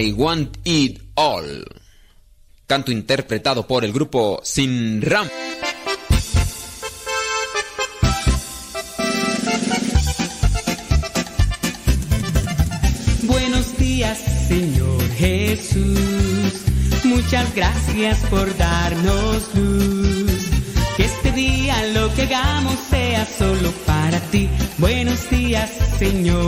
I Want It All. Canto interpretado por el grupo Sin Ram. Buenos días, Señor Jesús. Muchas gracias por darnos luz. Que este día lo que hagamos sea solo para ti. Buenos días, Señor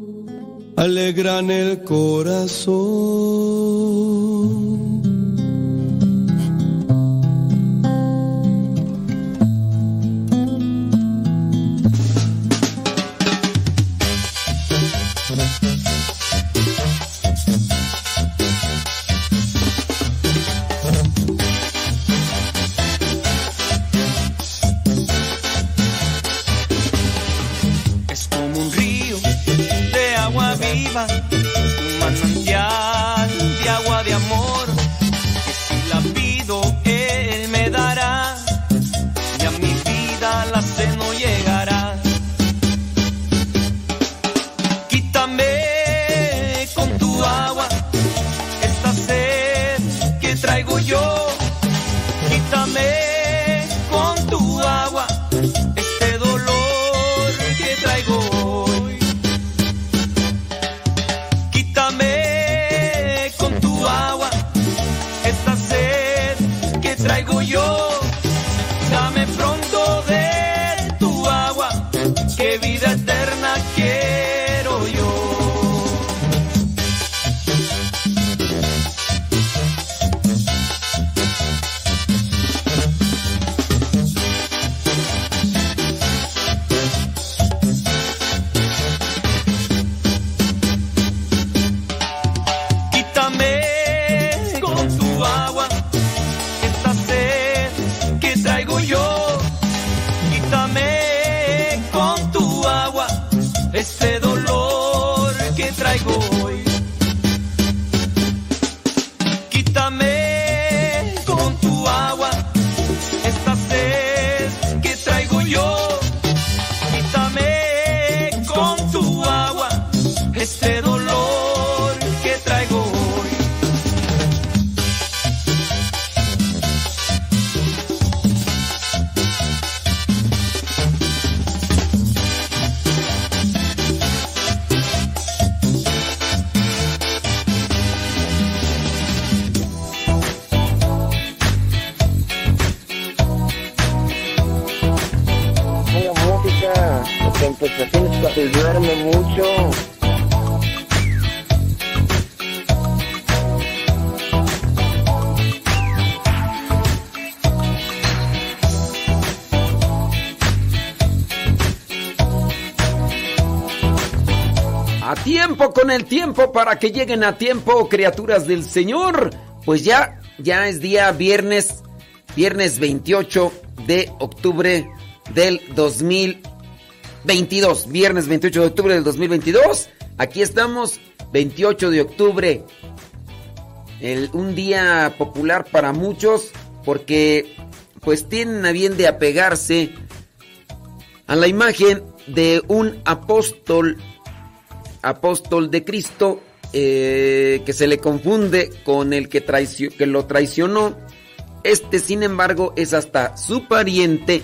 alegran el corazón. El tiempo para que lleguen a tiempo, criaturas del Señor. Pues ya, ya es día viernes, viernes 28 de octubre del 2022. Viernes 28 de octubre del 2022. Aquí estamos, 28 de octubre. un día popular para muchos porque pues tienen a bien de apegarse a la imagen de un apóstol apóstol de Cristo eh, que se le confunde con el que, que lo traicionó. Este, sin embargo, es hasta su pariente,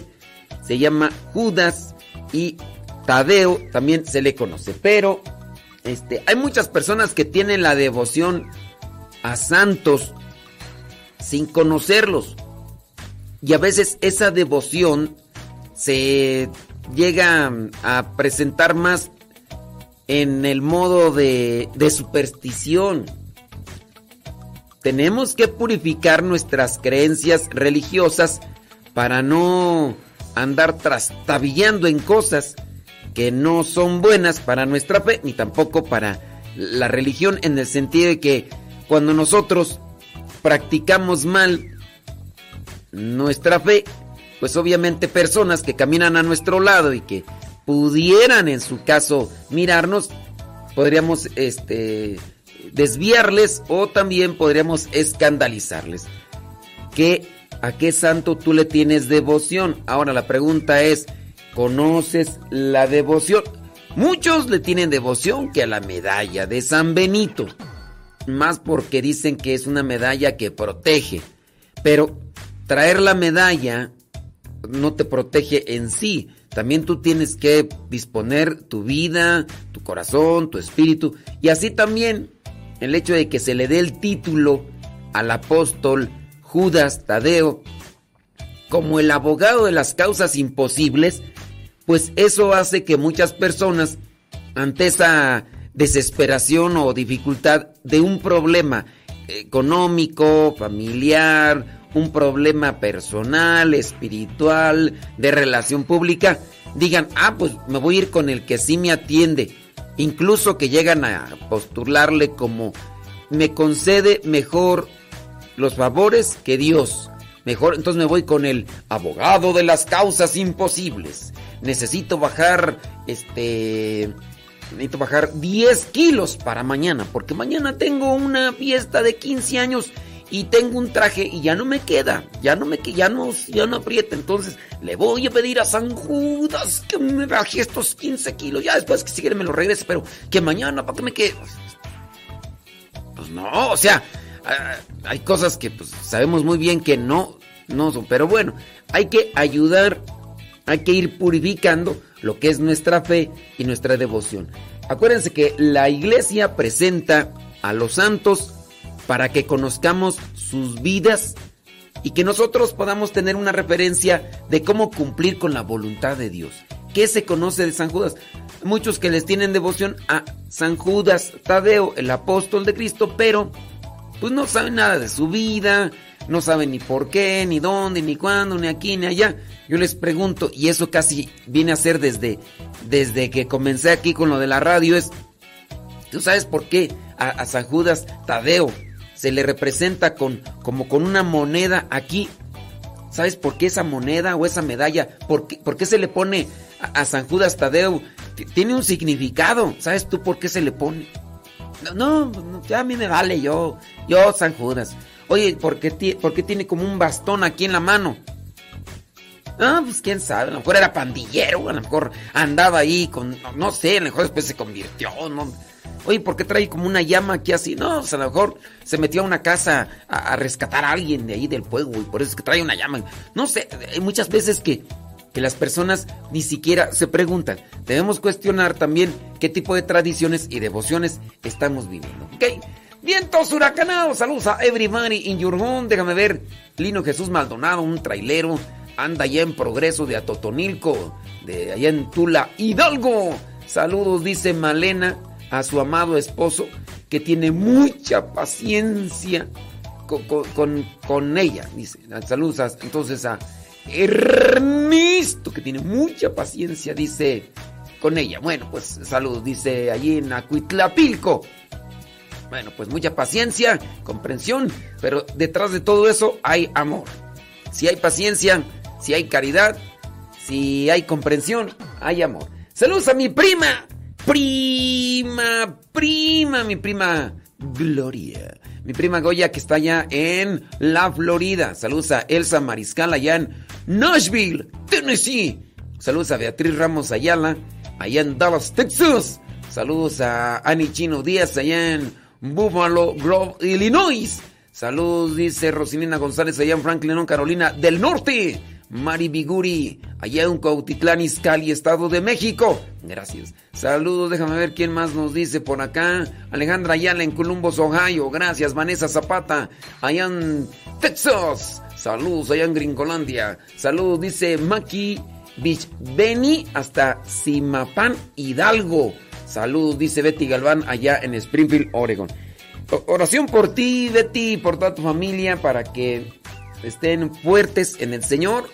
se llama Judas y Tadeo también se le conoce. Pero este, hay muchas personas que tienen la devoción a santos sin conocerlos. Y a veces esa devoción se llega a presentar más en el modo de, superstición. Tenemos que purificar nuestras creencias religiosas para no andar trastabillando en cosas que no son buenas para nuestra fe ni tampoco para la religión en el sentido de que cuando nosotros practicamos mal nuestra fe, pues obviamente personas que caminan a nuestro lado y que pudieran en su caso mirarnos, podríamos este, desviarles o también podríamos escandalizarles. ¿Qué, ¿A qué santo tú le tienes devoción? Ahora la pregunta es, ¿conoces la devoción? Muchos le tienen devoción que a la medalla de San Benito, más porque dicen que es una medalla que protege, pero traer la medalla no te protege en sí, también tú tienes que disponer tu vida, tu corazón, tu espíritu. Y así también el hecho de que se le dé el título al apóstol Judas Tadeo como el abogado de las causas imposibles, pues eso hace que muchas personas ante esa desesperación o dificultad de un problema económico, familiar, un problema personal, espiritual, de relación pública, digan, ah, pues me voy a ir con el que sí me atiende. Incluso que llegan a postularle como, me concede mejor los favores que Dios. Mejor, entonces me voy con el abogado de las causas imposibles. Necesito bajar, este, necesito bajar 10 kilos para mañana, porque mañana tengo una fiesta de 15 años y tengo un traje y ya no me queda, ya no me ya no, ya no aprieta. Entonces le voy a pedir a San Judas que me baje estos 15 kilos. Ya después que si me lo regrese, pero que mañana para que me quede. Pues no, o sea, ah, hay cosas que pues, sabemos muy bien que no, no son. Pero bueno, hay que ayudar, hay que ir purificando lo que es nuestra fe y nuestra devoción. Acuérdense que la iglesia presenta a los santos para que conozcamos sus vidas y que nosotros podamos tener una referencia de cómo cumplir con la voluntad de Dios. ¿Qué se conoce de San Judas? Muchos que les tienen devoción a San Judas Tadeo, el apóstol de Cristo, pero pues no saben nada de su vida, no saben ni por qué, ni dónde, ni cuándo, ni aquí, ni allá. Yo les pregunto, y eso casi viene a ser desde, desde que comencé aquí con lo de la radio, es, ¿tú sabes por qué a, a San Judas Tadeo se le representa con, como con una moneda aquí. ¿Sabes por qué esa moneda o esa medalla? ¿Por qué, se le pone a, San Judas Tadeo? Tiene un significado. ¿Sabes tú por qué se le pone? No, ya a mí me vale yo, yo San Judas. Oye, ¿por qué, tiene como un bastón aquí en la mano? Ah, pues quién sabe, a lo mejor era pandillero, a lo mejor andaba ahí con, no, sé, a lo mejor después se convirtió, no, Oye, ¿por qué trae como una llama aquí así? No, pues a lo mejor se metió a una casa a, rescatar a alguien de ahí del fuego y por eso es que trae una llama. No sé, hay muchas veces que, que las personas ni siquiera se preguntan. Debemos cuestionar también qué tipo de tradiciones y devociones estamos viviendo. ¿Ok? Vientos huracanados, saludos a everybody in your home. Déjame ver, Lino Jesús Maldonado, un trailero, anda allá en progreso de Atotonilco, de allá en Tula, Hidalgo. Saludos, dice Malena a su amado esposo que tiene mucha paciencia con, ella. Dice, saludos entonces a Ernesto que tiene mucha paciencia, dice, con ella. Bueno, pues saludos, dice allí en Acuitlapilco. Bueno, pues mucha paciencia, comprensión, pero detrás de todo eso hay amor. Si hay paciencia, si hay caridad, si hay comprensión, hay amor. Saludos a mi prima, prima, prima, mi prima Gloria. Mi prima Goya que está allá en la Florida. Saludos a Elsa Mariscal allá en Nashville, Tennessee. Saludos a Beatriz Ramos Ayala allá en Dallas, Texas. Saludos a Annie Chino Díaz allá en Buffalo Grove, Illinois. Saludos, dice Rosinina González allá en Franklin, Carolina del Norte. Mari Biguri, allá en Cautitlán, Izcalli, Estado de México. Gracias. Saludos, déjame ver quién más nos dice por acá. Alejandra Ayala en Columbus, Ohio. Gracias, Vanessa Zapata, allá en Texas. Saludos, allá en Gringolandia. Saludos, dice Maki Beni hasta Simapán, Hidalgo. Saludos, dice Betty Galván, allá en Springfield, Oregon. Oración por ti, Betty, por toda tu familia, para que estén fuertes en el Señor,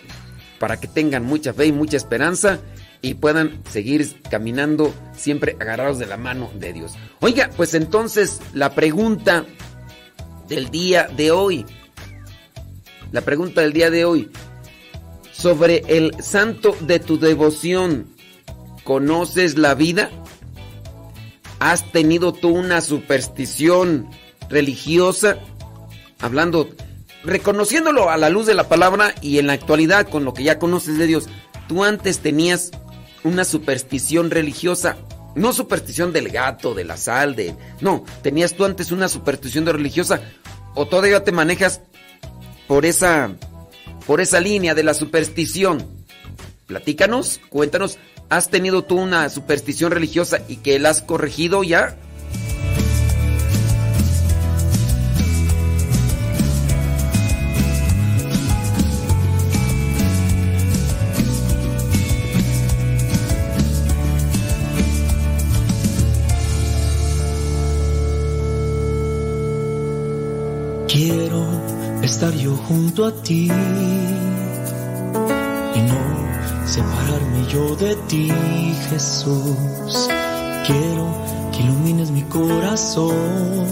para que tengan mucha fe y mucha esperanza y puedan seguir caminando siempre agarrados de la mano de Dios. Oiga, pues entonces la pregunta del día de hoy, la pregunta del día de hoy, sobre el santo de tu devoción, ¿conoces la vida? ¿Has tenido tú una superstición religiosa? Hablando reconociéndolo a la luz de la palabra y en la actualidad con lo que ya conoces de Dios, tú antes tenías una superstición religiosa, no superstición del gato, de la sal, de... No, tenías tú antes una superstición religiosa o todavía te manejas por esa, por esa línea de la superstición. Platícanos, cuéntanos, ¿has tenido tú una superstición religiosa y que la has corregido ya? Estar yo junto a ti y no separarme yo de ti, Jesús. Quiero que ilumines mi corazón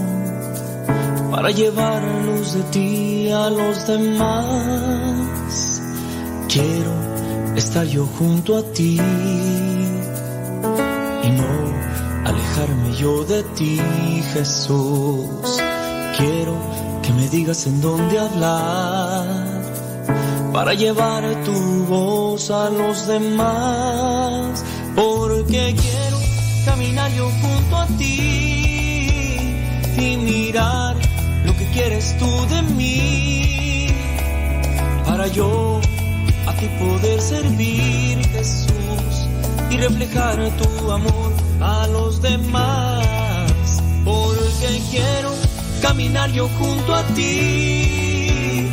para llevar luz de ti a los demás. Quiero estar yo junto a ti y no alejarme yo de ti, Jesús. Quiero que me digas en dónde hablar para llevar tu voz a los demás, porque quiero caminar yo junto a ti y mirar lo que quieres tú de mí, para yo a ti poder servir Jesús y reflejar tu amor a los demás, porque quiero caminar yo junto a ti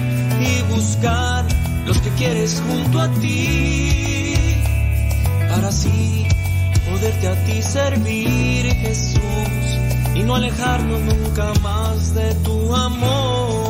y buscar los que quieres junto a ti para así poderte a ti servir Jesús y no alejarnos nunca más de tu amor.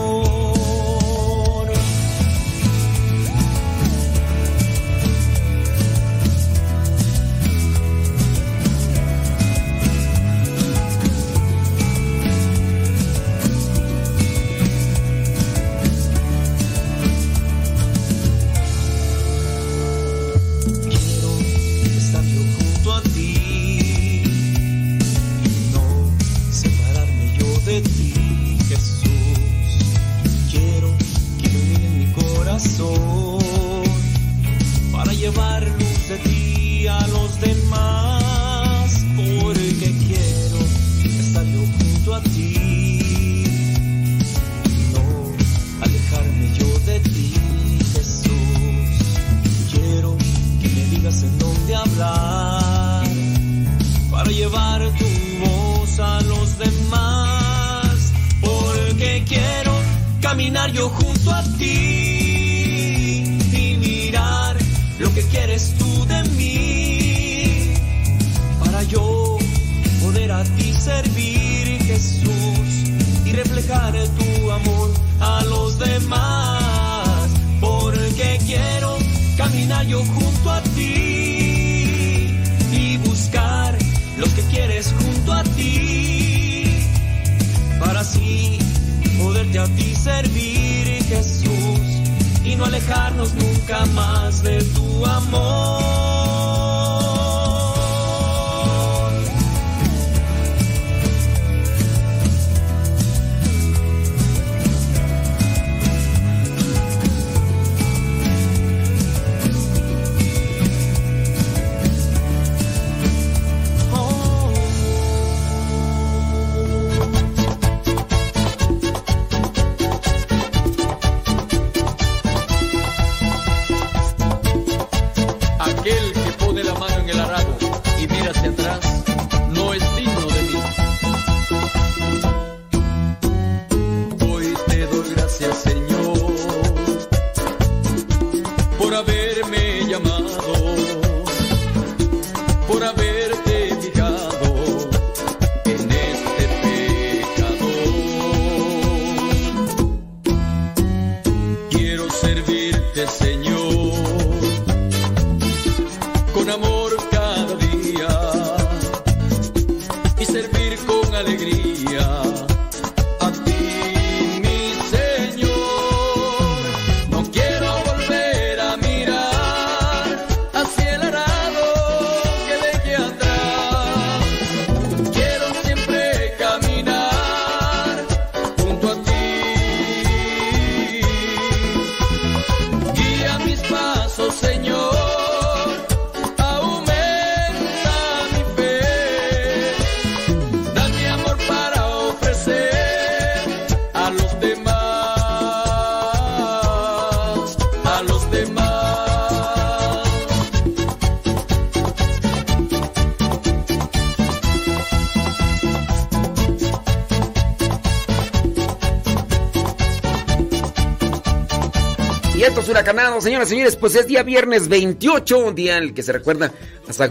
Señoras y señores, pues es día viernes 28, un día en el que se recuerda a San.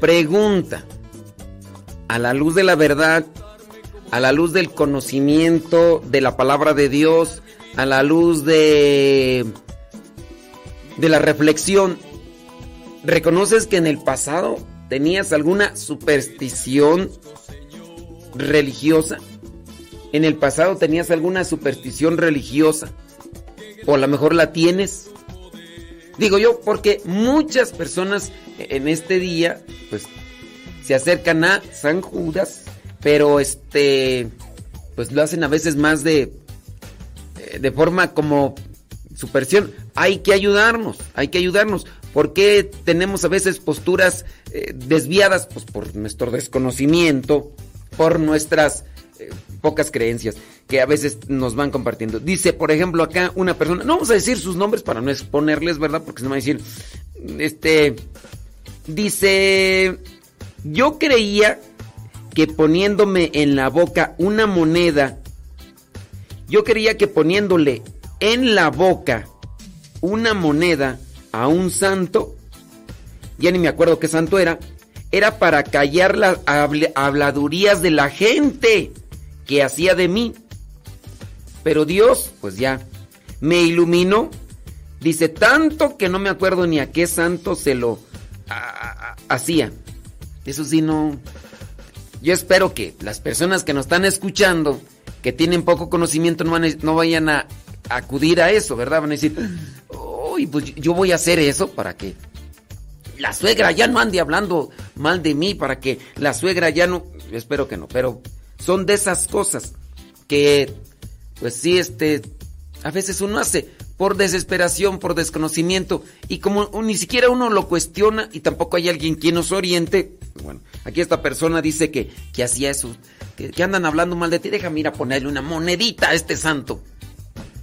Pregunta, a la luz de la verdad, a la luz del conocimiento de la palabra de Dios, a la luz de, de la reflexión, ¿reconoces que en el pasado tenías alguna superstición religiosa? ¿En el pasado tenías alguna superstición religiosa? ¿O a lo mejor la tienes? Digo yo, porque muchas personas en este día, pues, se acercan a San Judas, pero este, pues lo hacen a veces más de, eh, de forma como superstición. Hay que ayudarnos, hay que ayudarnos. ¿Por qué tenemos a veces posturas eh, desviadas? Pues por nuestro desconocimiento, por nuestras eh, pocas creencias que a veces nos van compartiendo. Dice, por ejemplo, acá una persona, no vamos a decir sus nombres para no exponerles, ¿verdad? Porque se me va a decir, este, dice, yo creía que poniéndome en la boca una moneda, yo creía que poniéndole en la boca una moneda a un santo, ya ni me acuerdo qué santo era, era para callar las habladurías de la gente que hacía de mí. Pero Dios, pues ya, me iluminó. Dice, tanto que no me acuerdo ni a qué santo se lo hacía. Eso sí, no. Yo espero que las personas que nos están escuchando, que tienen poco conocimiento, no, vayan a acudir a eso, ¿verdad? Van a decir, uy, pues yo voy a hacer eso para que la suegra ya no ande hablando mal de mí, para que la suegra ya no. Espero que no, pero son de esas cosas que, pues sí, este, a veces uno hace por desesperación, por desconocimiento, y como ni siquiera uno lo cuestiona y tampoco hay alguien quien nos oriente, bueno, aquí esta persona dice que, que hacía eso, que, andan hablando mal de ti, déjame ir a ponerle una monedita a este santo.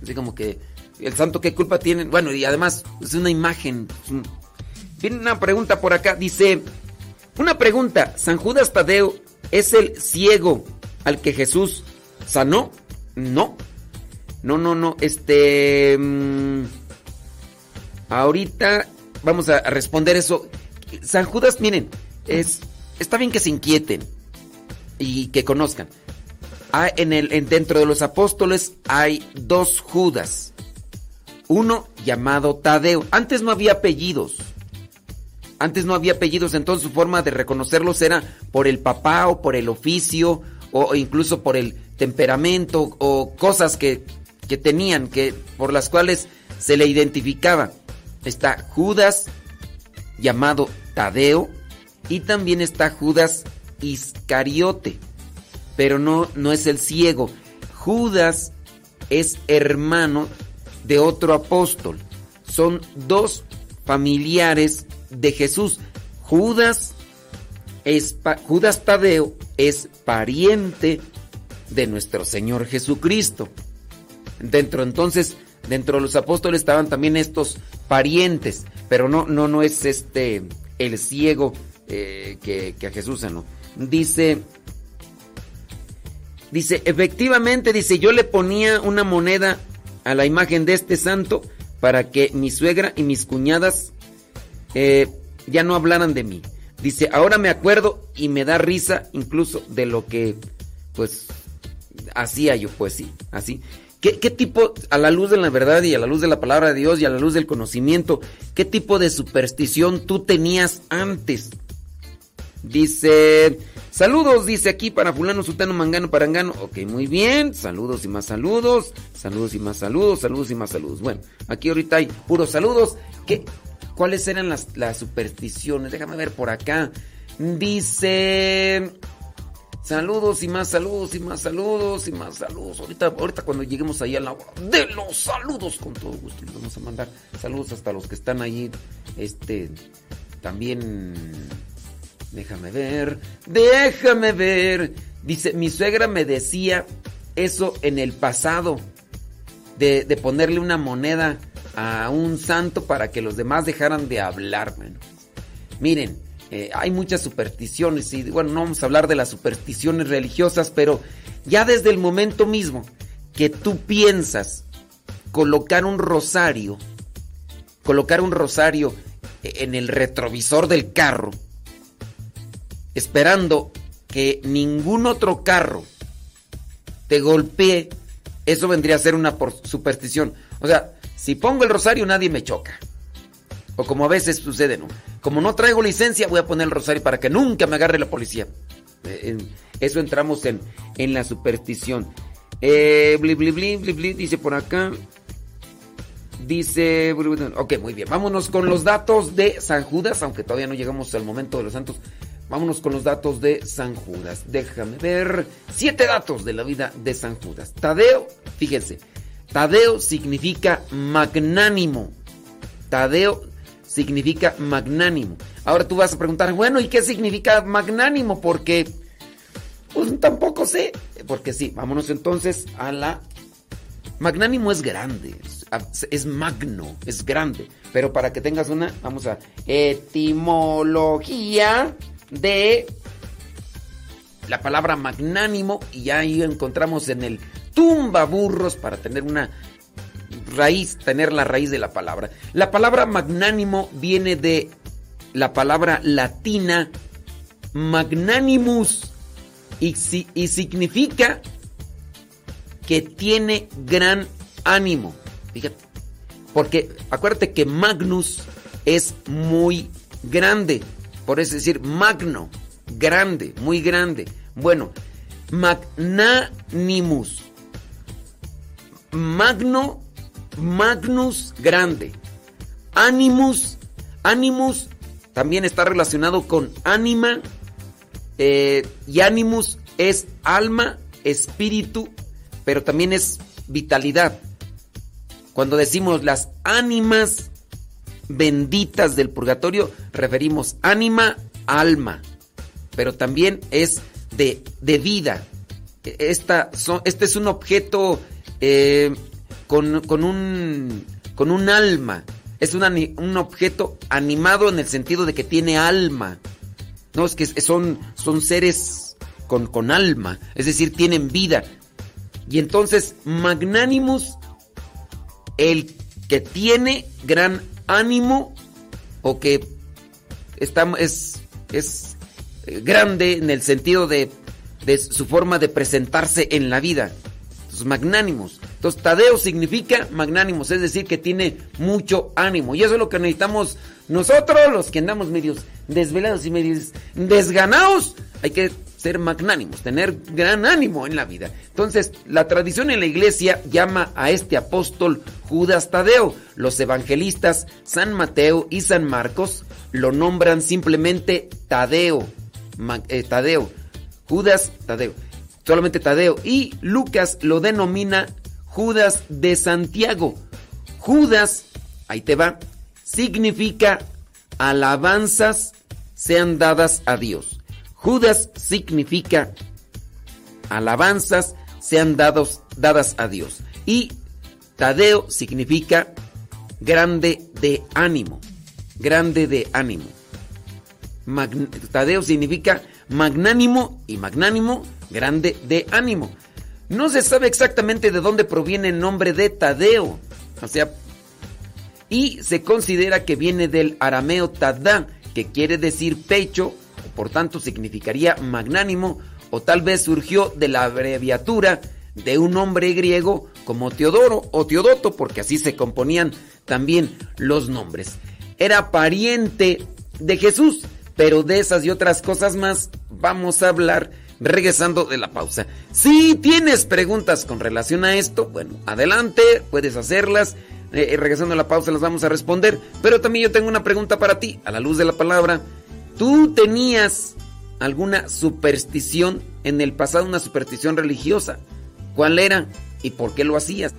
Así como que, el santo qué culpa tiene, bueno, y además es una imagen. Viene una pregunta por acá, dice, una pregunta, San Judas Tadeo es el ciego al que Jesús sanó? No. No, no, no. Este. Mm, ahorita vamos a responder eso. San Judas, miren, es, está bien que se inquieten y que conozcan. en el, en, dentro de los apóstoles hay dos Judas. Uno llamado Tadeo. Antes no había apellidos. antes no había apellidos, entonces su forma de reconocerlos era por el papá o por el oficio o incluso por el temperamento o cosas que, que tenían, que, por las cuales se le identificaba. Está Judas, llamado Tadeo, y también está Judas Iscariote, pero no, no es el ciego. Judas es hermano de otro apóstol. Son dos familiares de Jesús. Judas es Judas Tadeo es pariente de nuestro Señor Jesucristo. Dentro entonces, dentro de los apóstoles estaban también estos parientes, pero no, no, no es este el ciego eh, que, a Jesús no. Dice, dice, efectivamente, dice, yo le ponía una moneda a la imagen de este santo para que mi suegra y mis cuñadas eh, ya no hablaran de mí. Dice, ahora me acuerdo y me da risa incluso de lo que, pues, hacía yo, pues sí, así. ¿Qué, ¿Qué, tipo, a la luz de la verdad y a la luz de la palabra de Dios y a la luz del conocimiento, qué tipo de superstición tú tenías antes? Dice, saludos, dice aquí para fulano, sultano, mangano, parangano. Ok, muy bien, saludos y más saludos, saludos y más saludos, saludos y más saludos. Bueno, aquí ahorita hay puros saludos. ¿Qué, ¿Cuáles eran las, supersticiones? Déjame ver por acá. Dice... Saludos y más saludos y más saludos y más saludos. Ahorita, ahorita cuando lleguemos ahí a la de los saludos, con todo gusto les vamos a mandar saludos hasta los que están ahí. Este, también, déjame ver, déjame ver. Dice, mi suegra me decía eso en el pasado, de ponerle una moneda a un santo para que los demás dejaran de hablar. Miren, eh, hay muchas supersticiones y bueno, no vamos a hablar de las supersticiones religiosas, pero ya desde el momento mismo que tú piensas colocar un rosario, colocar un rosario en el retrovisor del carro, esperando que ningún otro carro te golpee, eso vendría a ser una superstición. O sea, si pongo el rosario nadie me choca. O como a veces sucede, ¿no? Como no traigo licencia, voy a poner el rosario para que nunca me agarre la policía. Eh, eso entramos en, en la superstición. Eh, bli, bli, bli, dice por acá. Dice. Ok, muy bien. Vámonos con los datos de San Judas, aunque todavía no llegamos al momento de los santos. Vámonos con los datos de San Judas. Déjame ver. Siete datos de la vida de San Judas. Tadeo, fíjense. Tadeo significa magnánimo. Tadeo significa magnánimo. Ahora tú vas a preguntar, bueno, ¿y qué significa magnánimo? Porque, pues tampoco sé. Porque sí, vámonos entonces a la... Magnánimo es grande, es, magno, es grande. Pero para que tengas una, vamos a etimología de la palabra magnánimo y ahí encontramos en el tumba burros para tener una raíz, tener la raíz de la palabra. La palabra magnánimo viene de la palabra latina magnanimus y, y significa que tiene gran ánimo. Fíjate, porque acuérdate que magnus es muy grande, por eso decir magno, grande, muy grande. Bueno, magnanimus magno, magnus grande. Animus, animus también está relacionado con anima eh, y animus es alma, espíritu, pero también es vitalidad. Cuando decimos las ánimas benditas del purgatorio, referimos ánima, alma, pero también es de, de vida. Esta, este es un objeto eh, con, un, con un alma. Es un, objeto animado en el sentido de que tiene alma. No, es que son, son seres con, con alma, es decir, tienen vida. Y entonces, magnánimos, el que tiene gran ánimo o que está, es, es eh, grande en el sentido de, de su forma de presentarse en la vida magnánimos. Entonces, Tadeo significa magnánimos, es decir, que tiene mucho ánimo. Y eso es lo que necesitamos nosotros, los que andamos medios desvelados y medios desganados. Hay que ser magnánimos, tener gran ánimo en la vida. Entonces, la tradición en la iglesia llama a este apóstol Judas Tadeo. Los evangelistas San Mateo y San Marcos lo nombran simplemente Tadeo. Eh, Tadeo. Judas Tadeo. Solamente Tadeo. Y Lucas lo denomina Judas de Santiago. Judas, ahí te va, significa alabanzas sean dadas a Dios. Judas significa alabanzas sean dados, dadas a Dios. Y Tadeo significa grande de ánimo. Grande de ánimo. Tadeo significa magnánimo y magnánimo, grande de ánimo. No se sabe exactamente de dónde proviene el nombre de Tadeo. O sea, y se considera que viene del arameo Tadá, que quiere decir pecho, por tanto significaría magnánimo, o tal vez surgió de la abreviatura de un nombre griego como Teodoro o Teodoto, porque así se componían también los nombres. Era pariente de Jesús, pero de esas y otras cosas más vamos a hablar regresando de la pausa. Si tienes preguntas con relación a esto, bueno, adelante, puedes hacerlas. Eh, eh, regresando a la pausa las vamos a responder. Pero también yo tengo una pregunta para ti, a la luz de la palabra. ¿Tú tenías alguna superstición en el pasado, una superstición religiosa? ¿Cuál era y por qué lo hacías?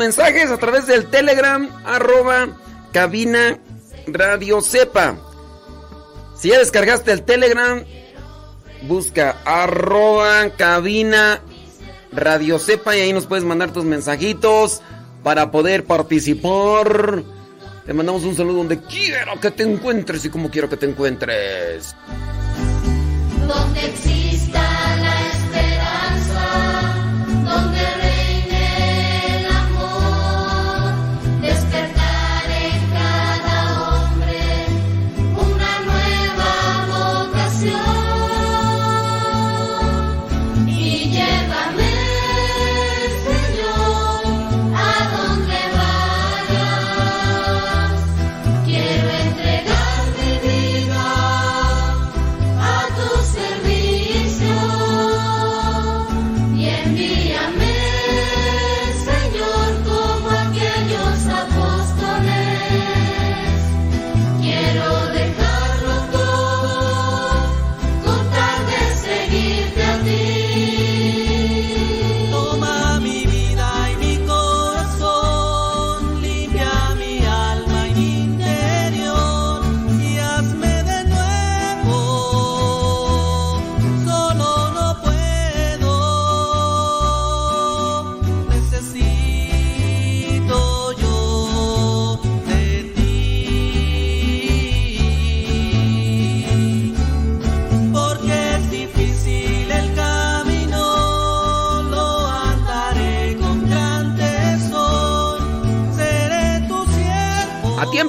Mensajes a través del Telegram, arroba cabina radio sepa. Si ya descargaste el Telegram, busca arroba cabina radio sepa y ahí nos puedes mandar tus mensajitos para poder participar. Te mandamos un saludo donde quiero que te encuentres y como quiero que te encuentres. Donde exista la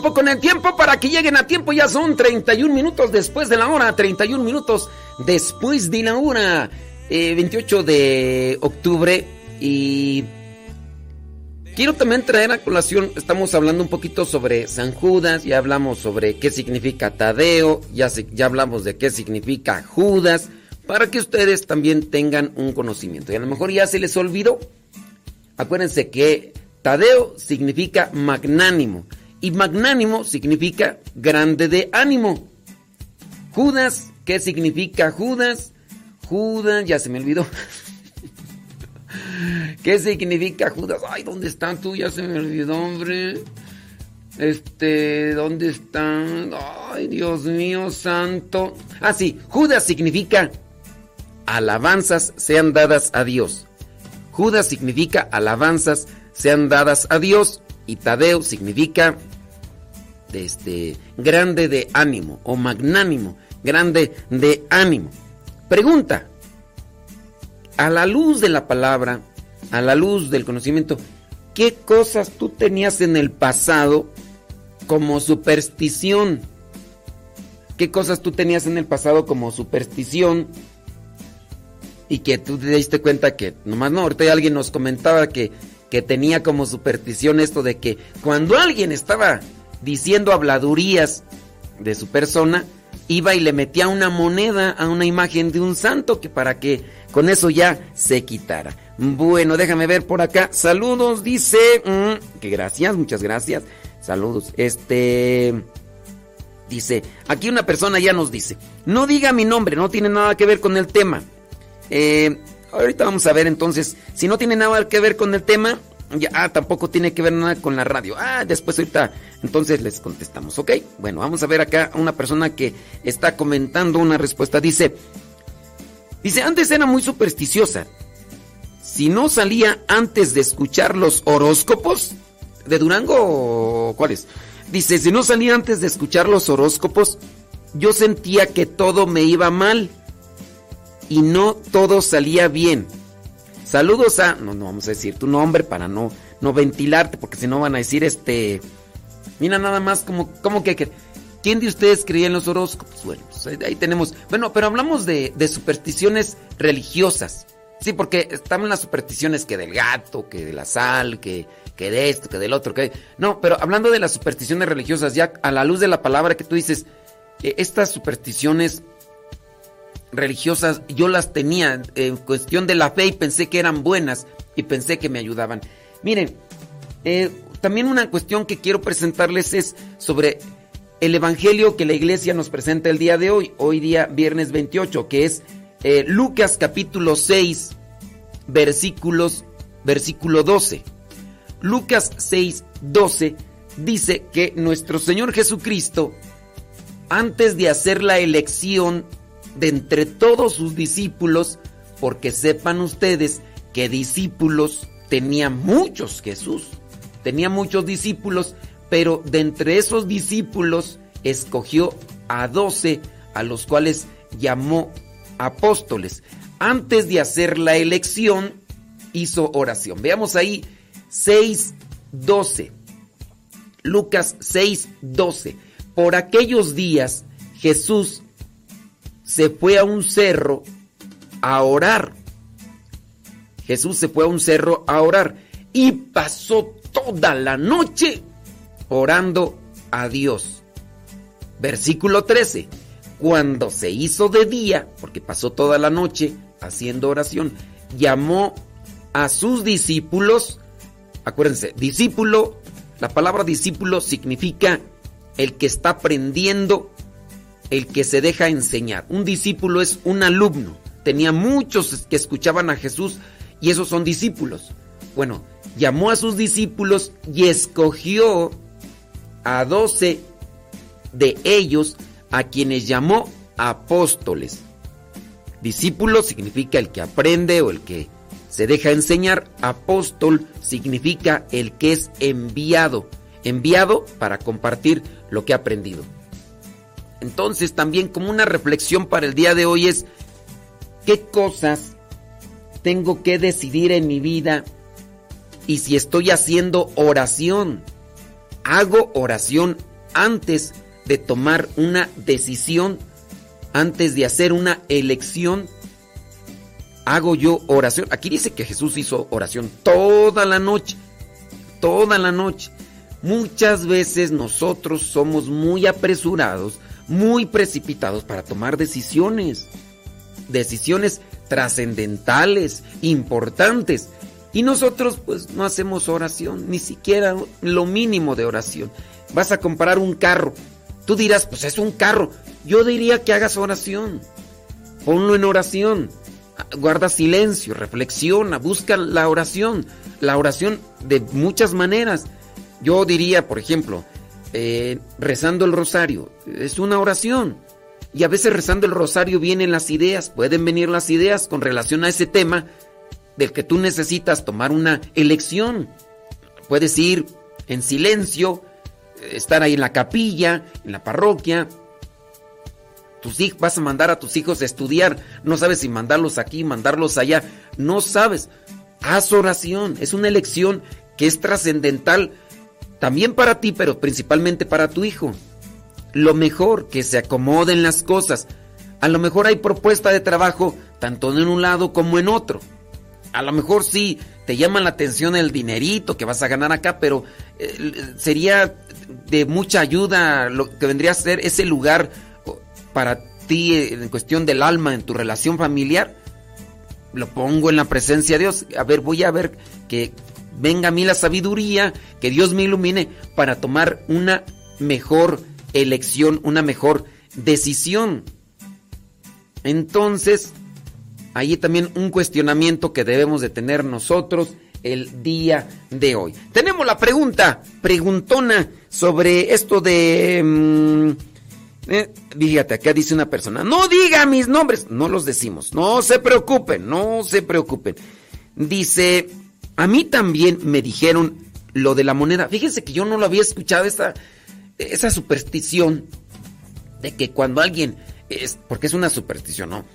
con el tiempo para que lleguen a tiempo. Ya son 31 minutos después de la hora. 31 minutos después de la hora. Eh, 28 de octubre. Y quiero también traer a colación. Estamos hablando un poquito sobre San Judas. Ya hablamos sobre qué significa Tadeo. Ya, se- ya hablamos de qué significa Judas. Para que ustedes también tengan un conocimiento. Y a lo mejor ya se les olvidó. Acuérdense que Tadeo significa magnánimo y magnánimo significa grande de ánimo. Judas, ¿qué significa Judas? Judas, ya se me olvidó. ¿Qué significa Judas? Ay, ¿dónde están tú? Ya se me olvidó, hombre. Este, ¿dónde están? Ay, Dios mío santo. Ah, sí, Judas significa alabanzas sean dadas a Dios. Judas significa alabanzas sean dadas a Dios y Tadeo significa este grande de ánimo o magnánimo, grande de ánimo. Pregunta: a la luz de la palabra, a la luz del conocimiento, ¿qué cosas tú tenías en el pasado como superstición? ¿Qué cosas tú tenías en el pasado como superstición? y que tú te diste cuenta que, nomás no, ahorita alguien nos comentaba que, que tenía como superstición esto de que cuando alguien estaba diciendo habladurías de su persona, iba y le metía una moneda a una imagen de un santo que para que con eso ya se quitara. Bueno, déjame ver por acá. Saludos, dice. mm, que gracias, muchas gracias. Saludos. Este. Dice, aquí una persona ya nos dice, no diga mi nombre, no tiene nada que ver con el tema. Eh, ahorita vamos a ver entonces, si no tiene nada que ver con el tema, ah, tampoco tiene que ver nada con la radio. Ah, después ahorita, entonces les contestamos, ¿ok? Bueno, vamos a ver acá a una persona que está comentando una respuesta. Dice, dice, antes era muy supersticiosa. Si no salía antes de escuchar los horóscopos, ¿de Durango cuáles? Dice, si no salía antes de escuchar los horóscopos, yo sentía que todo me iba mal y no todo salía bien. Saludos a, no, no vamos a decir tu nombre para no, no ventilarte, porque si no van a decir este, mira nada más como, como que, ¿quién de ustedes creía en los horóscopos? Bueno, pues ahí, tenemos, bueno, pero hablamos de, de supersticiones religiosas. Sí, porque están las supersticiones que del gato, que de la sal, que, que de esto, que del otro, que... No, pero hablando de las supersticiones religiosas, ya a la luz de la palabra que tú dices, eh, estas supersticiones religiosas yo las tenía en cuestión de la fe y pensé que eran buenas y pensé que me ayudaban. Miren, eh, también una cuestión que quiero presentarles es sobre el evangelio que la iglesia nos presenta el día de hoy, hoy día viernes 28, que es eh, Lucas capítulo 6, versículos, versículo 12. Lucas 6, 12 dice que nuestro Señor Jesucristo, antes de hacer la elección de entre todos sus discípulos, porque sepan ustedes que discípulos tenía muchos Jesús, tenía muchos discípulos, pero de entre esos discípulos escogió a doce, a los cuales llamó apóstoles. Antes de hacer la elección, hizo oración. Veamos ahí 6.12. Lucas 6.12. Por aquellos días Jesús se fue a un cerro a orar. Jesús se fue a un cerro a orar y pasó toda la noche orando a Dios. Versículo 13. Cuando se hizo de día, porque pasó toda la noche haciendo oración, llamó a sus discípulos. Acuérdense, discípulo, la palabra discípulo significa el que está aprendiendo, el que se deja enseñar. Un discípulo es un alumno. Tenía muchos que escuchaban a Jesús y esos son discípulos. Bueno, llamó a sus discípulos y escogió a doce de ellos a quienes llamó apóstoles. Discípulo significa el que aprende o el que se deja enseñar. Apóstol significa el que es enviado. Enviado para compartir lo que ha aprendido. Entonces también como una reflexión para el día de hoy es qué cosas tengo que decidir en mi vida y si estoy haciendo oración. Hago oración antes de tomar una decisión, antes de hacer una elección. Hago yo oración. Aquí dice que Jesús hizo oración toda la noche. Toda la noche. Muchas veces nosotros somos muy apresurados, muy precipitados para tomar decisiones. Decisiones trascendentales, importantes. Y nosotros pues no hacemos oración, ni siquiera lo mínimo de oración. Vas a comprar un carro. Tú dirás, pues es un carro. Yo diría que hagas oración. Ponlo en oración. Guarda silencio, reflexiona, busca la oración. La oración de muchas maneras. Yo diría, por ejemplo, eh, rezando el rosario. Es una oración. Y a veces rezando el rosario vienen las ideas, pueden venir las ideas con relación a ese tema del que tú necesitas tomar una elección. Puedes ir en silencio, estar ahí en la capilla, en la parroquia. Tus hijos, vas a mandar a tus hijos a estudiar, no sabes si mandarlos aquí, mandarlos allá, no sabes. Haz oración, es una elección que es trascendental también para ti, pero principalmente para tu hijo lo mejor, que se acomoden las cosas. A lo mejor hay propuesta de trabajo tanto en un lado como en otro. A lo mejor sí te llama la atención el dinerito que vas a ganar acá, pero eh, sería de mucha ayuda lo que vendría a ser ese lugar para ti en cuestión del alma, en tu relación familiar. Lo pongo en la presencia de Dios. A ver, voy a ver que venga a mí la sabiduría, que Dios me ilumine para tomar una mejor elección, una mejor decisión. Entonces, ahí también un cuestionamiento que debemos de tener nosotros el día de hoy. Tenemos la pregunta, preguntona sobre esto de... Mm, eh, fíjate, acá dice una persona, no diga mis nombres, no los decimos, no se preocupen, no se preocupen. Dice, a mí también me dijeron lo de la moneda. Fíjense que yo no lo había escuchado esta, esa superstición de que cuando alguien es, porque es una superstición, ¿no?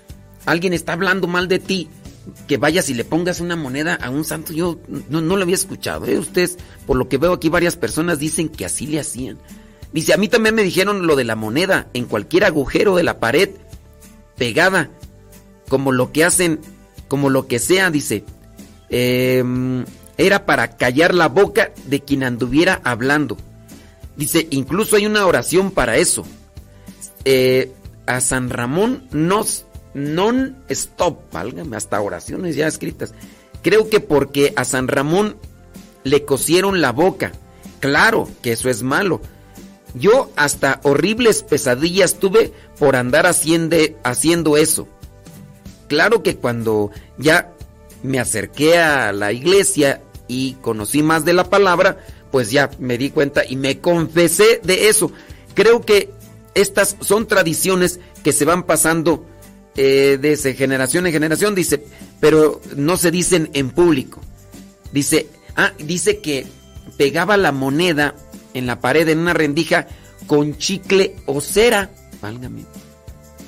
Alguien está hablando mal de ti, que vayas y le pongas una moneda a un santo, yo no, lo había escuchado, ¿eh? Ustedes, por lo que veo aquí, varias personas dicen que así le hacían. Dice, a mí también me dijeron lo de la moneda en cualquier agujero de la pared, pegada, como lo que hacen, como lo que sea, dice. Em, era para callar la boca de quien anduviera hablando. Dice, incluso hay una oración para eso. Eh, a San Ramón nos non stop, válgame, hasta oraciones ya escritas. Creo que porque a San Ramón le cosieron la boca. Claro que eso es malo. Yo hasta horribles pesadillas tuve por andar haciendo, haciendo eso. Claro que cuando ya me acerqué a la iglesia y conocí más de la palabra, pues ya me di cuenta y me confesé de eso. Creo que estas son tradiciones que se van pasando eh, desde generación en generación, dice, pero no se dicen en público. Dice, ah, dice que pegaba la moneda en la pared en una rendija con chicle o cera. Válgame.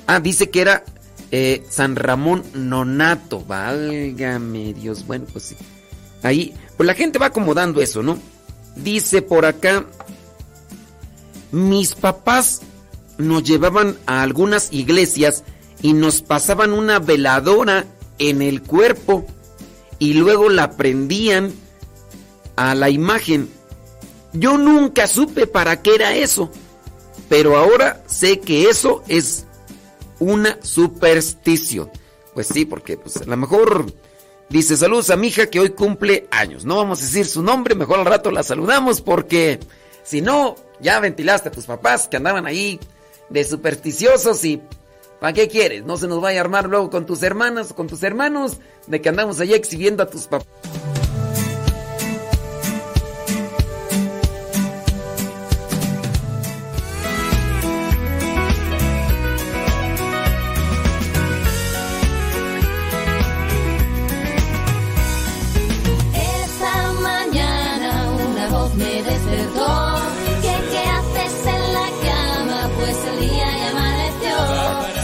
Ah, dice que era eh, San Ramón Nonato. Válgame Dios. Bueno, pues sí. Ahí, pues la gente va acomodando eso, ¿no? Dice por acá, mis papás nos llevaban a algunas iglesias y nos pasaban una veladora en el cuerpo y luego la prendían a la imagen. Yo nunca supe para qué era eso, pero ahora sé que eso es una superstición. Pues sí, porque pues, a lo mejor dice saludos a mi hija que hoy cumple años. No vamos a decir su nombre, mejor al rato la saludamos porque si no, ya ventilaste a tus papás que andaban ahí de supersticiosos y ¿para qué quieres? No se nos vaya a armar luego con tus hermanas o con tus hermanos de que andamos allá exhibiendo a tus papás.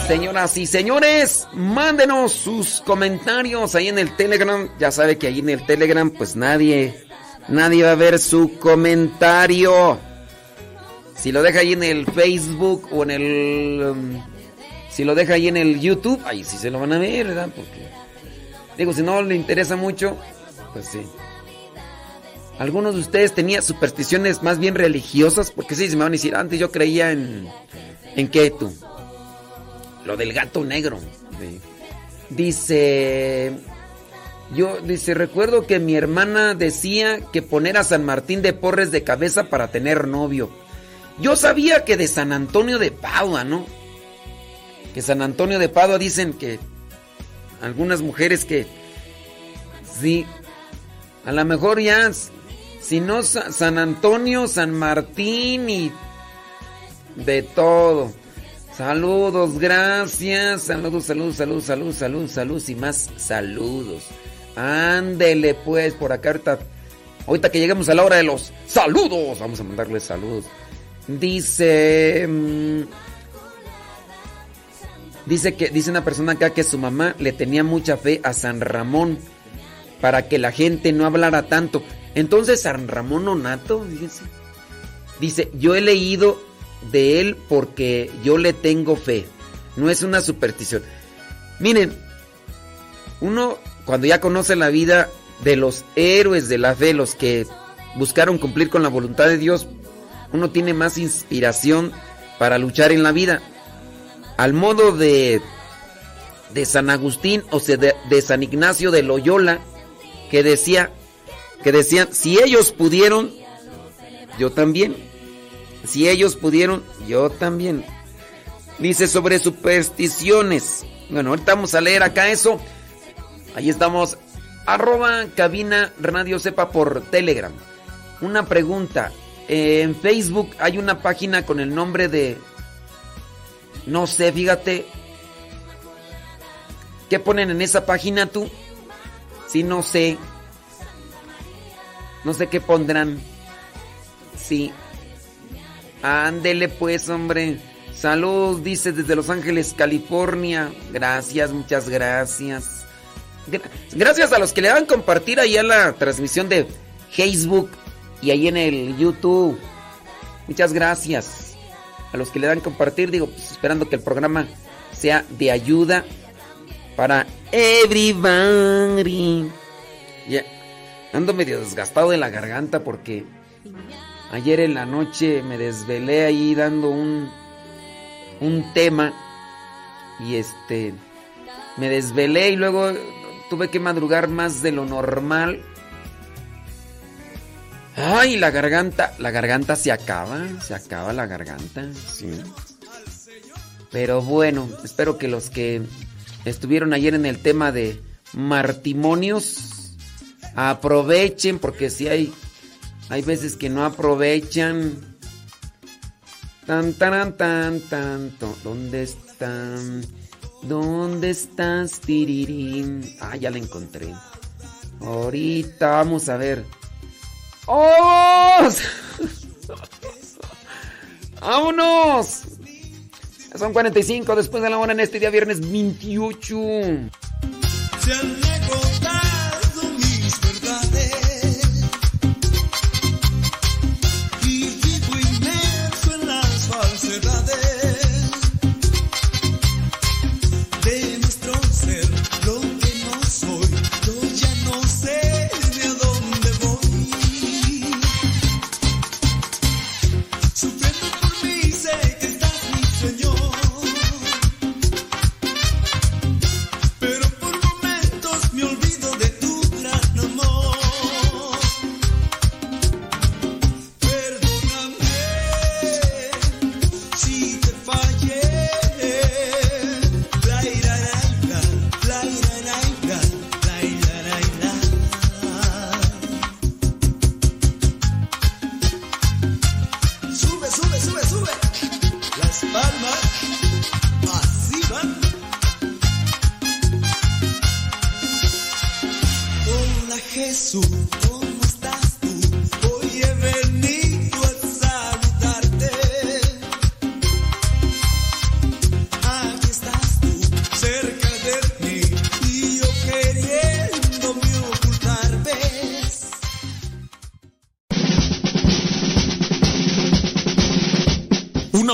Señoras y señores, mándenos sus comentarios ahí en el Telegram. Ya sabe que ahí en el Telegram pues nadie, nadie va a ver su comentario. Si lo deja ahí en el Facebook o en el... um, si lo deja ahí en el YouTube, ahí sí se lo van a ver, ¿verdad? Porque... Digo, si no le interesa mucho, pues sí. Algunos de ustedes tenían supersticiones más bien religiosas, porque sí, se me van a decir, antes yo creía en... ¿En? Lo del gato negro. Sí. Dice. Yo, dice, recuerdo que mi hermana decía que poner a San Martín de Porres de cabeza para tener novio. Yo sabía que de San Antonio de Padua, ¿no? Que San Antonio de Padua dicen que algunas mujeres que sí, a lo mejor ya, si no Sa- San Antonio, San Martín y de todo. Saludos, gracias. Saludos, saludos, saludos, saludos, saludos, saludos y más saludos. Ándele pues por acá ahorita. Ahorita que lleguemos a la hora de los saludos, vamos a mandarles saludos. Dice mm, Dice que dice una persona acá que su mamá le tenía mucha fe a San Ramón para que la gente no hablara tanto. Entonces San Ramón Onato, fíjense. Dice, "Yo he leído de él porque yo le tengo fe. No es una superstición." Miren, uno cuando ya conoce la vida de los héroes de la fe, los que buscaron cumplir con la voluntad de Dios, uno tiene más inspiración para luchar en la vida. Al modo de de San Agustín o sea, de, de San Ignacio de Loyola que decía que decían, si ellos pudieron, yo también. Si ellos pudieron, yo también. Dice sobre supersticiones. Bueno, ahorita vamos a leer acá eso. Ahí estamos. Arroba cabina radio sepa por Telegram. Una pregunta. Eh, en Facebook hay una página con el nombre de... No sé, fíjate. ¿Qué ponen en esa página tú? Sí, no sé. No sé qué pondrán. Sí. Ándele pues, hombre. Salud, dice desde Los Ángeles, California. Gracias, muchas gracias. Gra- Gracias a los que le dan compartir ahí a la transmisión de Facebook y ahí en el YouTube. Muchas gracias. A los que le dan compartir, digo, pues esperando que el programa sea de ayuda para everybody. Ya, ando medio desgastado de la garganta porque ayer en la noche me desvelé ahí dando un un tema y este me desvelé y luego tuve que madrugar más de lo normal. Ay, la garganta, la garganta se acaba, se acaba la garganta, sí. Pero bueno, espero que los que estuvieron ayer en el tema de martimonios, Aprovechen porque si hay hay veces que no aprovechan. Tan tan tan tanto. ¿Dónde están? ¿Dónde estás, tirirín? Ah, ya la encontré. Ahorita vamos a ver. ¡Oh! ¡Vámonos! Son 45 después de la hora en este día viernes 28. Jesús,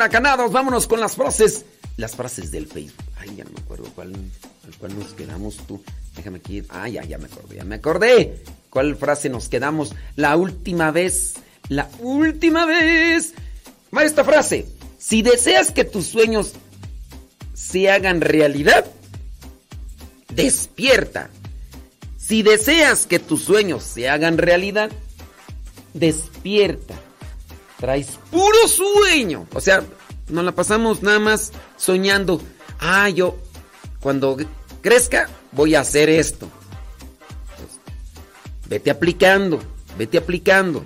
Y entonces canados, vámonos con las frases. Las frases del Facebook. Ay, ya no me acuerdo cuál, cuál nos quedamos tú. Déjame aquí. Ah, ya, ya me acordé, ya me acordé. ¿Cuál frase nos quedamos? La última vez. La última vez. Va esta frase. Si deseas que tus sueños se hagan realidad, despierta. Si deseas que tus sueños se hagan realidad, despierta. Traes puro sueño. O sea, nos la pasamos nada más soñando. Ah, yo cuando crezca voy a hacer esto. Pues, vete aplicando, vete aplicando.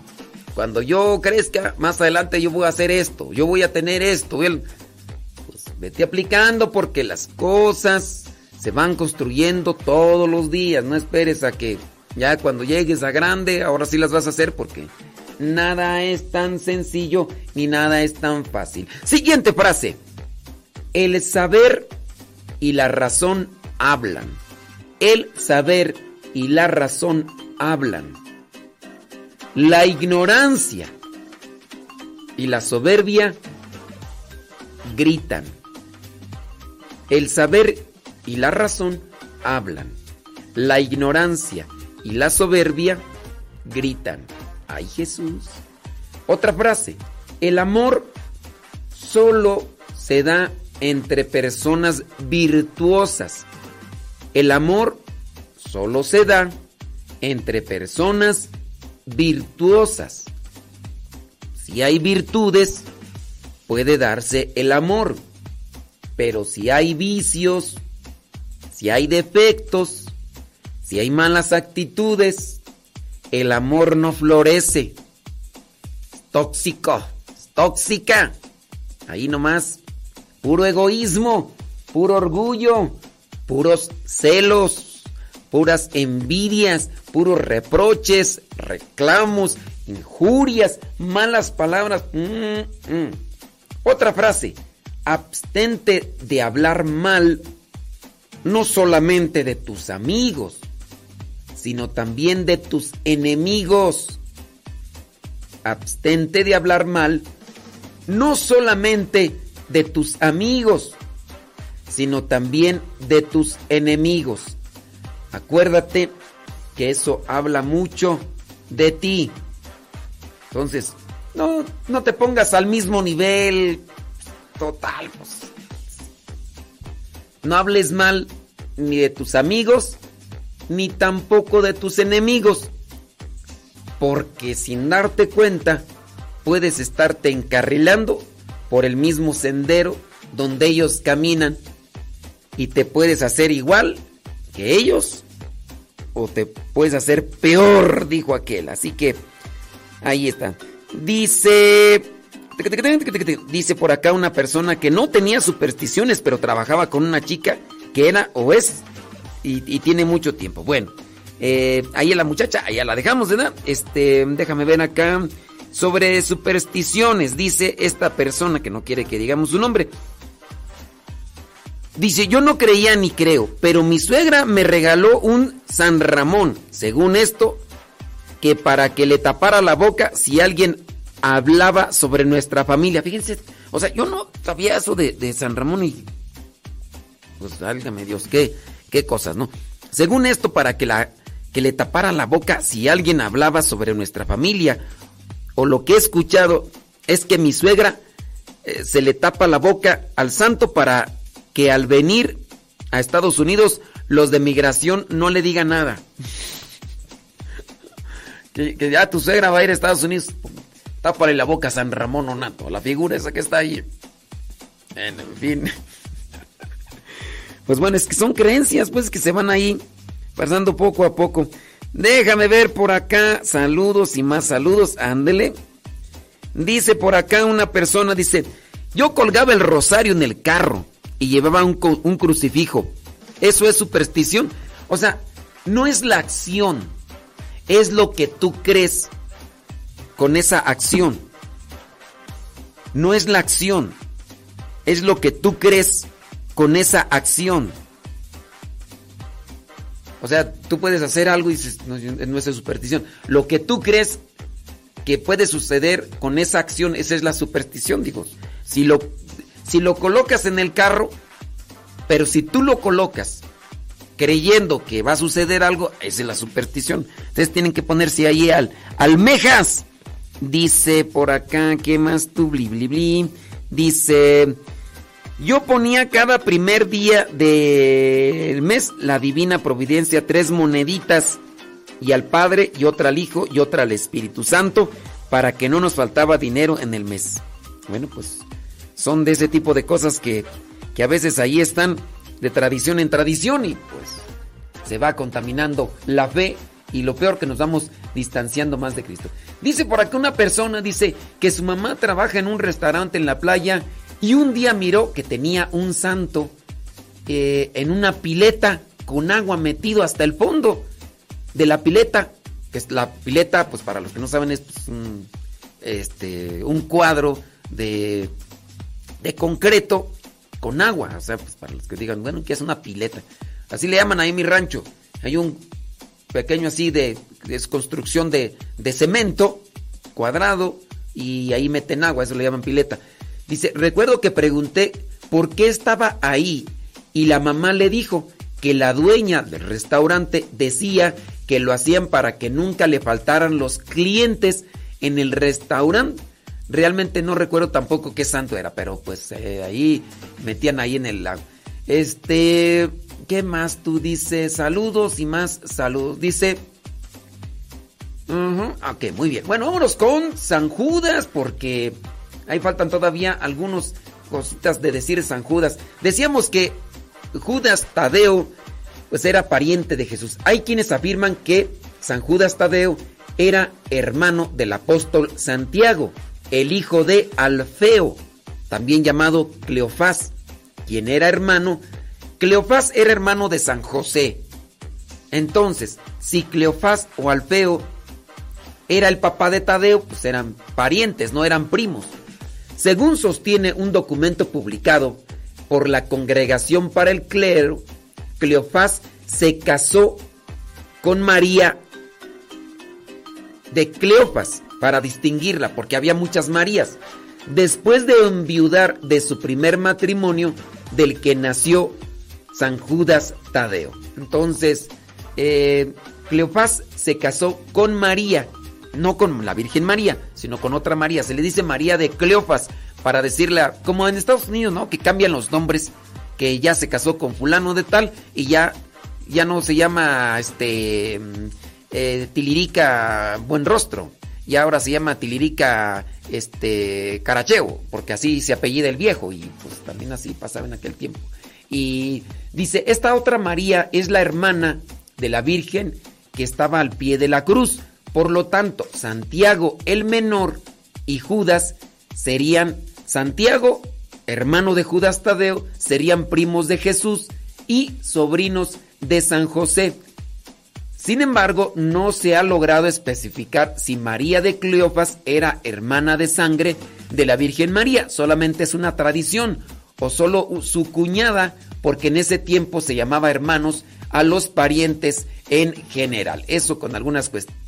Cuando yo crezca, más adelante yo voy a hacer esto, yo voy a tener esto. Pues vete aplicando porque las cosas se van construyendo todos los días. No esperes a que ya cuando llegues a grande, ahora sí las vas a hacer porque nada es tan sencillo ni nada es tan fácil. Siguiente frase. El saber y la razón hablan. El saber y la razón hablan. La ignorancia y la soberbia gritan. El saber y la razón hablan. La ignorancia y la soberbia gritan. Ay Jesús. Otra frase. El amor solo se da entre personas virtuosas. El amor solo se da entre personas virtuosas. Si hay virtudes, puede darse el amor. Pero si hay vicios, si hay defectos, si hay malas actitudes, el amor no florece. Tóxico, tóxica. Ahí nomás, puro egoísmo, puro orgullo, puros celos, puras envidias, puros reproches, reclamos, injurias, malas palabras. Mm, mm. Otra frase, abstente de hablar mal no solamente de tus amigos, sino también de tus enemigos. Abstente de hablar mal no solamente de tus amigos, sino también de tus enemigos. Acuérdate que eso habla mucho de ti. Entonces, no, no te pongas al mismo nivel. Total, pues. No hables mal ni de tus amigos, ni tampoco de tus enemigos. Porque sin darte cuenta, puedes estarte encarrilando por el mismo sendero donde ellos caminan y te puedes hacer igual que ellos o te puedes hacer peor, dijo aquel. Así que ahí está. Dice dice por acá una persona que no tenía supersticiones, pero trabajaba con una chica que era o es y, tiene mucho tiempo. Bueno, eh, ahí la muchacha, allá la dejamos, ¿verdad? Este, déjame ver acá. Sobre supersticiones, dice esta persona que no quiere que digamos su nombre. Dice, yo no creía ni creo, pero mi suegra me regaló un San Ramón, según esto, que para que le tapara la boca si alguien hablaba sobre nuestra familia. Fíjense, o sea, yo no sabía eso de, de San Ramón y... Pues válgame Dios, qué, qué cosas, ¿no? Según esto, para que, la, que le tapara la boca si alguien hablaba sobre nuestra familia. O lo que he escuchado es que mi suegra eh, se le tapa la boca al santo para que al venir a Estados Unidos los de migración no le digan nada. que, que ya tu suegra va a ir a Estados Unidos. Tápale la boca a San Ramón Onato, la figura esa que está ahí. En fin. Pues bueno, es que son creencias, pues que se van ahí pasando poco a poco. Déjame ver por acá. Saludos y más saludos. Ándele. Dice por acá una persona, dice, yo colgaba el rosario en el carro y llevaba un, crucifijo. ¿Eso es superstición? O sea, no es la acción, es lo que tú crees con esa acción. No es la acción, es lo que tú crees con esa acción. O sea, tú puedes hacer algo y no es superstición. Lo que tú crees que puede suceder con esa acción, esa es la superstición, digo. Si lo, si lo colocas en el carro, pero si tú lo colocas creyendo que va a suceder algo, esa es la superstición. Entonces tienen que ponerse ahí al almejas. Dice por acá, ¿qué más tú? Bli, bli, bli. Dice, yo ponía cada primer día del mes la divina providencia, tres moneditas, y al Padre, y otra al Hijo, y otra al Espíritu Santo, para que no nos faltaba dinero en el mes. Bueno, pues son de ese tipo de cosas que, que a veces ahí están de tradición en tradición y pues se va contaminando la fe y lo peor que nos vamos distanciando más de Cristo. Dice por acá una persona, dice que su mamá trabaja en un restaurante en la playa y un día miró que tenía un santo eh, en una pileta con agua metido hasta el fondo de la pileta. Que es la pileta, pues para los que no saben, es pues, un, este, un cuadro de, de concreto con agua. O sea, pues para los que digan, bueno, ¿qué es una pileta? Así le llaman ahí mi rancho. Hay un pequeño así de, de construcción de, de cemento cuadrado y ahí meten agua, eso le llaman pileta. Dice, recuerdo que pregunté por qué estaba ahí y la mamá le dijo que la dueña del restaurante decía que lo hacían para que nunca le faltaran los clientes en el restaurante. Realmente no recuerdo tampoco qué santo era, pero pues eh, ahí metían ahí en el lago. Este, ¿qué más tú dices? Saludos y más saludos. Dice, Ujú, Ok, muy bien. Bueno, vámonos con San Judas porque ahí faltan todavía algunas cositas de decir San Judas. Decíamos que Judas Tadeo pues era pariente de Jesús. Hay quienes afirman que San Judas Tadeo era hermano del apóstol Santiago, el hijo de Alfeo, también llamado Cleofás, quien era hermano. Cleofás era hermano de San José. Entonces, si Cleofás o Alfeo era el papá de Tadeo, pues eran parientes, no eran primos. Según sostiene un documento publicado por la Congregación para el Clero, Cleofás se casó con María de Cleofas para distinguirla, porque había muchas Marías. Después de enviudar de su primer matrimonio, del que nació San Judas Tadeo. Entonces, eh, Cleofás se casó con María no con la Virgen María, sino con otra María. Se le dice María de Cleofas para decirle, como en Estados Unidos, ¿no? Que cambian los nombres, que ya se casó con fulano de tal y ya, ya no se llama este mm, eh, Tilirica Buen Rostro. Y ahora se llama Tilirica este Caracheo, porque así se apellida el viejo y pues también así pasaba en aquel tiempo. Y dice, esta otra María es la hermana de la Virgen que estaba al pie de la cruz. Por lo tanto, Santiago el menor y Judas serían Santiago, hermano de Judas Tadeo, serían primos de Jesús y sobrinos de San José. Sin embargo, no se ha logrado especificar si María de Cleofas era hermana de sangre de la Virgen María, solamente es una tradición, o solo su cuñada, porque en ese tiempo se llamaba hermanos a los parientes en general. Eso con algunas cuestiones.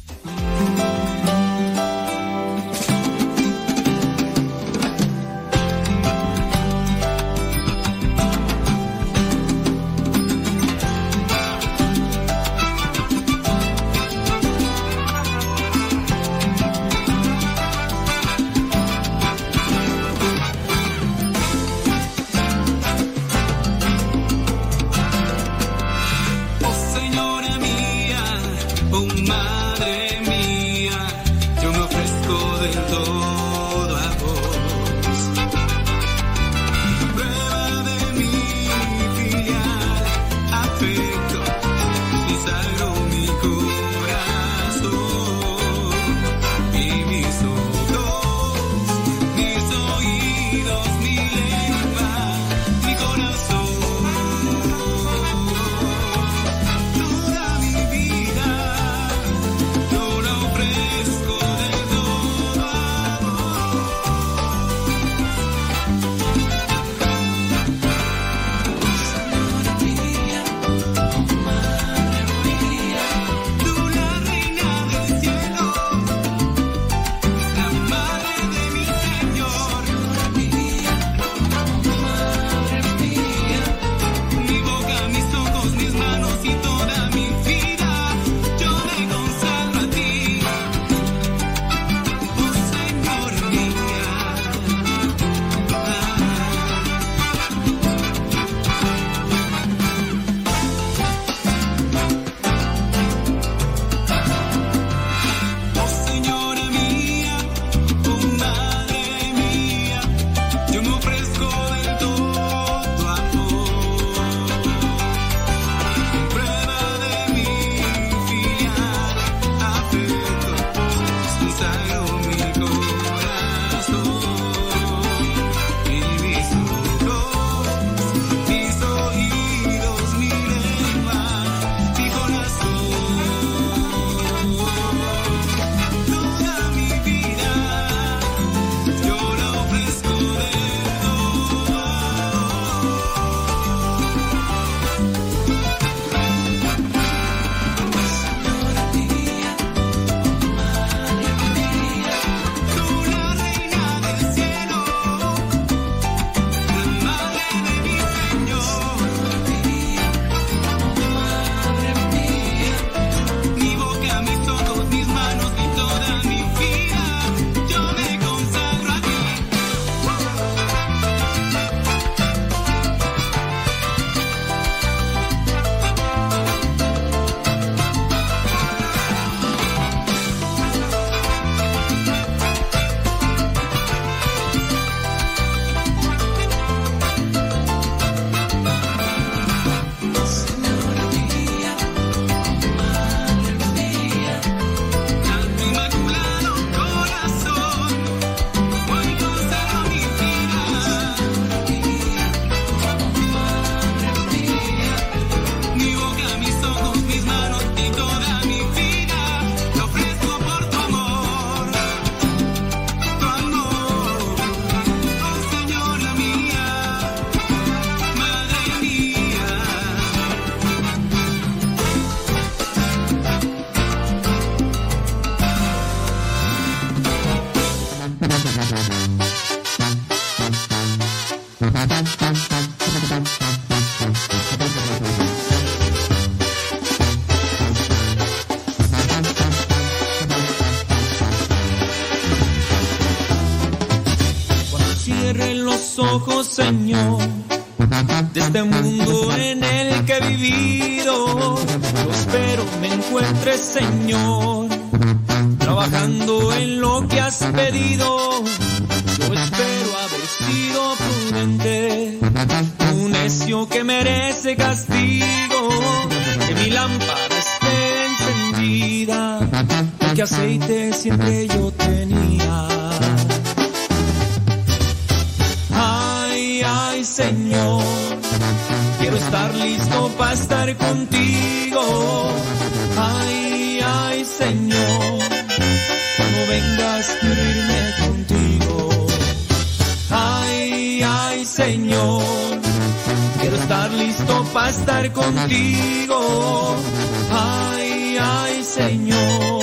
Señor, de este mundo en el que he vivido. Yo espero me encuentres, Señor, trabajando en lo que has pedido. Yo espero haber sido prudente, un necio que merece castigo, que mi lámpara esté encendida, porque aceite siempre yo listo para estar contigo. Ay, ay, Señor, cuando vengas quiero irme contigo. Ay, ay, Señor, quiero estar listo para estar contigo. Ay, ay, Señor,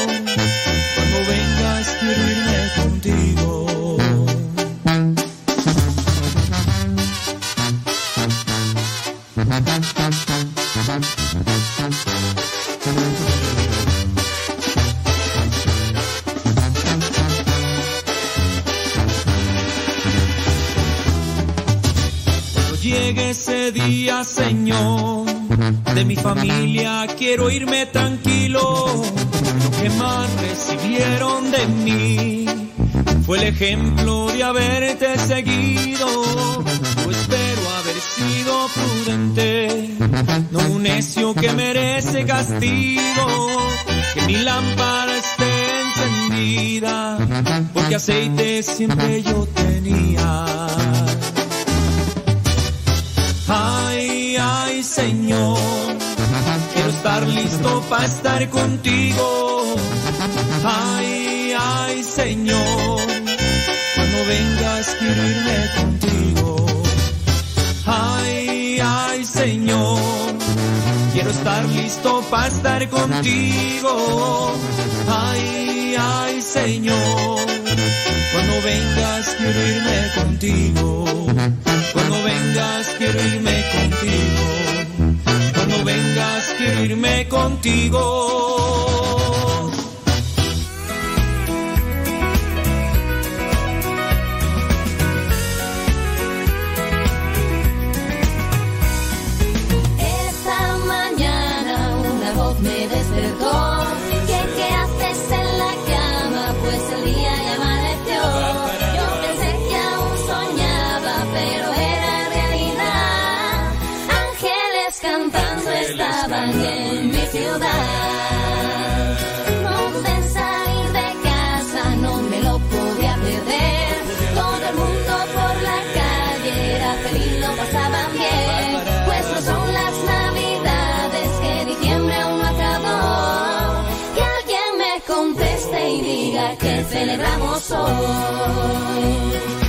ejemplo de haberte seguido. Yo espero haber sido prudente, no un necio que merece castigo. Que mi lámpara esté encendida, porque aceite siempre yo tenía. Ay, ay, Señor, quiero estar listo para estar contigo. Ay, ay, Señor, irme contigo. Ay, ay, Señor, quiero estar listo para estar contigo. Ay, ay, Señor, cuando vengas quiero irme contigo. Cuando vengas quiero irme contigo. Cuando vengas quiero irme contigo. Que celebramos hoy.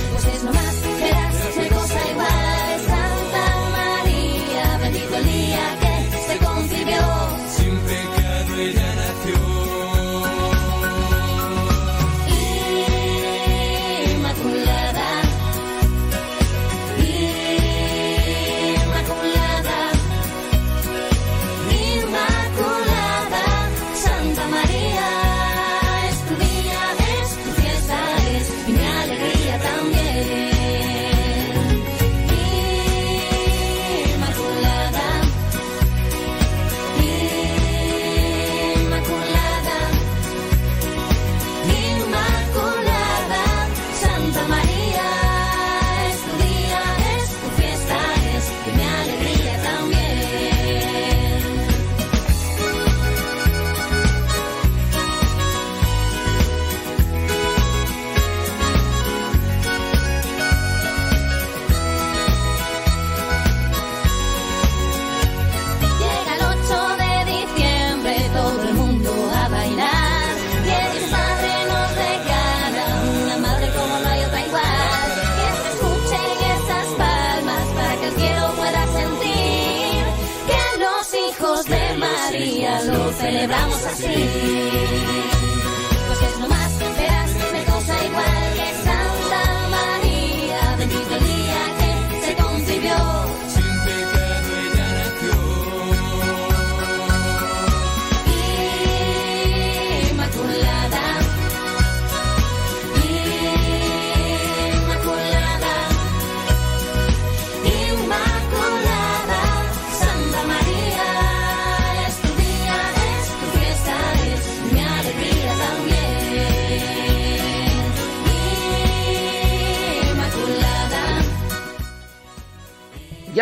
Celebramos así.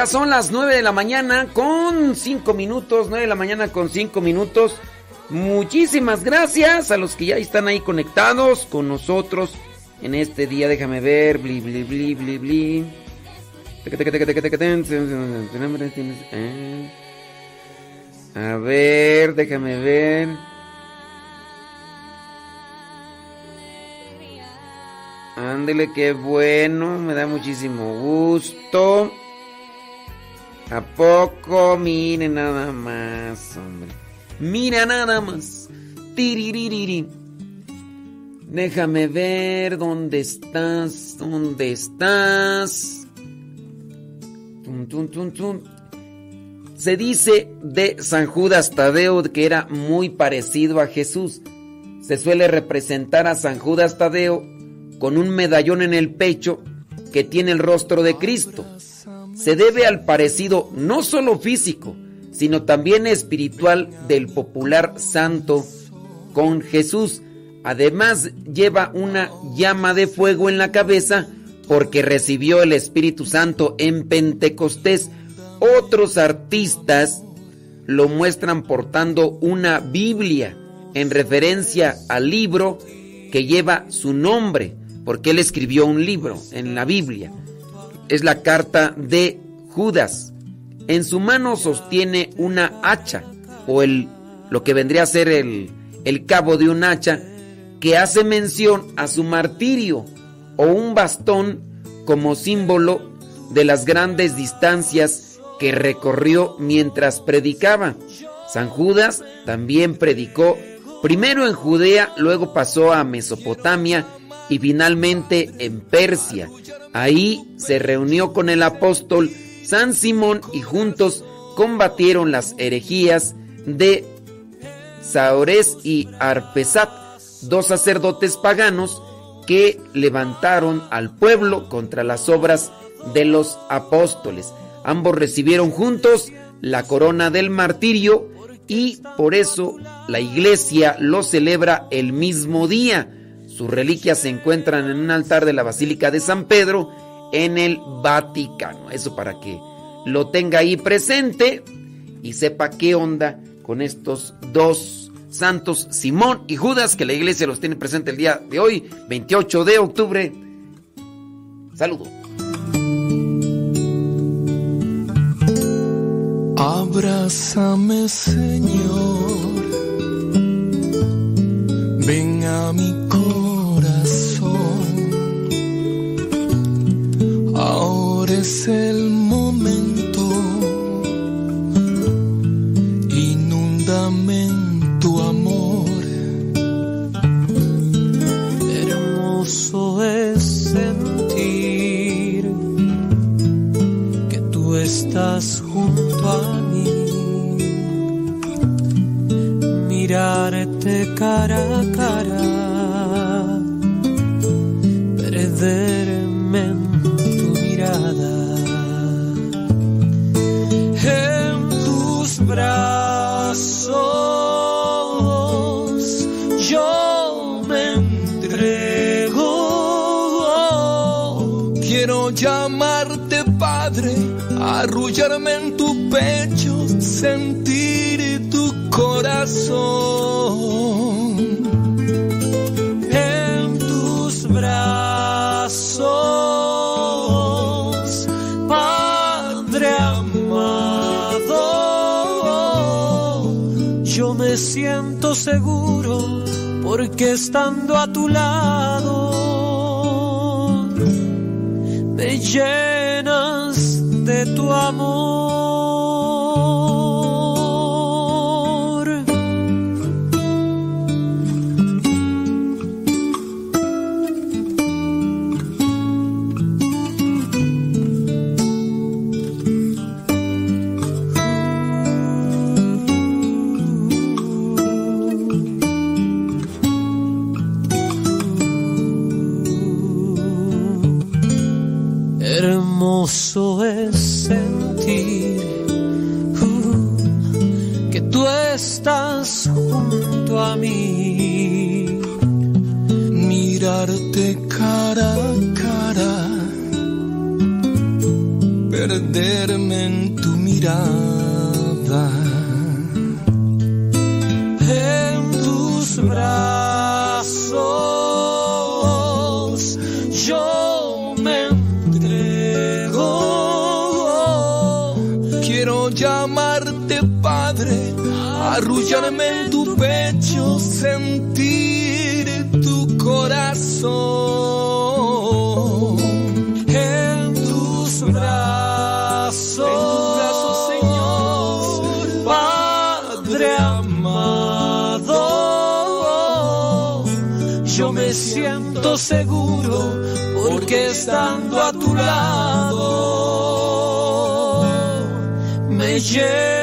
Ya son las 9 de la mañana con 5 minutos, 9 de la mañana con 5 minutos. Muchísimas gracias a los que ya están ahí conectados con nosotros en este día. Déjame ver, bli, bli, bli, bli, bli. A ver, déjame ver. Ándele, qué bueno, me da muchísimo gusto. ¿A poco? Mire nada más, hombre. Mira nada más. Tiriririri. Déjame ver dónde estás, dónde estás. Tum, tum, tum, tum. Se dice de San Judas Tadeo que era muy parecido a Jesús. Se suele representar a San Judas Tadeo con un medallón en el pecho que tiene el rostro de Cristo. Se debe al parecido no solo físico, sino también espiritual del popular santo con Jesús. Además lleva una llama de fuego en la cabeza porque recibió el Espíritu Santo en Pentecostés. Otros artistas lo muestran portando una Biblia en referencia al libro que lleva su nombre, porque él escribió un libro en la Biblia. Es la carta de Judas. En su mano sostiene una hacha, o el, lo que vendría a ser el, el cabo de un hacha, que hace mención a su martirio, o un bastón como símbolo de las grandes distancias que recorrió mientras predicaba. San Judas también predicó primero en Judea, luego pasó a Mesopotamia y finalmente en Persia. Ahí se reunió con el apóstol San Simón y juntos combatieron las herejías de Saores y Arpesat, dos sacerdotes paganos que levantaron al pueblo contra las obras de los apóstoles. Ambos recibieron juntos la corona del martirio y por eso la iglesia lo celebra el mismo día. Sus reliquias se encuentran en un altar de la Basílica de San Pedro en el Vaticano. Eso para que lo tenga ahí presente y sepa qué onda con estos dos santos, Simón y Judas, que la iglesia los tiene presente el día de hoy, 28 de octubre. Saludos. Abrázame, Señor. Ven a mi corazón. Es el momento. Inúndame en tu amor. Hermoso es sentir que tú estás junto a mí. Mirarte cara a cara, arrullarme en tu pecho, sentir tu corazón. en tus brazos, Padre amado. Yo me siento seguro porque estando a tu lado me llenas de tu amor. Perderme en tu mirada. En tus brazos yo me entrego. Quiero llamarte Padre, arrullarme en tu pecho, sentir tu corazón. Seguro porque estando a tu lado me llenas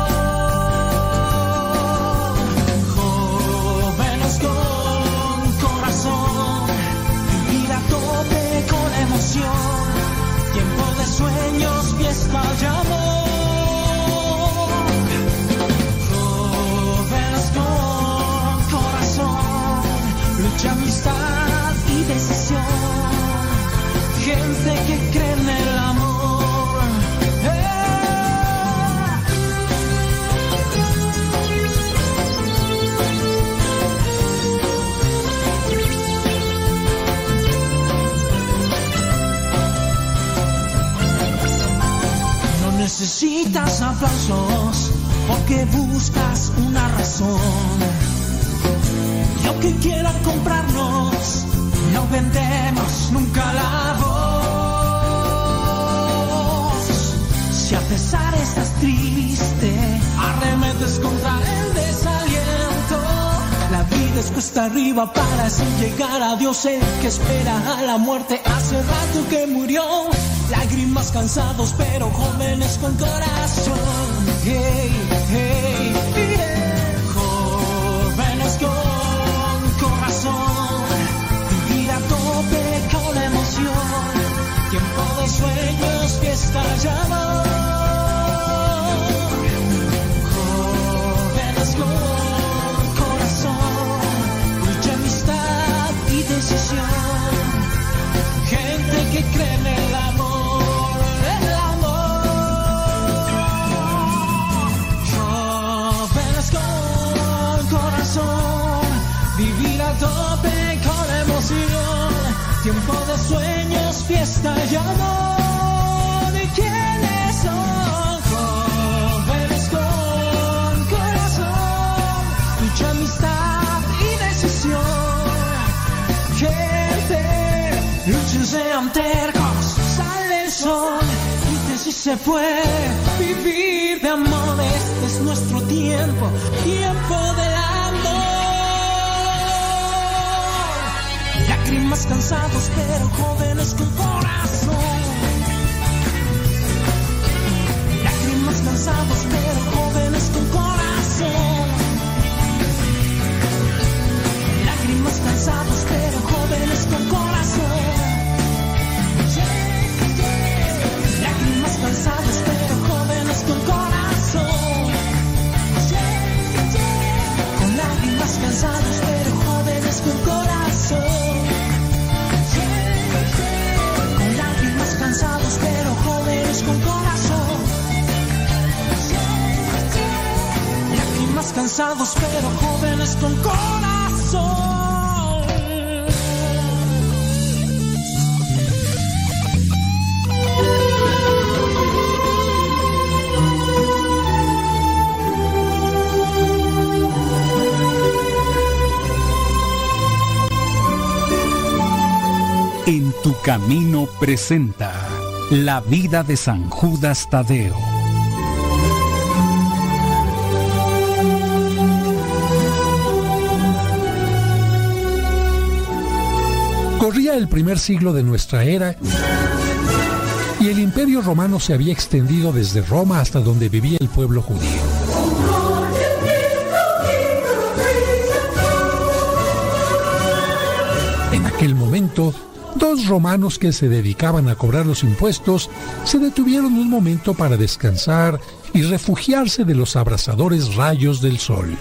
Necesitas aplausos porque buscas una razón. Y aunque quieran comprarnos, no vendemos nunca la voz. Si a pesar estás triste, arremetes contra desaliento. Cuesta arriba para así llegar a Dios, el que espera a la muerte hace rato que murió. Lágrimas cansados, pero jóvenes con corazón. Hey, hey, yeah. Jóvenes con corazón. Vivir a tope con emoción. Tiempo de sueños, fiesta y de sueños, fiesta y amor. ¿Y quiénes son? Jóvenes con corazón, lucha, amistad y decisión gente, luchen sean tercos, sale el sol, y si se puede vivir de amor, este es nuestro tiempo, tiempo del amor. Lágrimas cansados, pero jóvenes con corazón. Lágrimas cansados, pero jóvenes con corazón. Lágrimas cansados, pero jóvenes con corazón. cansados pero jóvenes con corazón. En tu camino presenta la vida de San Judas Tadeo. El primer siglo de nuestra era y el imperio romano se había extendido desde Roma hasta donde vivía el pueblo judío. En aquel momento, dos romanos que se dedicaban a cobrar los impuestos se detuvieron un momento para descansar y refugiarse de los abrasadores rayos del sol.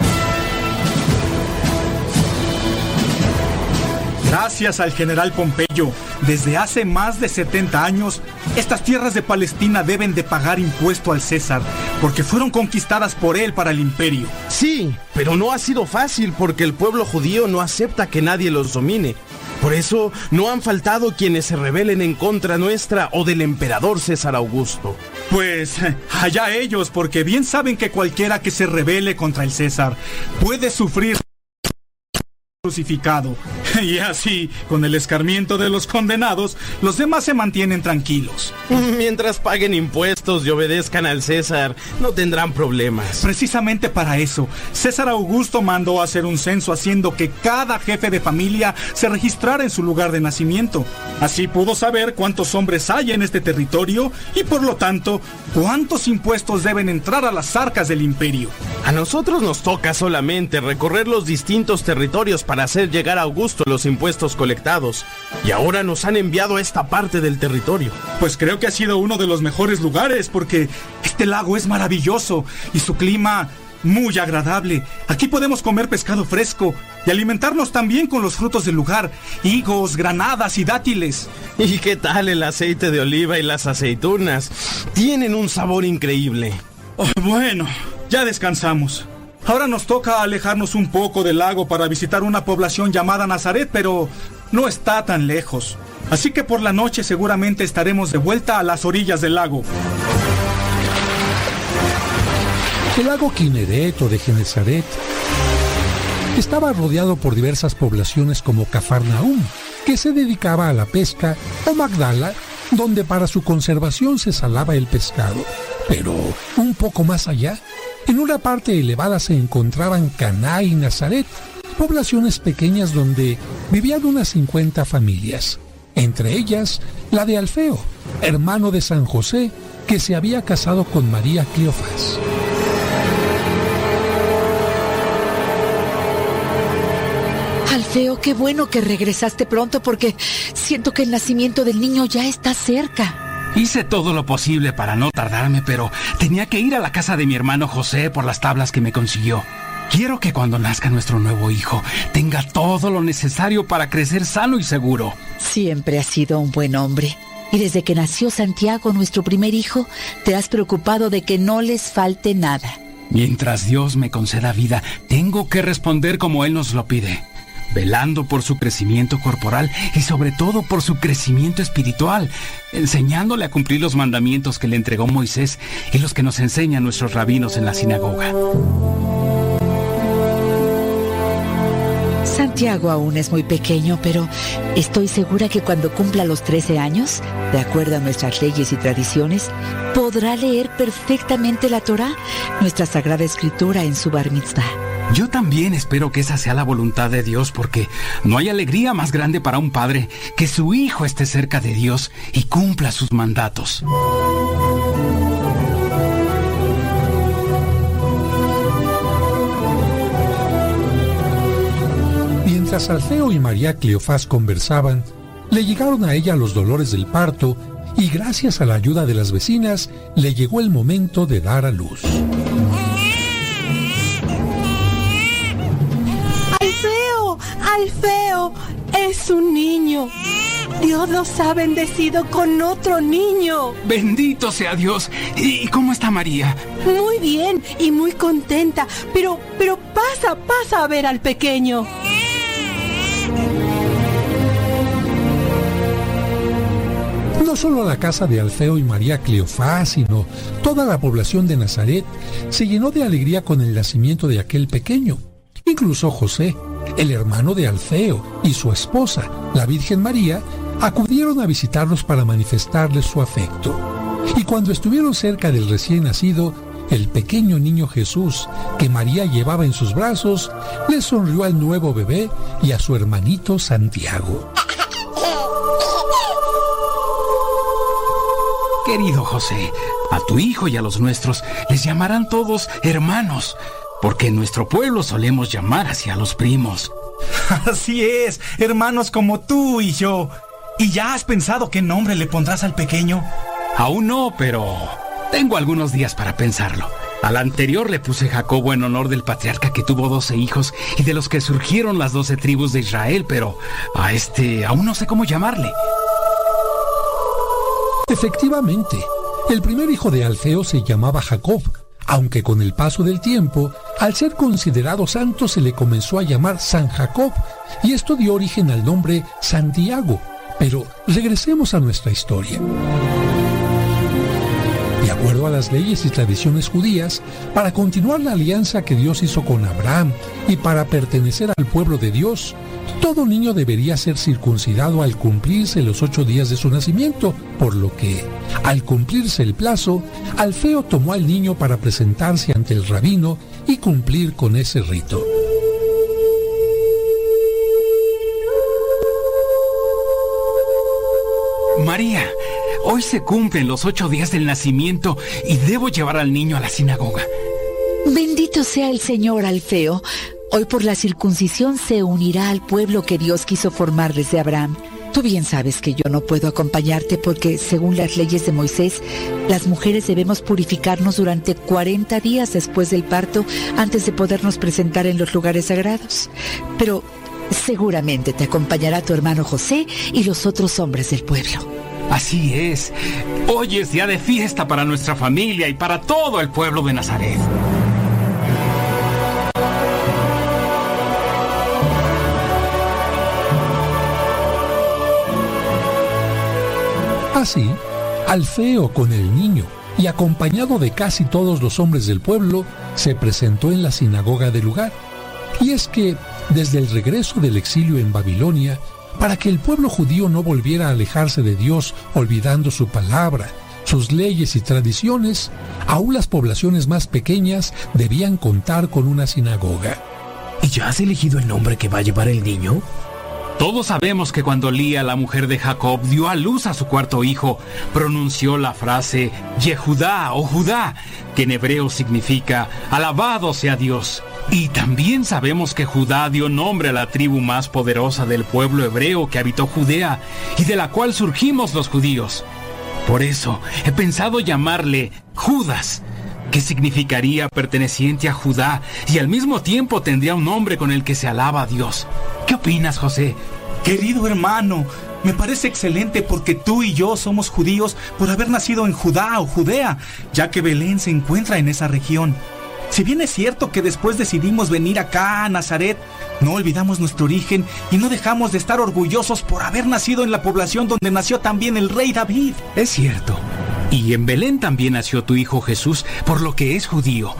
Gracias al general Pompeyo, desde hace más de 70 años, estas tierras de Palestina deben de pagar impuesto al César, porque fueron conquistadas por él para el imperio. Sí, pero no ha sido fácil porque el pueblo judío no acepta que nadie los domine. Por eso no han faltado quienes se rebelen en contra nuestra o del emperador César Augusto. Pues allá ellos, porque bien saben que cualquiera que se rebele contra el César puede sufrir crucificado. Y así, con el escarmiento de los condenados, los demás se mantienen tranquilos. Mientras paguen impuestos y obedezcan al César, no tendrán problemas. Precisamente para eso, César Augusto mandó hacer un censo haciendo que cada jefe de familia se registrara en su lugar de nacimiento. Así pudo saber cuántos hombres hay en este territorio y por lo tanto, cuántos impuestos deben entrar a las arcas del imperio. A nosotros nos toca solamente recorrer los distintos territorios para hacer llegar a Augusto los impuestos colectados. Y ahora nos han enviado a esta parte del territorio. Pues creo que ha sido uno de los mejores lugares porque este lago es maravilloso y su clima muy agradable. Aquí podemos comer pescado fresco y alimentarnos también con los frutos del lugar, higos, granadas y dátiles. ¿Y qué tal el aceite de oliva y las aceitunas? Tienen un sabor increíble. Oh, bueno, ya descansamos. Ahora nos toca alejarnos un poco del lago para visitar una población llamada Nazaret, pero no está tan lejos. Así que por la noche seguramente estaremos de vuelta a las orillas del lago. El lago Kineret o de Genezaret estaba rodeado por diversas poblaciones como Cafarnaum, que se dedicaba a la pesca, o Magdala, donde para su conservación se salaba el pescado. Pero un poco más allá, en una parte elevada se encontraban Caná y Nazaret, poblaciones pequeñas donde vivían unas 50 familias, entre ellas la de Alfeo, hermano de San José, que se había casado con María Cleofás. Alfeo, qué bueno que regresaste pronto porque siento que el nacimiento del niño ya está cerca. Hice todo lo posible para no tardarme, pero tenía que ir a la casa de mi hermano José por las tablas que me consiguió. Quiero que cuando nazca nuestro nuevo hijo tenga todo lo necesario para crecer sano y seguro. Siempre has sido un buen hombre. Y desde que nació Santiago, nuestro primer hijo, te has preocupado de que no les falte nada. Mientras Dios me conceda vida, tengo que responder como Él nos lo pide, velando por su crecimiento corporal y sobre todo por su crecimiento espiritual, enseñándole a cumplir los mandamientos que le entregó Moisés y los que nos enseñan nuestros rabinos en la sinagoga. Santiago aún es muy pequeño, pero estoy segura que cuando cumpla los 13 años, de acuerdo a nuestras leyes y tradiciones, podrá leer perfectamente la Torá, nuestra sagrada escritura en su bar mitzvah. Yo también espero que esa sea la voluntad de Dios porque no hay alegría más grande para un padre que su hijo esté cerca de Dios y cumpla sus mandatos. Mientras Alfeo y María Cleofás conversaban, le llegaron a ella los dolores del parto y gracias a la ayuda de las vecinas le llegó el momento de dar a luz. Alfeo, Alfeo, es un niño. Dios los ha bendecido con otro niño. Bendito sea Dios. ¿Y cómo está María? Muy bien y muy contenta, pero, pero pasa, pasa a ver al pequeño. No solo la casa de Alfeo y María Cleofás, sino toda la población de Nazaret se llenó de alegría con el nacimiento de aquel pequeño. Incluso José, el hermano de Alfeo, y su esposa, la Virgen María, acudieron a visitarlos para manifestarles su afecto. Y cuando estuvieron cerca del recién nacido, el pequeño niño Jesús que María llevaba en sus brazos le sonrió al nuevo bebé y a su hermanito Santiago. Querido José, a tu hijo y a los nuestros les llamarán todos hermanos, porque en nuestro pueblo solemos llamar así a los primos. Así es, hermanos como tú y yo. ¿Y ya has pensado qué nombre le pondrás al pequeño? Aún no, pero tengo algunos días para pensarlo. Al anterior le puse Jacobo en honor del patriarca que tuvo doce hijos y de los que surgieron las doce tribus de Israel, pero a este aún no sé cómo llamarle. Efectivamente, el primer hijo de Alfeo se llamaba Jacob, aunque con el paso del tiempo, al ser considerado santo se le comenzó a llamar San Jacob, y esto dio origen al nombre Santiago. Pero regresemos a nuestra historia. De acuerdo a las leyes y tradiciones judías, para continuar la alianza que Dios hizo con Abraham y para pertenecer al pueblo de Dios, todo niño debería ser circuncidado al cumplirse los ocho días de su nacimiento, por lo que, al cumplirse el plazo, Alfeo tomó al niño para presentarse ante el rabino y cumplir con ese rito. María, hoy se cumplen los ocho días del nacimiento y debo llevar al niño a la sinagoga. Bendito sea el Señor Alfeo. Hoy por la circuncisión se unirá al pueblo que Dios quiso formar desde Abraham. Tú bien sabes que yo no puedo acompañarte porque, según las leyes de Moisés, las mujeres debemos purificarnos durante 40 días después del parto antes de podernos presentar en los lugares sagrados. Pero seguramente te acompañará tu hermano José y los otros hombres del pueblo. Así es. Hoy es día de fiesta para nuestra familia y para todo el pueblo de Nazaret. Así, Alfeo con el niño y acompañado de casi todos los hombres del pueblo, se presentó en la sinagoga del lugar. Y es que, desde el regreso del exilio en Babilonia, para que el pueblo judío no volviera a alejarse de Dios olvidando su palabra, sus leyes y tradiciones, aún las poblaciones más pequeñas debían contar con una sinagoga. ¿Y ya has elegido el nombre que va a llevar el niño? Todos sabemos que cuando Lía, la mujer de Jacob, dio a luz a su cuarto hijo, pronunció la frase Yehudá o Judá, que en hebreo significa Alabado sea Dios. Y también sabemos que Judá dio nombre a la tribu más poderosa del pueblo hebreo que habitó Judea y de la cual surgimos los judíos. Por eso he pensado llamarle Judas, que significaría perteneciente a Judá y al mismo tiempo tendría un nombre con el que se alaba a Dios. ¿Qué opinas, José? Querido hermano, me parece excelente porque tú y yo somos judíos por haber nacido en Judá o Judea, ya que Belén se encuentra en esa región. Si bien es cierto que después decidimos venir acá a Nazaret, no olvidamos nuestro origen y no dejamos de estar orgullosos por haber nacido en la población donde nació también el rey David. Es cierto. Y en Belén también nació tu hijo Jesús, por lo que es judío.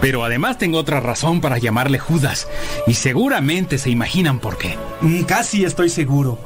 Pero además tengo otra razón para llamarle Judas, y seguramente se imaginan por qué. Mm, Casi estoy seguro.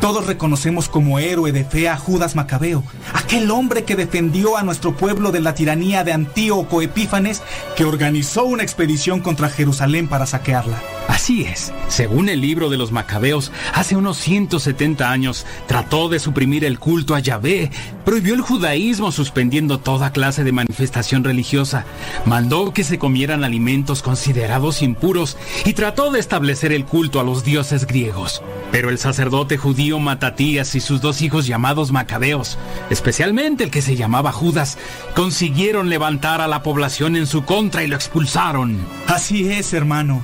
Todos reconocemos como héroe de fe a Judas Macabeo, aquel hombre que defendió a nuestro pueblo de la tiranía de Antíoco Epífanes, que organizó una expedición contra Jerusalén para saquearla. Así es. Según el libro de los Macabeos, hace unos 170 años trató de suprimir el culto a Yahvé, prohibió el judaísmo suspendiendo toda clase de manifestación religiosa, mandó que se comieran alimentos considerados impuros y trató de establecer el culto a los dioses griegos. Pero el sacerdote judío Matatías y sus dos hijos llamados Macabeos, especialmente el que se llamaba Judas, consiguieron levantar a la población en su contra y lo expulsaron. Así es, hermano.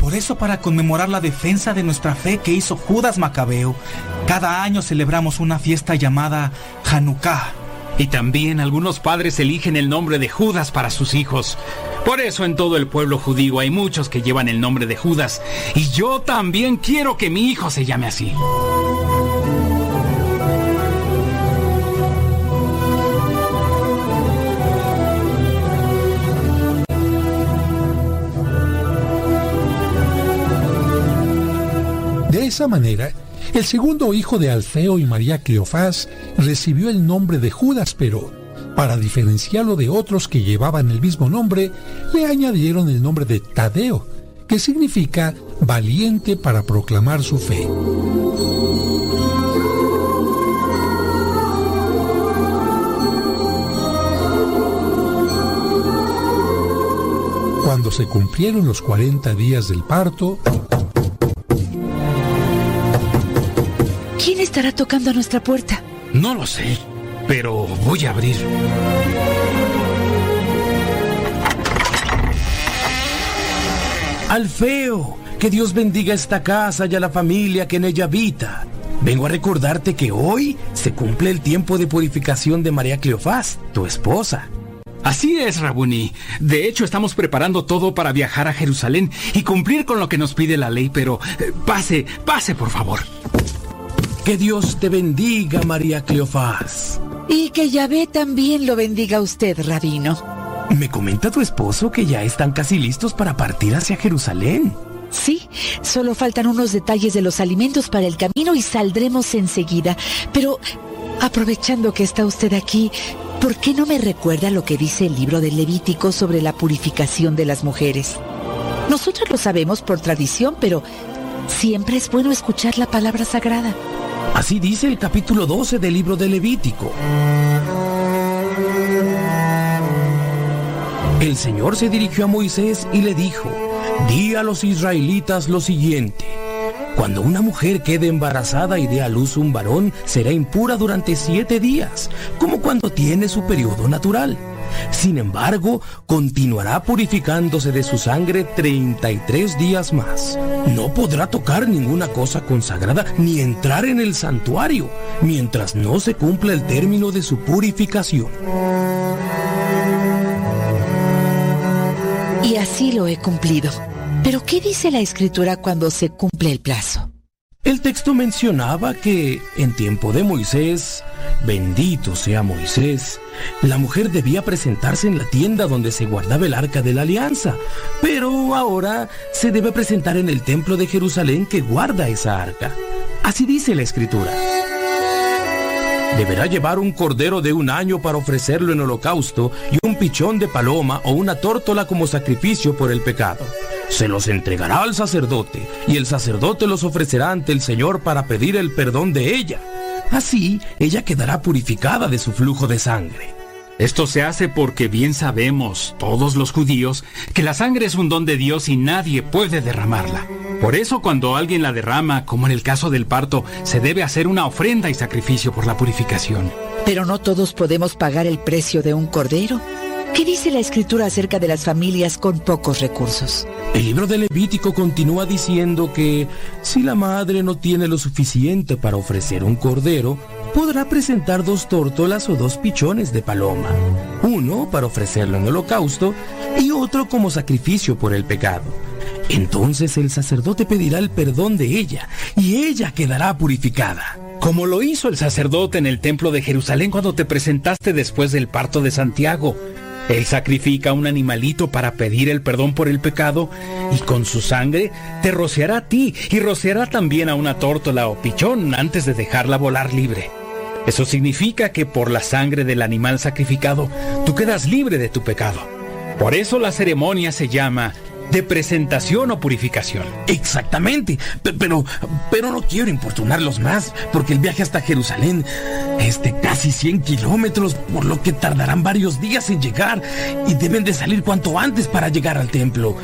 Por eso, para conmemorar la defensa de nuestra fe que hizo Judas Macabeo, cada año celebramos una fiesta llamada Hanukkah. Y también algunos padres eligen el nombre de Judas para sus hijos. Por eso en todo el pueblo judío hay muchos que llevan el nombre de Judas. Y yo también quiero que mi hijo se llame así. De esa manera, El segundo hijo de Alfeo y María Cleofás recibió el nombre de Judas, pero para diferenciarlo de otros que llevaban el mismo nombre, le añadieron el nombre de Tadeo, que significa valiente para proclamar su fe. Cuando se cumplieron los 40 días del parto, ¿Quién estará tocando a nuestra puerta? No lo sé, pero voy a abrir. Alfeo, que Dios bendiga esta casa y a la familia que en ella habita. Vengo a recordarte que hoy se cumple el tiempo de purificación de María Cleofás, tu esposa. Así es, Rabuni. De hecho, estamos preparando todo para viajar a Jerusalén y cumplir con lo que nos pide la ley, pero eh, pase, pase, por favor. Que Dios te bendiga, María Cleofás. Y que Yahvé también lo bendiga a usted, rabino. Me comenta tu esposo que ya están casi listos para partir hacia Jerusalén. Sí, solo faltan unos detalles de los alimentos para el camino y saldremos enseguida. Pero, aprovechando que está usted aquí, ¿por qué no me recuerda lo que dice el libro del Levítico sobre la purificación de las mujeres? Nosotros lo sabemos por tradición, pero siempre es bueno escuchar la palabra sagrada. Así dice el capítulo 12 del libro de Levítico. El Señor se dirigió a Moisés y le dijo, di a los israelitas lo siguiente. Cuando una mujer quede embarazada y dé a luz un varón, será impura durante siete días, como cuando tiene su periodo natural. Sin embargo, continuará purificándose de su sangre 33 días más. No podrá tocar ninguna cosa consagrada ni entrar en el santuario, mientras no se cumpla el término de su purificación. Y así lo he cumplido. Pero ¿qué dice la escritura cuando se cumple el plazo? El texto mencionaba que en tiempo de Moisés, bendito sea Moisés, la mujer debía presentarse en la tienda donde se guardaba el arca de la alianza, pero ahora se debe presentar en el templo de Jerusalén que guarda esa arca. Así dice la escritura. Deberá llevar un cordero de un año para ofrecerlo en holocausto y un pichón de paloma o una tórtola como sacrificio por el pecado. Se los entregará al sacerdote y el sacerdote los ofrecerá ante el Señor para pedir el perdón de ella. Así, ella quedará purificada de su flujo de sangre. Esto se hace porque bien sabemos, todos los judíos, que la sangre es un don de Dios y nadie puede derramarla. Por eso cuando alguien la derrama, como en el caso del parto, se debe hacer una ofrenda y sacrificio por la purificación. Pero no todos podemos pagar el precio de un cordero. ¿Qué dice la escritura acerca de las familias con pocos recursos? El libro de Levítico continúa diciendo que si la madre no tiene lo suficiente para ofrecer un cordero, podrá presentar dos tórtolas o dos pichones de paloma, uno para ofrecerlo en holocausto y otro como sacrificio por el pecado. Entonces el sacerdote pedirá el perdón de ella y ella quedará purificada. Como lo hizo el sacerdote en el templo de Jerusalén cuando te presentaste después del parto de Santiago. Él sacrifica un animalito para pedir el perdón por el pecado y con su sangre te rociará a ti y rociará también a una tórtola o pichón antes de dejarla volar libre. Eso significa que por la sangre del animal sacrificado tú quedas libre de tu pecado. Por eso la ceremonia se llama de presentación o purificación. Exactamente, Pe- pero, pero no quiero importunarlos más, porque el viaje hasta Jerusalén es de casi 100 kilómetros, por lo que tardarán varios días en llegar y deben de salir cuanto antes para llegar al templo.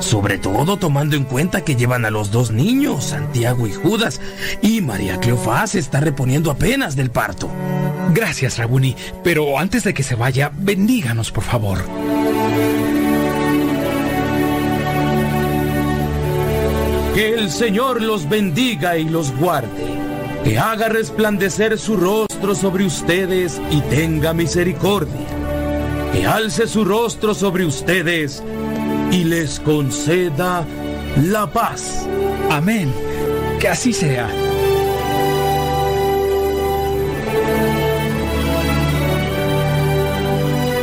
Sobre todo tomando en cuenta que llevan a los dos niños, Santiago y Judas, y María Cleofás se está reponiendo apenas del parto. Gracias, Rabuni, pero antes de que se vaya, bendíganos, por favor. Que el Señor los bendiga y los guarde. Que haga resplandecer su rostro sobre ustedes y tenga misericordia. Que alce su rostro sobre ustedes y les conceda la paz. Amén. Que así sea.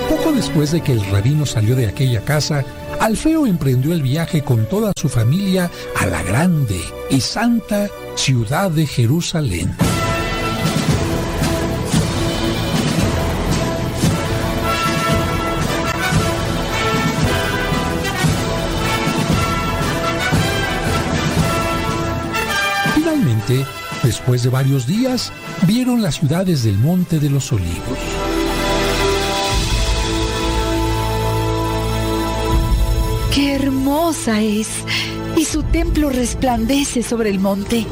Poco después de que el rabino salió de aquella casa, Alfeo emprendió el viaje con toda su familia a la grande y santa ciudad de Jerusalén. Finalmente, después de varios días, vieron las ciudades del Monte de los Olivos. ¡Qué hermosa es! Y su templo resplandece sobre el monte.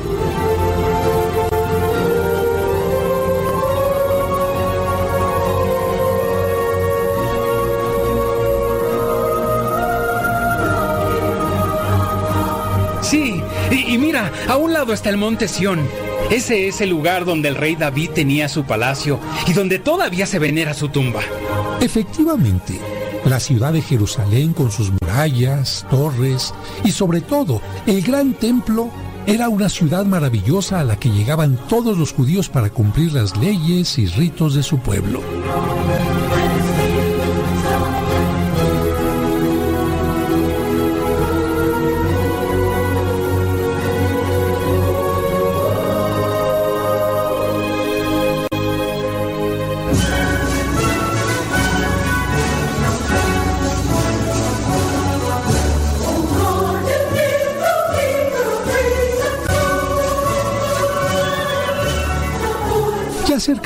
Sí, y, y mira, a un lado está el monte Sión. Ese es el lugar donde el rey David tenía su palacio y donde todavía se venera su tumba. Efectivamente, la ciudad de Jerusalén con sus murallas, torres y sobre todo el gran templo era una ciudad maravillosa a la que llegaban todos los judíos para cumplir las leyes y ritos de su pueblo.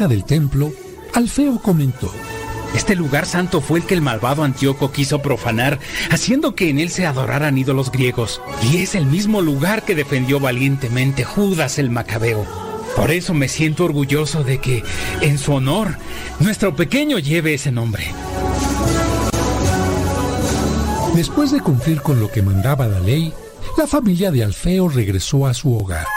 Cerca del templo, Alfeo comentó, Este lugar santo fue el que el malvado Antíoco quiso profanar, haciendo que en él se adoraran ídolos griegos. Y es el mismo lugar que defendió valientemente Judas el Macabeo. Por eso me siento orgulloso de que, en su honor, nuestro pequeño lleve ese nombre. Después de cumplir con lo que mandaba la ley, la familia de Alfeo regresó a su hogar.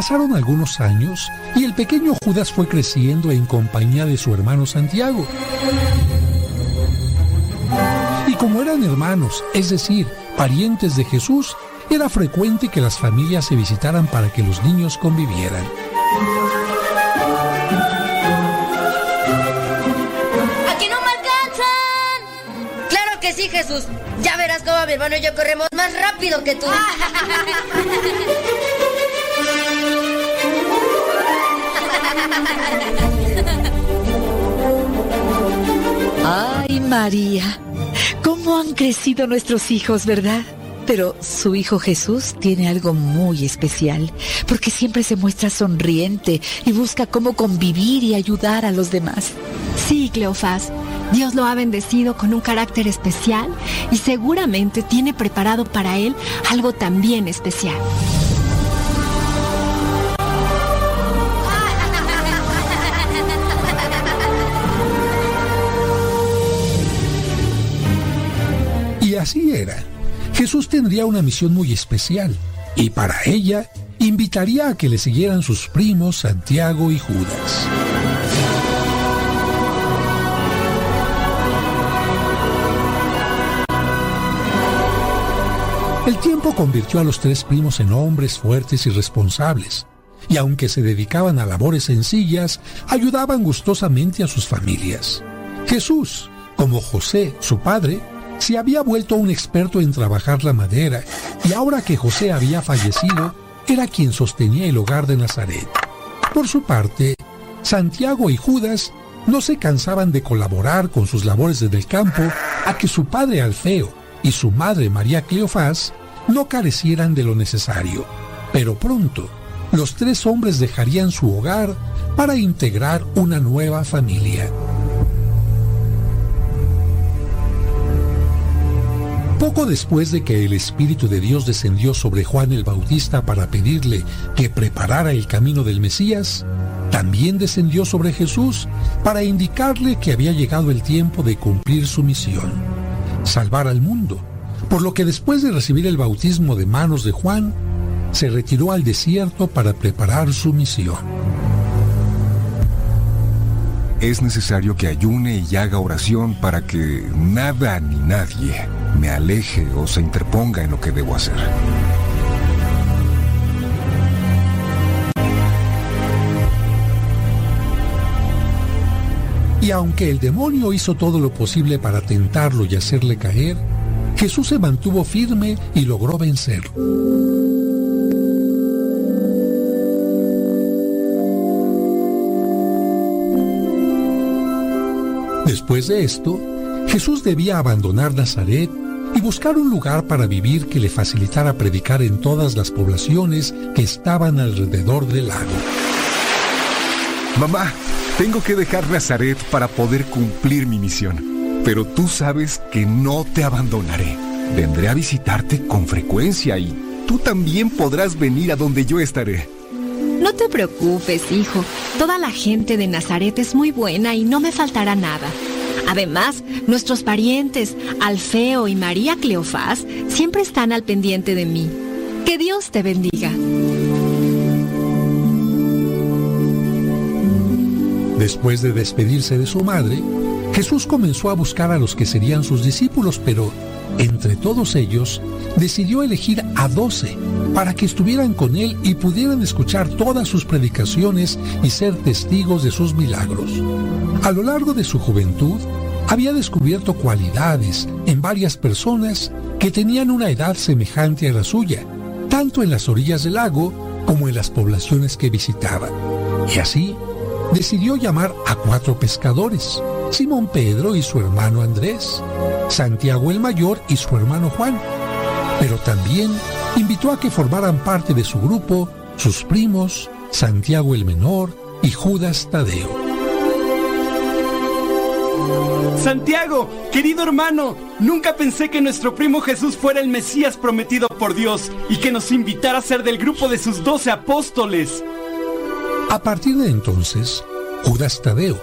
Pasaron algunos años y el pequeño Judas fue creciendo en compañía de su hermano Santiago. Y como eran hermanos, es decir, parientes de Jesús, era frecuente que las familias se visitaran para que los niños convivieran. ¡Aquí no me alcanzan! Claro que sí, Jesús. Ya verás cómo mi hermano y yo corremos más rápido que tú. Ay, María, cómo han crecido nuestros hijos, ¿verdad? Pero su hijo Jesús tiene algo muy especial, porque siempre se muestra sonriente y busca cómo convivir y ayudar a los demás. Sí, Cleofás. Dios lo ha bendecido con un carácter especial y seguramente tiene preparado para él algo también especial. Así era. Jesús tendría una misión muy especial, y para ella invitaría a que le siguieran sus primos Santiago y Judas. El tiempo convirtió a los tres primos en hombres fuertes y responsables, y aunque se dedicaban a labores sencillas, ayudaban gustosamente a sus familias. Jesús, como José, su padre, se había vuelto un experto en trabajar la madera, y ahora que José había fallecido, era quien sostenía el hogar de Nazaret. Por su parte, Santiago y Judas no se cansaban de colaborar con sus labores desde el campo a que su padre Alfeo y su madre María Cleofás no carecieran de lo necesario. Pero pronto, los tres hombres dejarían su hogar para integrar una nueva familia. Poco después de que el Espíritu de Dios descendió sobre Juan el Bautista para pedirle que preparara el camino del Mesías, también descendió sobre Jesús para indicarle que había llegado el tiempo de cumplir su misión, salvar al mundo, por lo que después de recibir el bautismo de manos de Juan, se retiró al desierto para preparar su misión. Es necesario que ayune y haga oración para que nada ni nadie me aleje o se interponga en lo que debo hacer. Y aunque el demonio hizo todo lo posible para tentarlo y hacerle caer, Jesús se mantuvo firme y logró vencerlo. Después de esto, Jesús debía abandonar Nazaret y buscar un lugar para vivir que le facilitara predicar en todas las poblaciones que estaban alrededor del lago. Mamá, tengo que dejar Nazaret para poder cumplir mi misión. Pero tú sabes que no te abandonaré. Vendré a visitarte con frecuencia y tú también podrás venir a donde yo estaré. No te preocupes, hijo. Toda la gente de Nazaret es muy buena y no me faltará nada. Además, nuestros parientes, Alfeo y María Cleofás, siempre están al pendiente de mí. Que Dios te bendiga. Después de despedirse de su madre, Jesús comenzó a buscar a los que serían sus discípulos, pero entre todos ellos decidió elegir a doce para que estuvieran con él y pudieran escuchar todas sus predicaciones y ser testigos de sus milagros. A lo largo de su juventud, había descubierto cualidades en varias personas que tenían una edad semejante a la suya, tanto en las orillas del lago como en las poblaciones que visitaba. Y así, decidió llamar a cuatro pescadores, Simón Pedro y su hermano Andrés, Santiago el Mayor y su hermano Juan, pero también invitó a que formaran parte de su grupo sus primos, Santiago el Menor y Judas Tadeo. Santiago, querido hermano, nunca pensé que nuestro primo Jesús fuera el Mesías prometido por Dios y que nos invitara a ser del grupo de sus doce apóstoles. A partir de entonces, Judas Tadeo,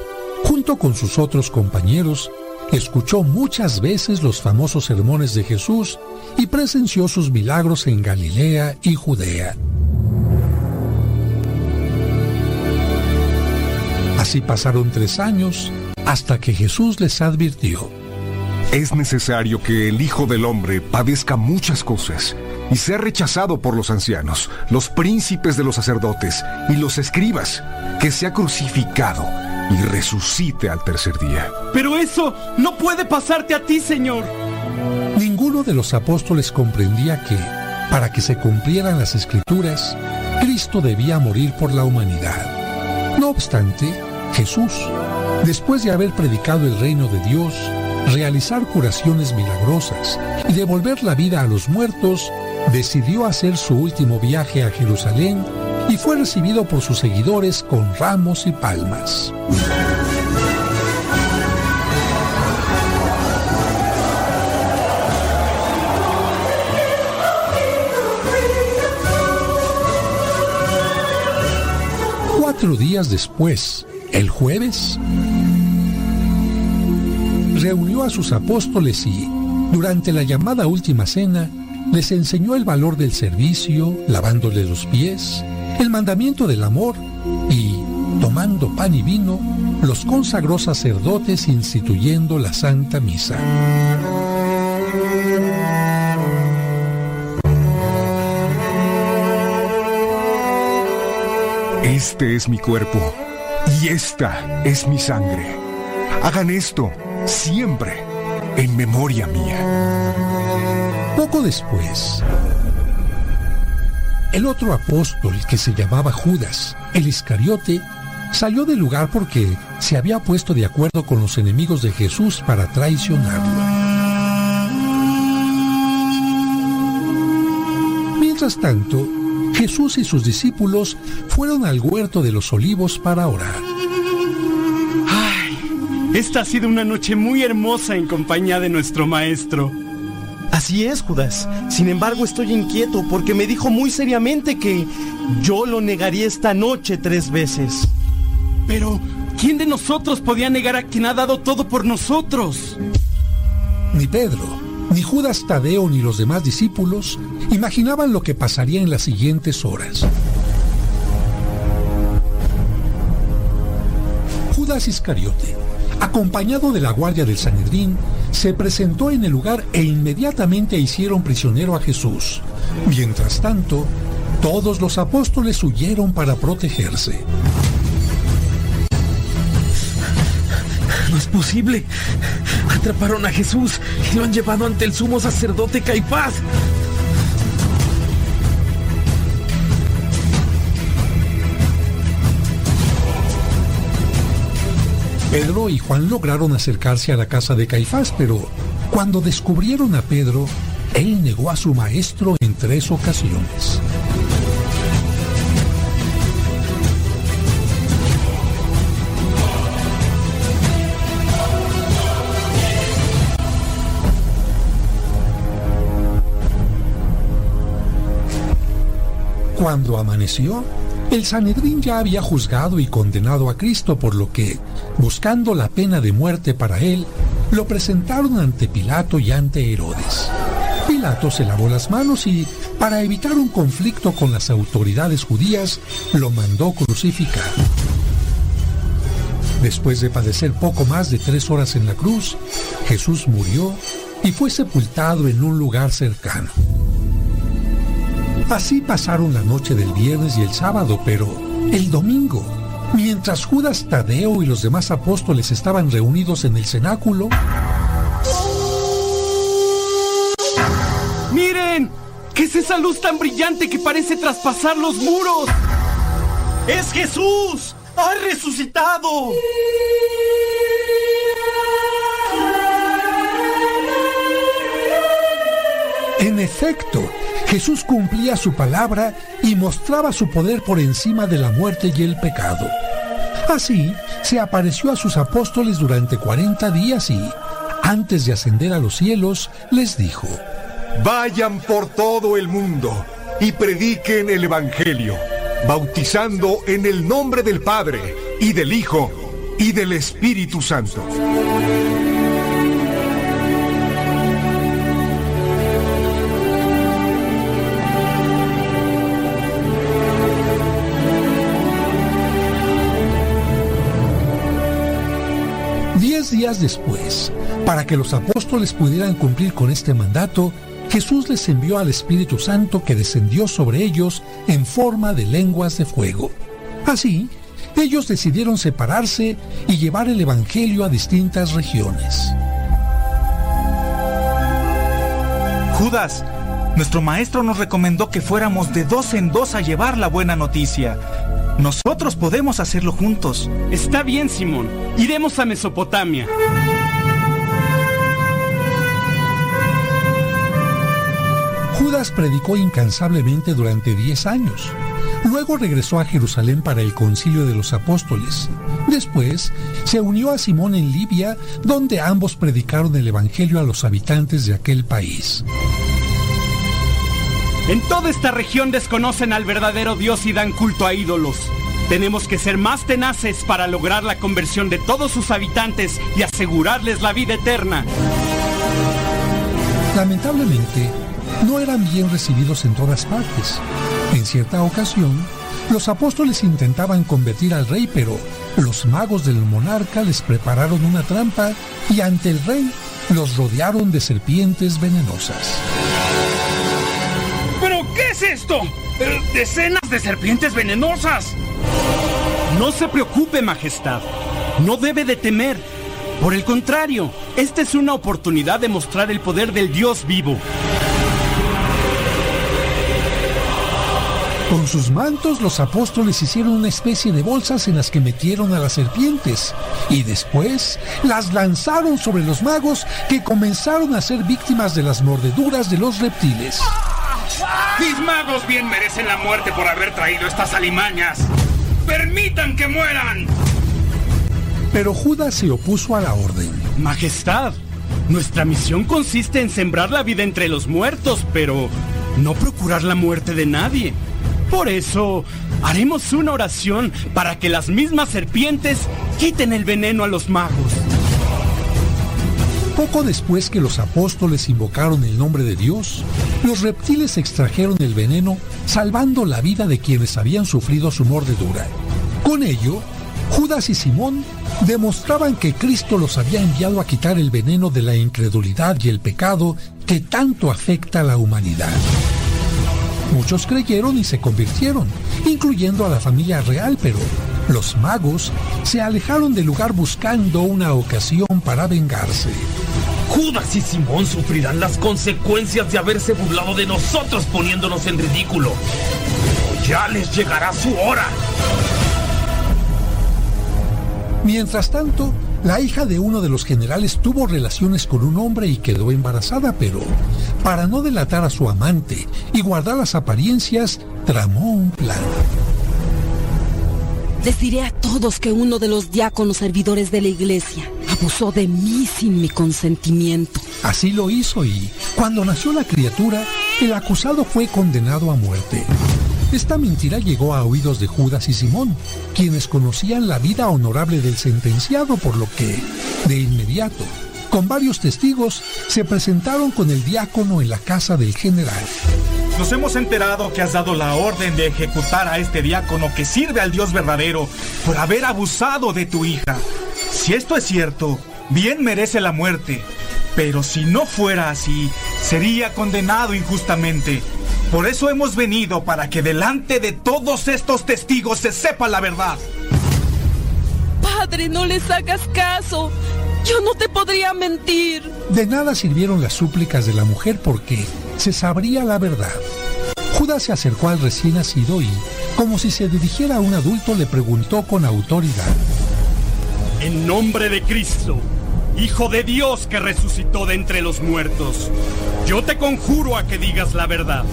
con sus otros compañeros, escuchó muchas veces los famosos sermones de Jesús y presenció sus milagros en Galilea y Judea. Así pasaron tres años hasta que Jesús les advirtió. Es necesario que el Hijo del Hombre padezca muchas cosas y sea rechazado por los ancianos, los príncipes de los sacerdotes y los escribas, que sea crucificado y resucite al tercer día. Pero eso no puede pasarte a ti, Señor. Ninguno de los apóstoles comprendía que, para que se cumplieran las escrituras, Cristo debía morir por la humanidad. No obstante, Jesús, después de haber predicado el reino de Dios, realizar curaciones milagrosas y devolver la vida a los muertos, decidió hacer su último viaje a Jerusalén y fue recibido por sus seguidores con ramos y palmas. Cuatro días después, el jueves, reunió a sus apóstoles y, durante la llamada última cena, les enseñó el valor del servicio, lavándole los pies, el mandamiento del amor y, tomando pan y vino, los consagró sacerdotes instituyendo la Santa Misa. Este es mi cuerpo y esta es mi sangre. Hagan esto siempre en memoria mía. Poco después, el otro apóstol que se llamaba Judas, el Iscariote, salió del lugar porque se había puesto de acuerdo con los enemigos de Jesús para traicionarlo. Mientras tanto, Jesús y sus discípulos fueron al huerto de los olivos para orar. Ay, esta ha sido una noche muy hermosa en compañía de nuestro maestro. Así es, Judas. Sin embargo, estoy inquieto porque me dijo muy seriamente que yo lo negaría esta noche tres veces. Pero, ¿quién de nosotros podía negar a quien ha dado todo por nosotros? Ni Pedro, ni Judas Tadeo, ni los demás discípulos imaginaban lo que pasaría en las siguientes horas. Judas Iscariote, acompañado de la guardia del Sanedrín, se presentó en el lugar e inmediatamente hicieron prisionero a Jesús. Mientras tanto, todos los apóstoles huyeron para protegerse. No es posible. Atraparon a Jesús y lo han llevado ante el sumo sacerdote Caifás. Pedro y Juan lograron acercarse a la casa de Caifás, pero cuando descubrieron a Pedro, él negó a su maestro en tres ocasiones. Cuando amaneció, el Sanedrín ya había juzgado y condenado a Cristo, por lo que, buscando la pena de muerte para él, lo presentaron ante Pilato y ante Herodes. Pilato se lavó las manos y, para evitar un conflicto con las autoridades judías, lo mandó crucificar. Después de padecer poco más de tres horas en la cruz, Jesús murió y fue sepultado en un lugar cercano. Así pasaron la noche del viernes y el sábado, pero el domingo, mientras Judas Tadeo y los demás apóstoles estaban reunidos en el cenáculo, ¡Miren! ¿Qué es esa luz tan brillante que parece traspasar los muros? ¡Es Jesús! ¡Ha resucitado! en efecto, Jesús cumplía su palabra y mostraba su poder por encima de la muerte y el pecado. Así, se apareció a sus apóstoles durante 40 días y, antes de ascender a los cielos, les dijo, Vayan por todo el mundo y prediquen el Evangelio, bautizando en el nombre del Padre y del Hijo y del Espíritu Santo. Días después, para que los apóstoles pudieran cumplir con este mandato, Jesús les envió al Espíritu Santo que descendió sobre ellos en forma de lenguas de fuego. Así, ellos decidieron separarse y llevar el Evangelio a distintas regiones. Judas, nuestro maestro nos recomendó que fuéramos de dos en dos a llevar la buena noticia. Nosotros podemos hacerlo juntos. Está bien, Simón. Iremos a Mesopotamia. Judas predicó incansablemente durante 10 años. Luego regresó a Jerusalén para el concilio de los apóstoles. Después se unió a Simón en Libia, donde ambos predicaron el Evangelio a los habitantes de aquel país. En toda esta región desconocen al verdadero Dios y dan culto a ídolos. Tenemos que ser más tenaces para lograr la conversión de todos sus habitantes y asegurarles la vida eterna. Lamentablemente, no eran bien recibidos en todas partes. En cierta ocasión, los apóstoles intentaban convertir al rey, pero los magos del monarca les prepararon una trampa y ante el rey los rodearon de serpientes venenosas. Eh, Decenas de serpientes venenosas. No se preocupe, Majestad. No debe de temer. Por el contrario, esta es una oportunidad de mostrar el poder del Dios vivo. Con sus mantos los apóstoles hicieron una especie de bolsas en las que metieron a las serpientes y después las lanzaron sobre los magos que comenzaron a ser víctimas de las mordeduras de los reptiles. Mis magos bien merecen la muerte por haber traído estas alimañas. ¡Permitan que mueran! Pero Judas se opuso a la orden. Majestad, nuestra misión consiste en sembrar la vida entre los muertos, pero no procurar la muerte de nadie. Por eso, haremos una oración para que las mismas serpientes quiten el veneno a los magos. Poco después que los apóstoles invocaron el nombre de Dios, los reptiles extrajeron el veneno, salvando la vida de quienes habían sufrido su mordedura. Con ello, Judas y Simón demostraban que Cristo los había enviado a quitar el veneno de la incredulidad y el pecado que tanto afecta a la humanidad. Muchos creyeron y se convirtieron, incluyendo a la familia real, pero los magos se alejaron del lugar buscando una ocasión para vengarse. Judas y Simón sufrirán las consecuencias de haberse burlado de nosotros poniéndonos en ridículo. Pero ya les llegará su hora. Mientras tanto, la hija de uno de los generales tuvo relaciones con un hombre y quedó embarazada, pero para no delatar a su amante y guardar las apariencias, tramó un plan. Les diré a todos que uno de los diáconos servidores de la iglesia abusó de mí sin mi consentimiento. Así lo hizo y, cuando nació la criatura, el acusado fue condenado a muerte. Esta mentira llegó a oídos de Judas y Simón, quienes conocían la vida honorable del sentenciado, por lo que, de inmediato, con varios testigos, se presentaron con el diácono en la casa del general. Nos hemos enterado que has dado la orden de ejecutar a este diácono que sirve al Dios verdadero por haber abusado de tu hija. Si esto es cierto, bien merece la muerte. Pero si no fuera así, sería condenado injustamente. Por eso hemos venido para que delante de todos estos testigos se sepa la verdad. Padre, no les hagas caso. Yo no te podría mentir. De nada sirvieron las súplicas de la mujer porque se sabría la verdad. Judas se acercó al recién nacido y, como si se dirigiera a un adulto, le preguntó con autoridad. En nombre de Cristo, Hijo de Dios que resucitó de entre los muertos, yo te conjuro a que digas la verdad.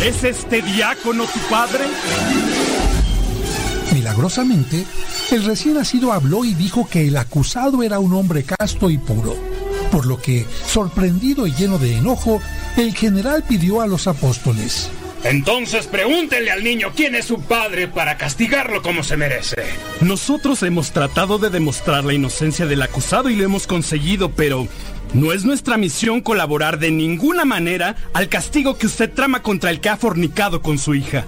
¿Es este diácono tu padre? Milagrosamente, el recién nacido habló y dijo que el acusado era un hombre casto y puro, por lo que, sorprendido y lleno de enojo, el general pidió a los apóstoles. Entonces pregúntenle al niño quién es su padre para castigarlo como se merece. Nosotros hemos tratado de demostrar la inocencia del acusado y lo hemos conseguido, pero no es nuestra misión colaborar de ninguna manera al castigo que usted trama contra el que ha fornicado con su hija.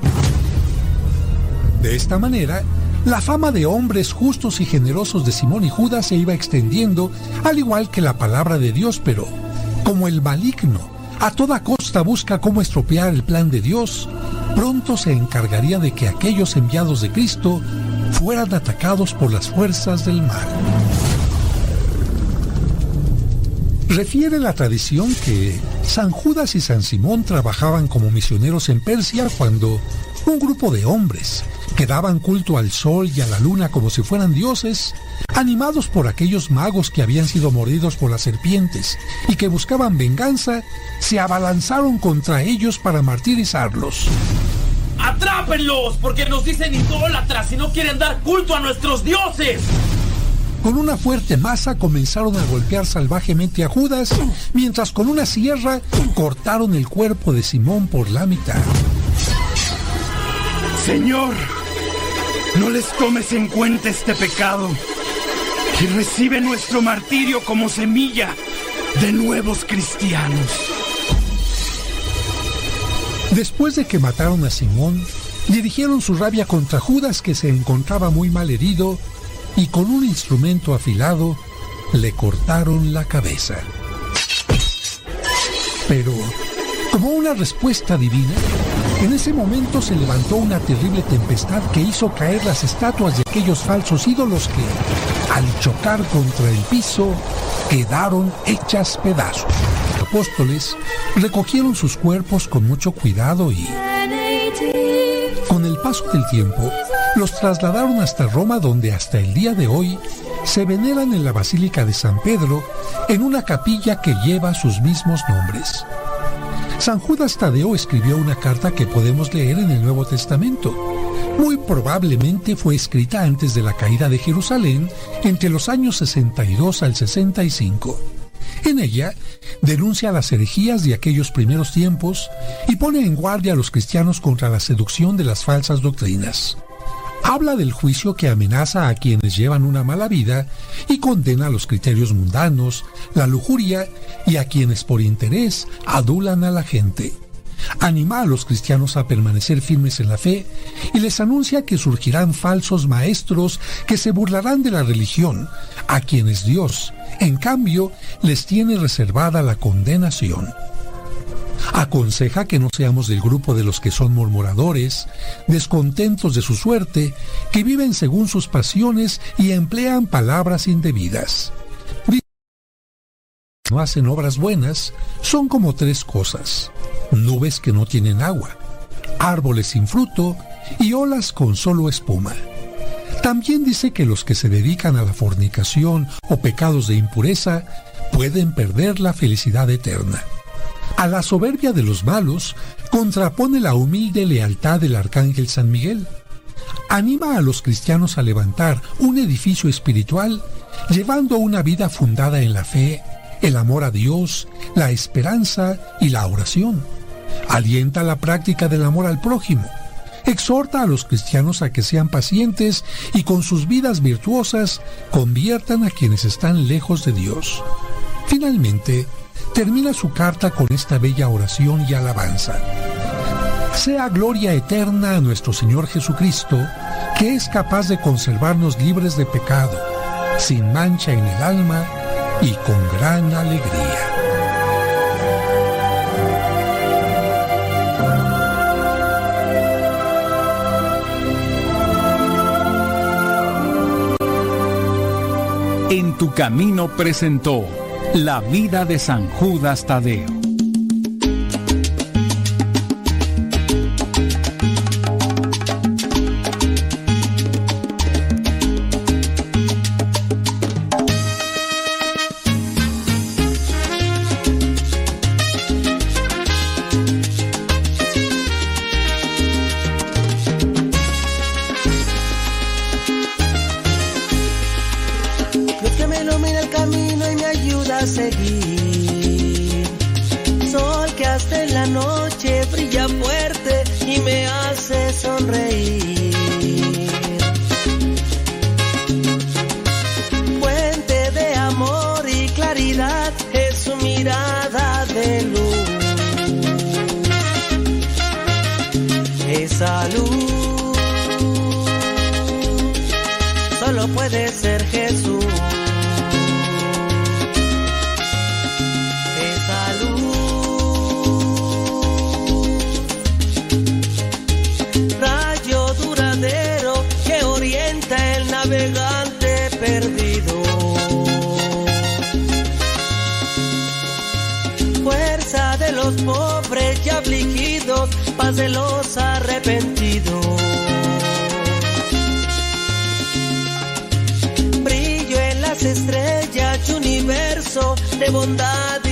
De esta manera, la fama de hombres justos y generosos de Simón y Judas se iba extendiendo, al igual que la palabra de Dios, pero como el maligno a toda costa busca cómo estropear el plan de Dios, pronto se encargaría de que aquellos enviados de Cristo fueran atacados por las fuerzas del mal. Refiere la tradición que San Judas y San Simón trabajaban como misioneros en Persia cuando un grupo de hombres que daban culto al sol y a la luna como si fueran dioses, animados por aquellos magos que habían sido mordidos por las serpientes y que buscaban venganza, se abalanzaron contra ellos para martirizarlos. ¡Atrápenlos! Porque nos dicen idólatras y no quieren dar culto a nuestros dioses. Con una fuerte masa comenzaron a golpear salvajemente a Judas, mientras con una sierra cortaron el cuerpo de Simón por la mitad. Señor, no les tomes en cuenta este pecado y recibe nuestro martirio como semilla de nuevos cristianos. Después de que mataron a Simón, dirigieron su rabia contra Judas que se encontraba muy mal herido y con un instrumento afilado le cortaron la cabeza. Pero, como una respuesta divina, en ese momento se levantó una terrible tempestad que hizo caer las estatuas de aquellos falsos ídolos que, al chocar contra el piso, quedaron hechas pedazos. Los apóstoles recogieron sus cuerpos con mucho cuidado y, con el paso del tiempo, los trasladaron hasta Roma donde hasta el día de hoy se veneran en la Basílica de San Pedro en una capilla que lleva sus mismos nombres. San Judas Tadeo escribió una carta que podemos leer en el Nuevo Testamento. Muy probablemente fue escrita antes de la caída de Jerusalén entre los años 62 al 65. En ella denuncia las herejías de aquellos primeros tiempos y pone en guardia a los cristianos contra la seducción de las falsas doctrinas. Habla del juicio que amenaza a quienes llevan una mala vida y condena los criterios mundanos, la lujuria y a quienes por interés adulan a la gente. Anima a los cristianos a permanecer firmes en la fe y les anuncia que surgirán falsos maestros que se burlarán de la religión, a quienes Dios, en cambio, les tiene reservada la condenación. Aconseja que no seamos del grupo de los que son murmuradores, descontentos de su suerte, que viven según sus pasiones y emplean palabras indebidas. No hacen obras buenas, son como tres cosas. Nubes que no tienen agua, árboles sin fruto y olas con solo espuma. También dice que los que se dedican a la fornicación o pecados de impureza pueden perder la felicidad eterna. A la soberbia de los malos contrapone la humilde lealtad del arcángel San Miguel. Anima a los cristianos a levantar un edificio espiritual llevando una vida fundada en la fe, el amor a Dios, la esperanza y la oración. Alienta la práctica del amor al prójimo. Exhorta a los cristianos a que sean pacientes y con sus vidas virtuosas conviertan a quienes están lejos de Dios. Finalmente, termina su carta con esta bella oración y alabanza. Sea gloria eterna a nuestro Señor Jesucristo, que es capaz de conservarnos libres de pecado, sin mancha en el alma y con gran alegría. En tu camino presentó la vida de San Judas Tadeo. Pobres y afligidos, paz de los arrepentidos. brillo en las estrellas universo de bondad y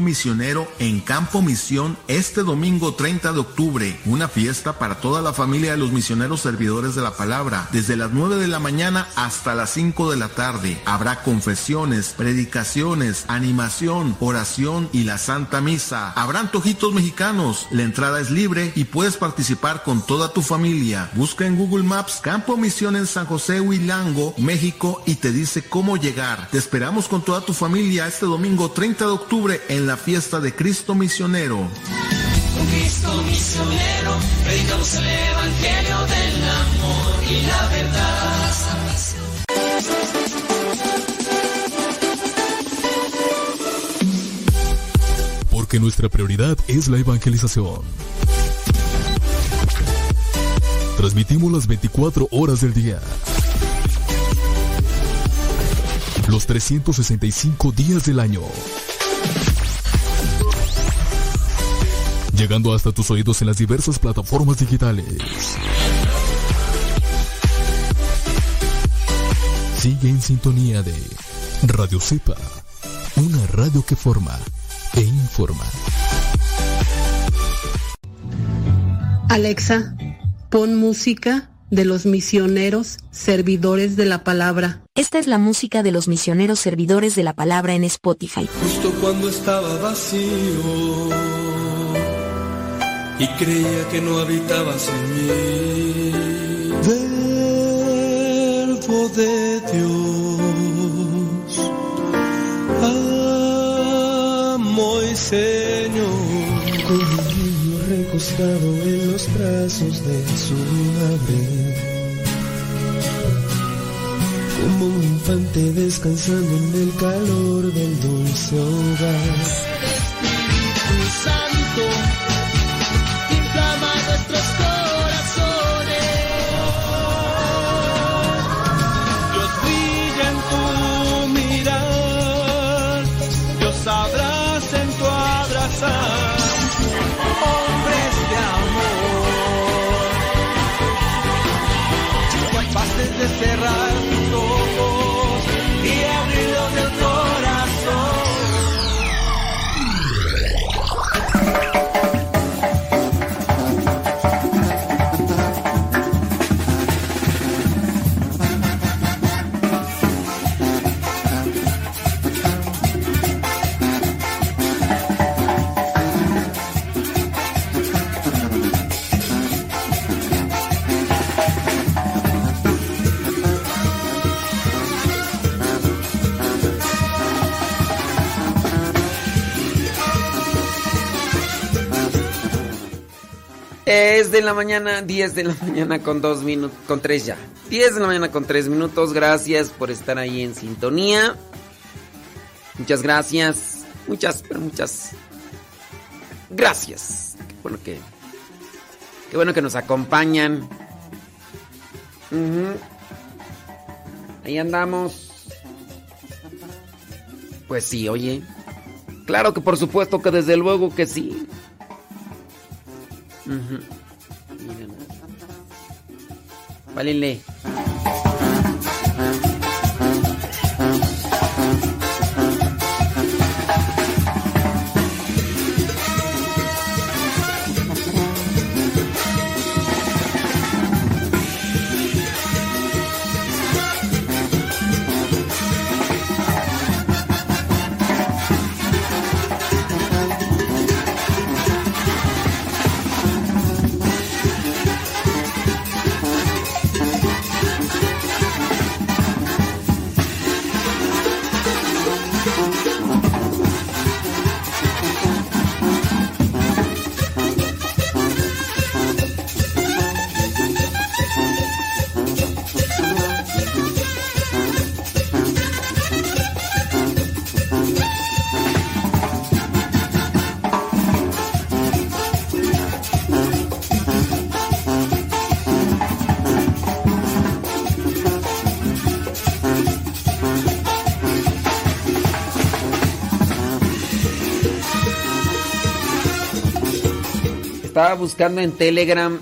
Misionero en Campo Misión este domingo 30 de octubre. Una fiesta para toda la familia de los misioneros servidores de la palabra. Desde las 9 de la mañana hasta las 5 de la tarde. Habrá confesiones, predicaciones, animación, oración y la Santa Misa. Habrá antojitos mexicanos. La entrada es libre y puedes participar con toda tu familia. Busca en Google Maps Campo Misión en San José Huilango, México y te dice cómo llegar. Te esperamos con toda tu familia este domingo 30 de octubre en la fiesta de Cristo Misionero. Con Cristo misionero, predicamos el evangelio del amor y la verdad. Porque nuestra prioridad es la evangelización. Transmitimos las 24 horas del día. Los 365 días del año. Llegando hasta tus oídos en las diversas plataformas digitales. Sigue en sintonía de Radio Cepa, una radio que forma e informa. Alexa, pon música de los misioneros servidores de la palabra. Esta es la música de los misioneros servidores de la palabra en Spotify. Justo cuando estaba vacío y creía que no habitabas en mí. Verbo de Dios, amo y Señor. Con un niño recostado en los brazos de su madre. Como un infante descansando en el calor del dulce hogar. Espíritu Santo, cerrar Es de la mañana, 10 de la mañana con 2 minutos, con 3 ya. 10 de la mañana con 3 minutos. Gracias por estar ahí en sintonía. Muchas gracias. Muchas, pero muchas gracias. Qué bueno que, qué bueno que nos acompañan. Ahí andamos. Pues sí, oye. Claro que por supuesto que desde luego que sí. Ujú. Miren. estaba buscando en Telegram,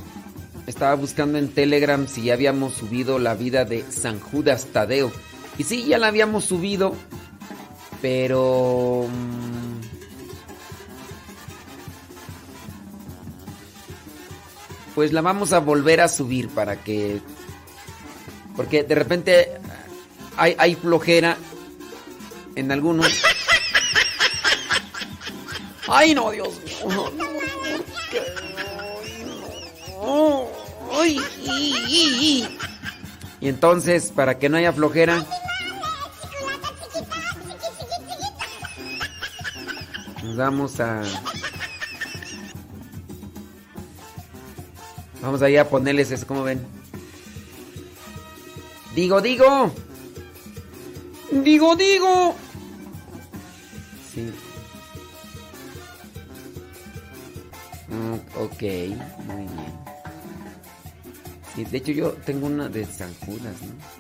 estaba buscando en Telegram si ya habíamos subido la vida de San Judas Tadeo. Y sí, ya la habíamos subido, pero... Mm, pues la vamos a volver a subir para que... Porque de repente hay, hay flojera en algunos... Ay, no, Dios mío. No, no y, y, y. y entonces, para que no haya flojera, nos vamos a... Vamos allá a ponerles eso, ¿cómo ven? Digo, digo. Digo, digo. Sí. Mm, ok, muy bien. De hecho yo tengo una de San Judas, ¿no?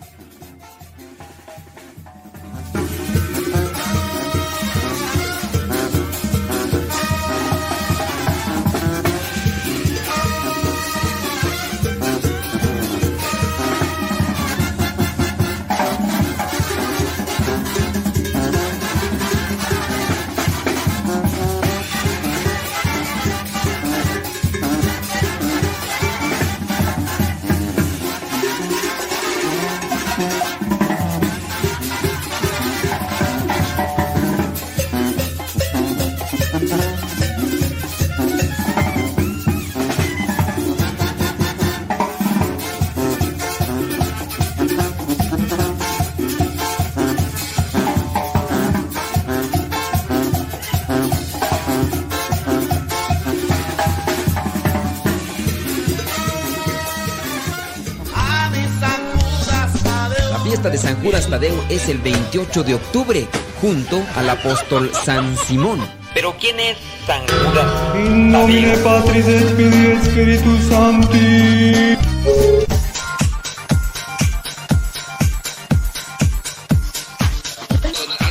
Tadeo es el 28 de octubre, junto al apóstol San Simón. Pero ¿quién es San Judas? In nomine Patris et Filii et Spiritus Sancti.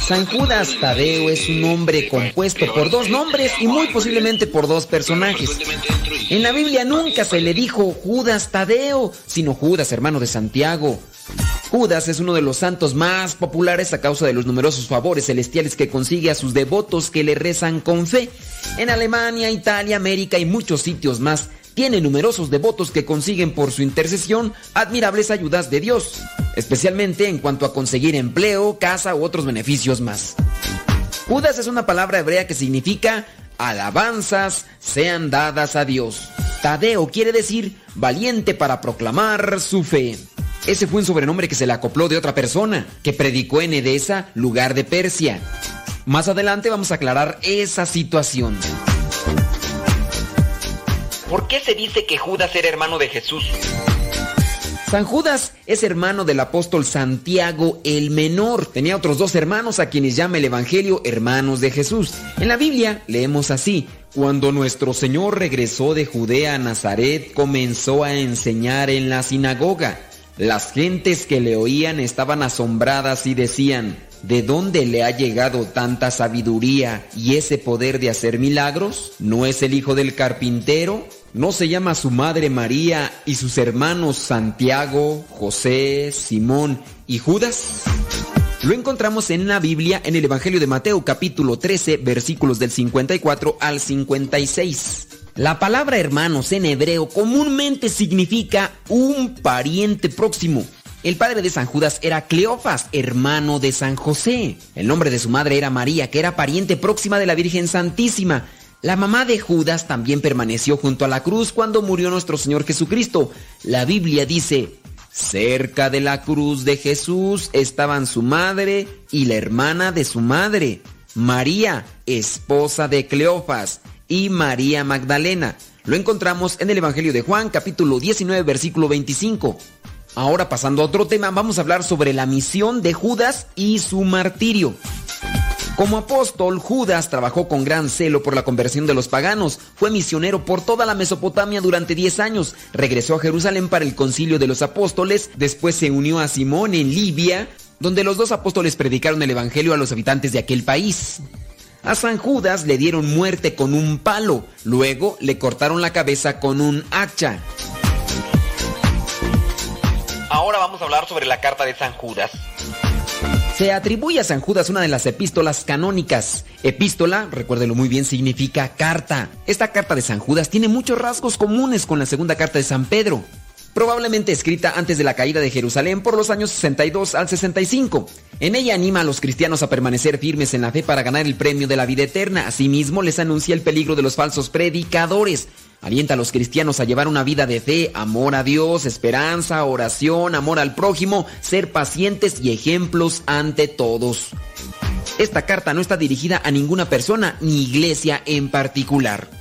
San Judas Tadeo es un nombre compuesto por dos nombres y muy posiblemente por dos personajes. En la Biblia nunca se le dijo Judas Tadeo, sino Judas, hermano de Santiago. Judas es uno de los santos más populares a causa de los numerosos favores celestiales que consigue a sus devotos que le rezan con fe. En Alemania, Italia, América y muchos sitios más, tiene numerosos devotos que consiguen por su intercesión admirables ayudas de Dios, especialmente en cuanto a conseguir empleo, casa u otros beneficios más. Judas es una palabra hebrea que significa alabanzas sean dadas a Dios. Tadeo quiere decir valiente para proclamar su fe. Ese fue un sobrenombre que se le acopló de otra persona, que predicó en Edesa, lugar de Persia. Más adelante vamos a aclarar esa situación. ¿Por qué se dice que Judas era hermano de Jesús? San Judas es hermano del apóstol Santiago el Menor. Tenía otros dos hermanos a quienes llama el Evangelio hermanos de Jesús. En la Biblia leemos así. Cuando nuestro Señor regresó de Judea a Nazaret, comenzó a enseñar en la sinagoga. Las gentes que le oían estaban asombradas y decían, ¿de dónde le ha llegado tanta sabiduría y ese poder de hacer milagros? ¿No es el hijo del carpintero? ¿No se llama su madre María y sus hermanos Santiago, José, Simón y Judas? Lo encontramos en la Biblia en el Evangelio de Mateo capítulo 13 versículos del 54 al 56. La palabra hermanos en hebreo comúnmente significa un pariente próximo. El padre de San Judas era Cleofas, hermano de San José. El nombre de su madre era María, que era pariente próxima de la Virgen Santísima. La mamá de Judas también permaneció junto a la cruz cuando murió nuestro Señor Jesucristo. La Biblia dice, cerca de la cruz de Jesús estaban su madre y la hermana de su madre, María, esposa de Cleofas, y María Magdalena. Lo encontramos en el Evangelio de Juan, capítulo 19, versículo 25. Ahora pasando a otro tema, vamos a hablar sobre la misión de Judas y su martirio. Como apóstol, Judas trabajó con gran celo por la conversión de los paganos. Fue misionero por toda la Mesopotamia durante 10 años. Regresó a Jerusalén para el concilio de los apóstoles. Después se unió a Simón en Libia, donde los dos apóstoles predicaron el evangelio a los habitantes de aquel país. A San Judas le dieron muerte con un palo. Luego le cortaron la cabeza con un hacha. Ahora vamos a hablar sobre la carta de San Judas. Se atribuye a San Judas una de las epístolas canónicas. Epístola, recuérdelo muy bien, significa carta. Esta carta de San Judas tiene muchos rasgos comunes con la segunda carta de San Pedro probablemente escrita antes de la caída de Jerusalén por los años 62 al 65. En ella anima a los cristianos a permanecer firmes en la fe para ganar el premio de la vida eterna. Asimismo, les anuncia el peligro de los falsos predicadores. Alienta a los cristianos a llevar una vida de fe, amor a Dios, esperanza, oración, amor al prójimo, ser pacientes y ejemplos ante todos. Esta carta no está dirigida a ninguna persona ni iglesia en particular.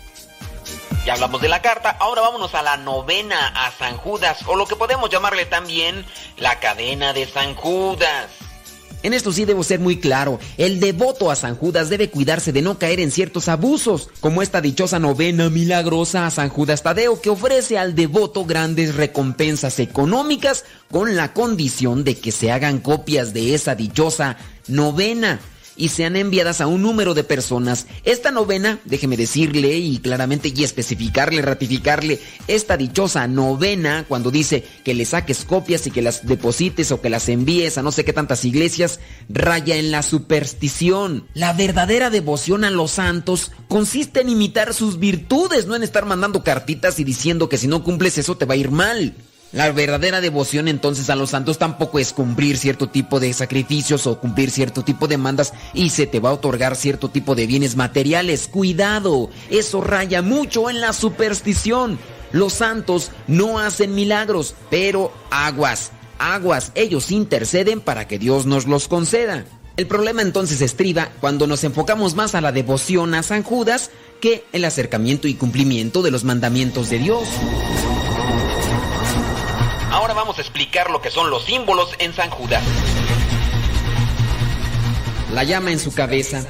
Ya hablamos de la carta, ahora vámonos a la novena a San Judas, o lo que podemos llamarle también la cadena de San Judas. En esto sí debo ser muy claro, el devoto a San Judas debe cuidarse de no caer en ciertos abusos, como esta dichosa novena milagrosa a San Judas Tadeo que ofrece al devoto grandes recompensas económicas con la condición de que se hagan copias de esa dichosa novena y sean enviadas a un número de personas. Esta novena, déjeme decirle y claramente y especificarle, ratificarle, esta dichosa novena, cuando dice que le saques copias y que las deposites o que las envíes a no sé qué tantas iglesias, raya en la superstición. La verdadera devoción a los santos consiste en imitar sus virtudes, no en estar mandando cartitas y diciendo que si no cumples eso te va a ir mal. La verdadera devoción entonces a los santos tampoco es cumplir cierto tipo de sacrificios o cumplir cierto tipo de mandas y se te va a otorgar cierto tipo de bienes materiales. Cuidado, eso raya mucho en la superstición. Los santos no hacen milagros, pero aguas, aguas, ellos interceden para que Dios nos los conceda. El problema entonces estriba cuando nos enfocamos más a la devoción a San Judas que el acercamiento y cumplimiento de los mandamientos de Dios. Ahora vamos a explicar lo que son los símbolos en San Judas. La llama en su cabeza.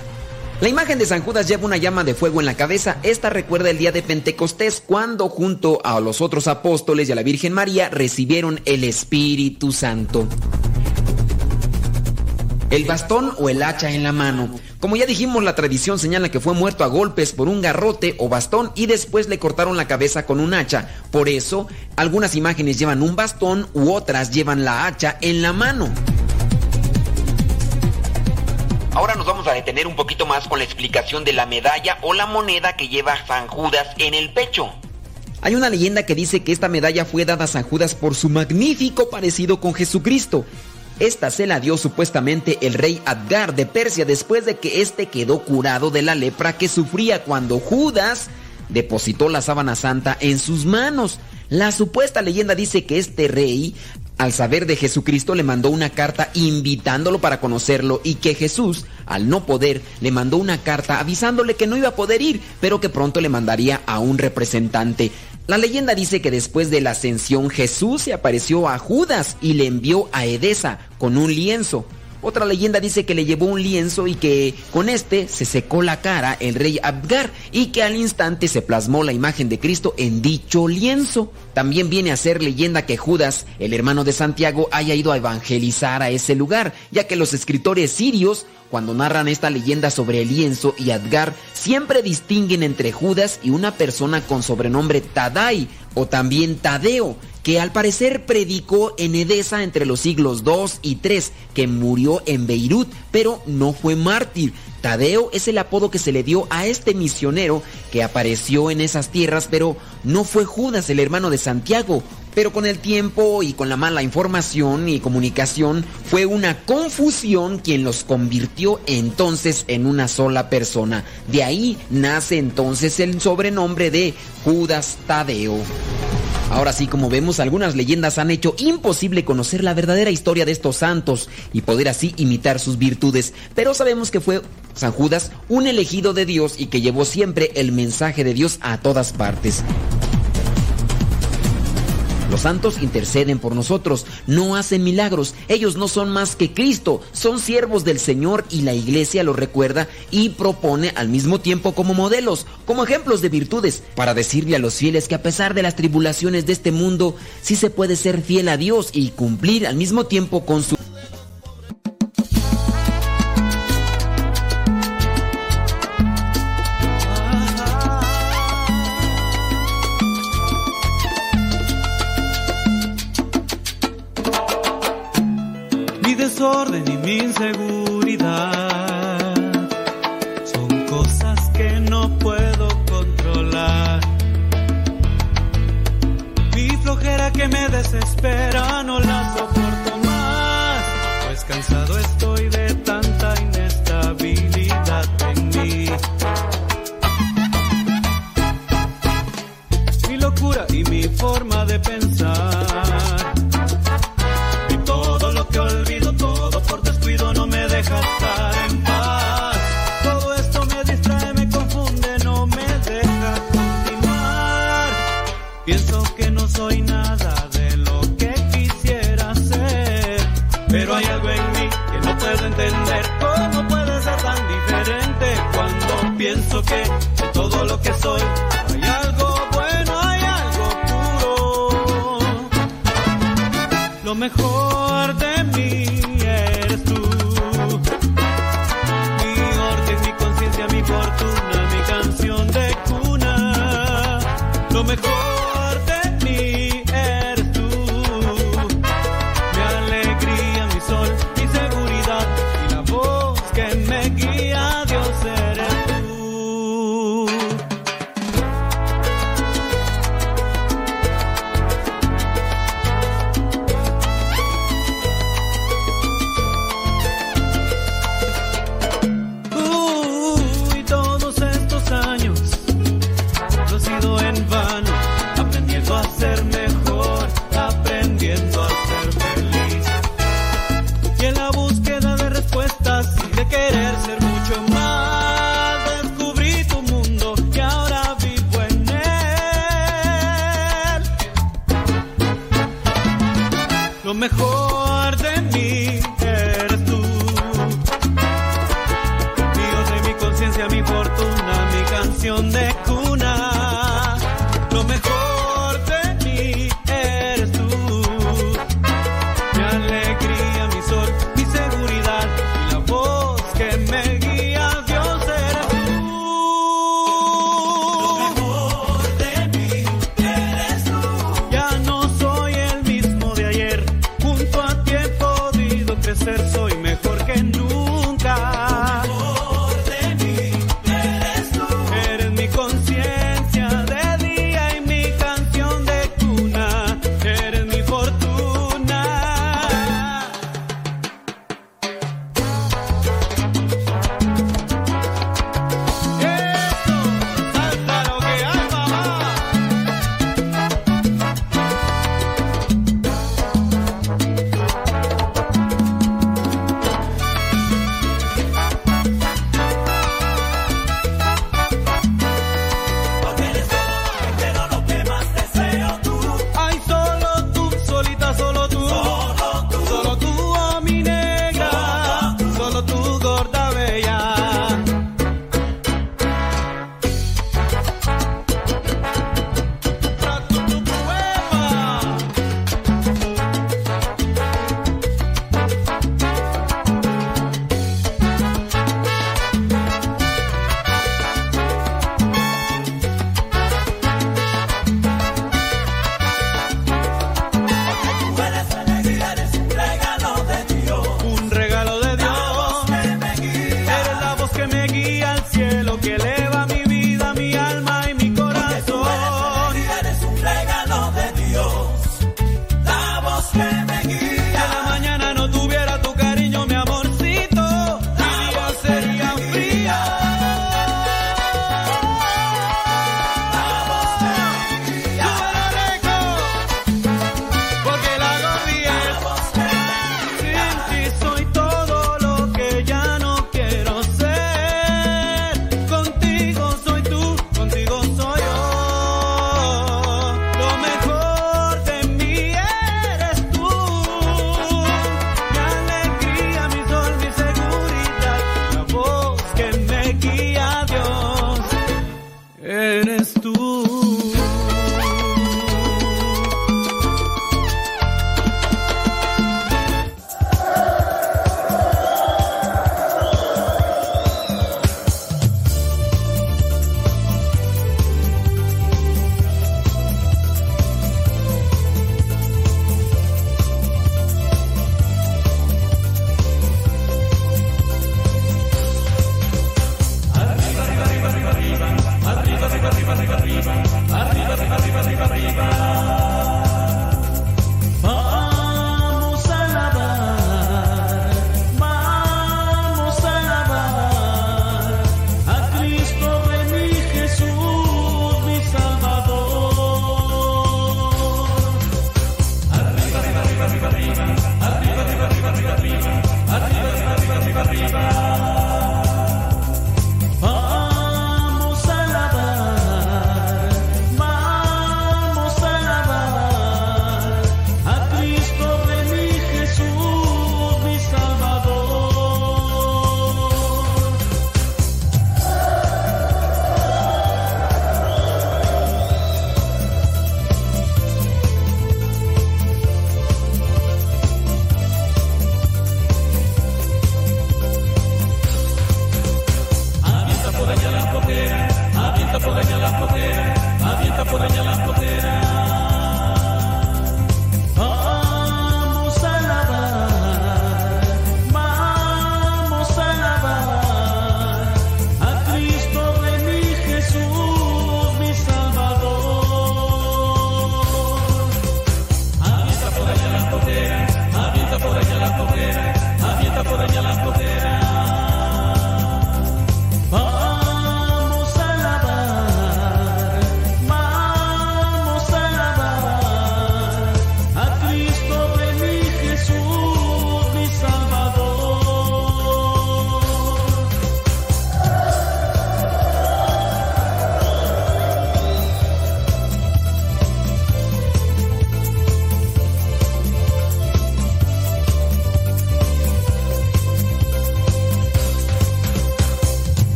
La imagen de San Judas lleva una llama de fuego en la cabeza. Esta recuerda el día de Pentecostés, cuando junto a los otros apóstoles y a la Virgen María recibieron el Espíritu Santo. El bastón o el hacha en la mano. Como ya dijimos, la tradición señala que fue muerto a golpes por un garrote o bastón y después le cortaron la cabeza con un hacha. Por eso, algunas imágenes llevan un bastón u otras llevan la hacha en la mano. Ahora nos vamos a detener un poquito más con la explicación de la medalla o la moneda que lleva San Judas en el pecho. Hay una leyenda que dice que esta medalla fue dada a San Judas por su magnífico parecido con Jesucristo. Esta se la dio supuestamente el rey Adgar de Persia después de que éste quedó curado de la lepra que sufría cuando Judas depositó la sábana santa en sus manos. La supuesta leyenda dice que este rey, al saber de Jesucristo, le mandó una carta invitándolo para conocerlo y que Jesús, al no poder, le mandó una carta avisándole que no iba a poder ir, pero que pronto le mandaría a un representante. La leyenda dice que después de la ascensión Jesús se apareció a Judas y le envió a Edesa con un lienzo. Otra leyenda dice que le llevó un lienzo y que con este se secó la cara el rey Abgar y que al instante se plasmó la imagen de Cristo en dicho lienzo. También viene a ser leyenda que Judas, el hermano de Santiago, haya ido a evangelizar a ese lugar, ya que los escritores sirios cuando narran esta leyenda sobre el lienzo y Adgar, siempre distinguen entre Judas y una persona con sobrenombre Tadai o también Tadeo, que al parecer predicó en Edesa entre los siglos 2 y 3, que murió en Beirut, pero no fue mártir. Tadeo es el apodo que se le dio a este misionero que apareció en esas tierras, pero no fue Judas, el hermano de Santiago. Pero con el tiempo y con la mala información y comunicación fue una confusión quien los convirtió entonces en una sola persona. De ahí nace entonces el sobrenombre de Judas Tadeo. Ahora sí, como vemos, algunas leyendas han hecho imposible conocer la verdadera historia de estos santos y poder así imitar sus virtudes, pero sabemos que fue San Judas un elegido de Dios y que llevó siempre el mensaje de Dios a todas partes. Los santos interceden por nosotros, no hacen milagros, ellos no son más que Cristo, son siervos del Señor y la iglesia lo recuerda y propone al mismo tiempo como modelos, como ejemplos de virtudes, para decirle a los fieles que a pesar de las tribulaciones de este mundo, sí se puede ser fiel a Dios y cumplir al mismo tiempo con su desorden y mi inseguridad son cosas que no puedo controlar. Mi flojera que me desespera no la soporto. pienso que de todo lo que soy hay algo bueno, hay algo puro. Lo mejor.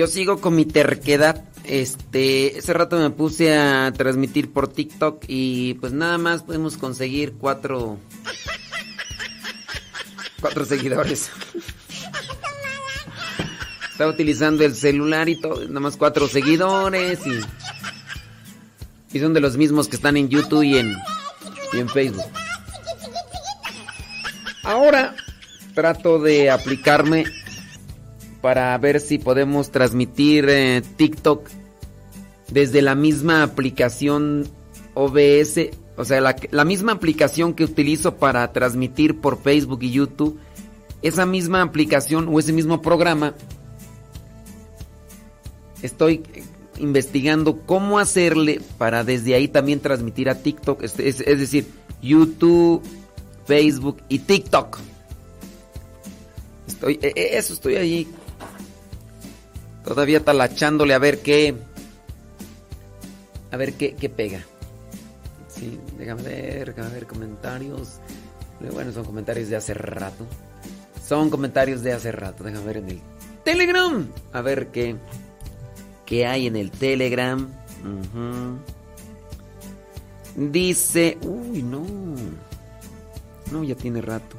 Yo sigo con mi terquedad. Este, ese rato me puse a transmitir por TikTok y pues nada más podemos conseguir cuatro. Cuatro seguidores. Estaba utilizando el celular y todo, nada más cuatro seguidores y. Y son de los mismos que están en YouTube y en, y en Facebook. Ahora trato de aplicarme para ver si podemos transmitir eh, TikTok desde la misma aplicación OBS, o sea, la, misma aplicación que utilizo para transmitir por Facebook y YouTube, esa misma aplicación o ese mismo programa, estoy investigando cómo hacerle para desde ahí también transmitir a TikTok, es, es, es decir, YouTube, Facebook y TikTok. Estoy, e, e, eso estoy ahí Todavía talachándole a ver qué. A ver qué, qué pega. Sí, déjame ver, déjame ver comentarios. Bueno, son comentarios de hace rato. Son comentarios de hace rato. Déjame ver en el Telegram. A ver qué. ¿Qué hay en el Telegram? Dice. Uy, no. No, ya tiene rato.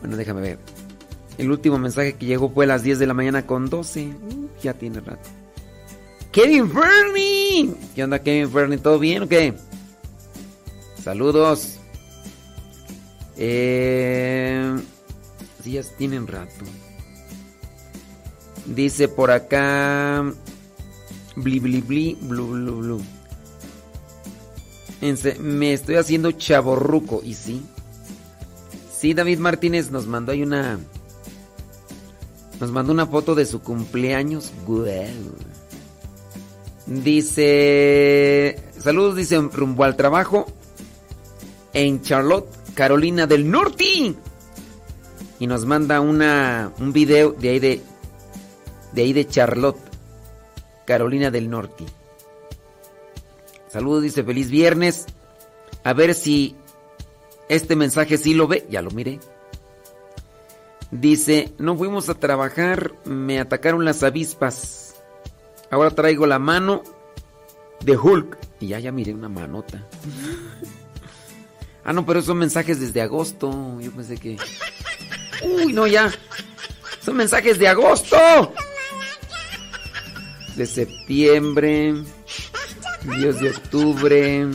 Bueno, déjame ver. El último mensaje que llegó fue a las 10 de la mañana con 12. Uh, ya tiene rato. Kevin Fernie. ¿Qué onda Kevin Fernie? ¿Todo bien o qué? Saludos. Eh, sí, ya tienen rato. Dice por acá. Bli, bli, bli, blu, blu, blu. Me estoy haciendo chaborruco. ¿Y sí? Sí, David Martínez nos mandó ahí una nos mandó una foto de su cumpleaños. Dice. Saludos, dice rumbo al trabajo. En Charlotte, Carolina del Norte. Y nos manda una, un video de ahí de. De ahí de Charlotte, Carolina del Norte. Saludos, dice feliz viernes. A ver si este mensaje sí lo ve. Ya lo miré. Dice, no fuimos a trabajar, me atacaron las avispas. Ahora traigo la mano de Hulk. Y ya, ya miré una manota. ah, no, pero son mensajes desde agosto. Yo pensé que... Uy, no, ya. Son mensajes de agosto. De septiembre. Dios de octubre.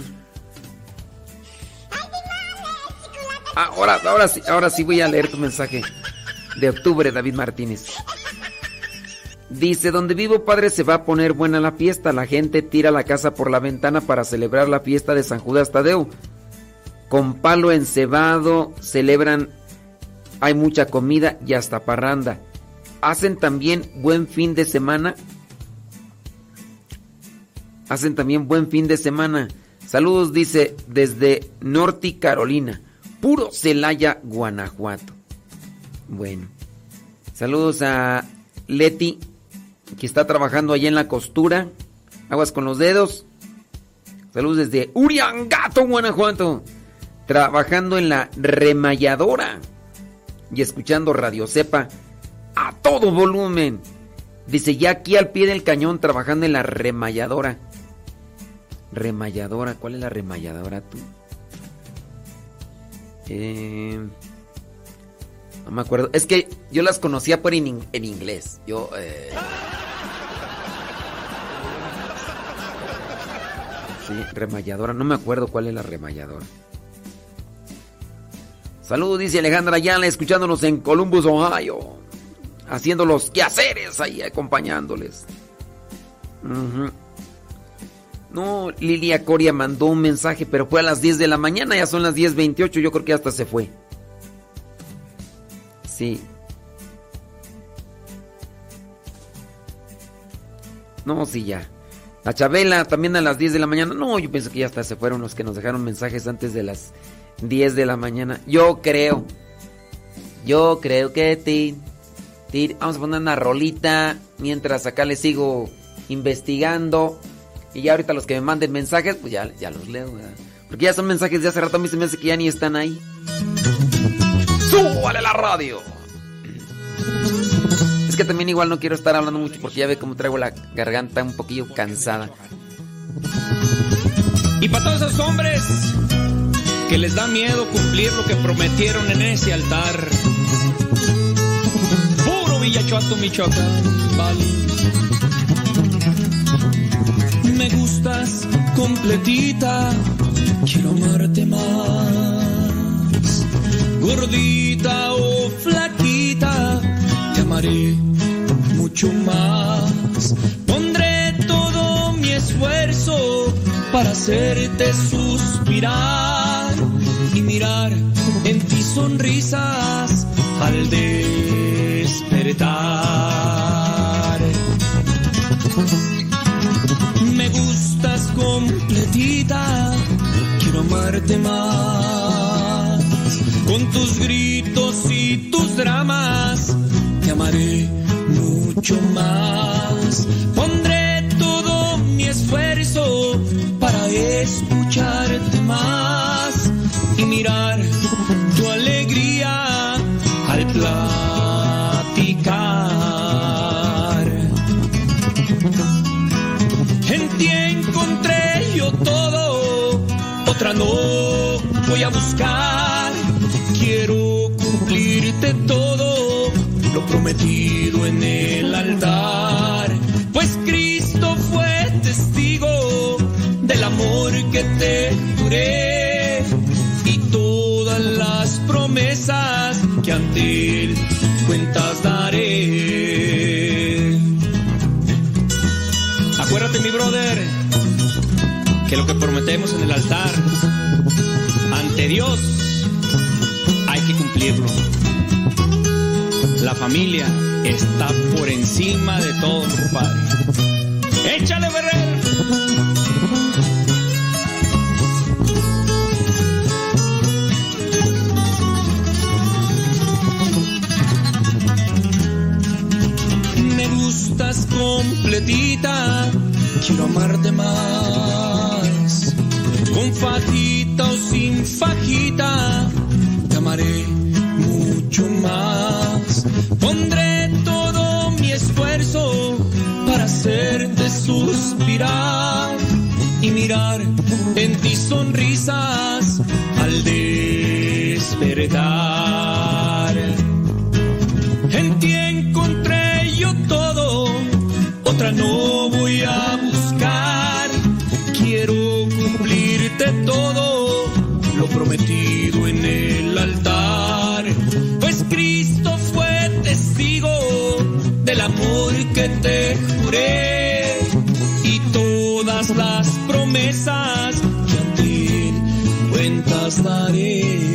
Ahora, ahora sí, ahora sí voy a leer tu mensaje de octubre, David Martínez. Dice, donde vivo padre se va a poner buena la fiesta, la gente tira la casa por la ventana para celebrar la fiesta de San Judas Tadeo. Con palo encebado celebran, hay mucha comida y hasta parranda. Hacen también buen fin de semana. Hacen también buen fin de semana. Saludos, dice, desde Norte Carolina, puro Celaya, Guanajuato. Bueno. Saludos a Leti, que está trabajando allá en la costura. Aguas con los dedos. Saludos desde Uriangato, Guanajuato. Trabajando en la remalladora. Y escuchando Radio Cepa a todo volumen. Dice, ya aquí al pie del cañón trabajando en la remalladora. Remalladora, ¿cuál es la remalladora tú? Eh... No me acuerdo. Es que yo las conocía por en, inglés. Yo. Eh... Sí, remalladora. No me acuerdo cuál es la remalladora. Saludos, dice Alejandra Ayala, escuchándonos en Columbus, Ohio. Haciendo los quehaceres ahí, acompañándoles. No, Lilia Coria mandó un mensaje, pero fue a las 10 de la mañana, ya son las 10.28, yo creo que hasta se fue. Sí. No, sí, ya. La Chabela también a las 10 de la mañana. No, yo pienso que ya hasta se fueron los que nos dejaron mensajes antes de las 10 de la mañana. Yo creo. Yo creo que ti, ti, vamos a poner una rolita mientras acá les sigo investigando. Y ya ahorita los que me manden mensajes, pues ya, ya los leo. ¿verdad? Porque ya son mensajes de hace rato. A mí se me hace que ya ni están ahí. ¡Súbale la radio! Es que también igual no quiero estar hablando mucho porque ya ve cómo traigo la garganta un poquillo cansada. Y para todos esos hombres que les da miedo cumplir lo que prometieron en ese altar. Puro Villachuato, Michoacán, vale. Me gustas completita, quiero amarte más. Gordita o flaquita, te amaré mucho más. Pondré todo mi esfuerzo para hacerte suspirar y mirar en ti sonrisas al despertar. Me gustas completita, quiero amarte más. Con tus gritos y tus dramas, te amaré mucho más. Pondré todo mi esfuerzo para escucharte más y mirar tu alegría al platicar. En ti encontré yo todo, otra no voy a buscar. Quiero cumplirte todo, lo prometido en el altar. Pues Cristo fue testigo del amor que te juré y todas las promesas que ante él cuentas daré. Acuérdate, mi brother, que lo que prometemos en el altar, ante Dios, que cumplirlo. La familia está por encima de todo, compadre. ¡Échale, Ferrer! Me gustas completita, quiero amarte más. Con fajita o sin fajita, mucho más. Pondré todo mi esfuerzo para hacerte suspirar y mirar en ti sonrisas al despertar. En ti encontré yo todo, otra no voy a buscar. Quiero cumplirte todo, lo el altar. Pues Cristo fue testigo del amor que te juré y todas las promesas que a ti cuentas daré.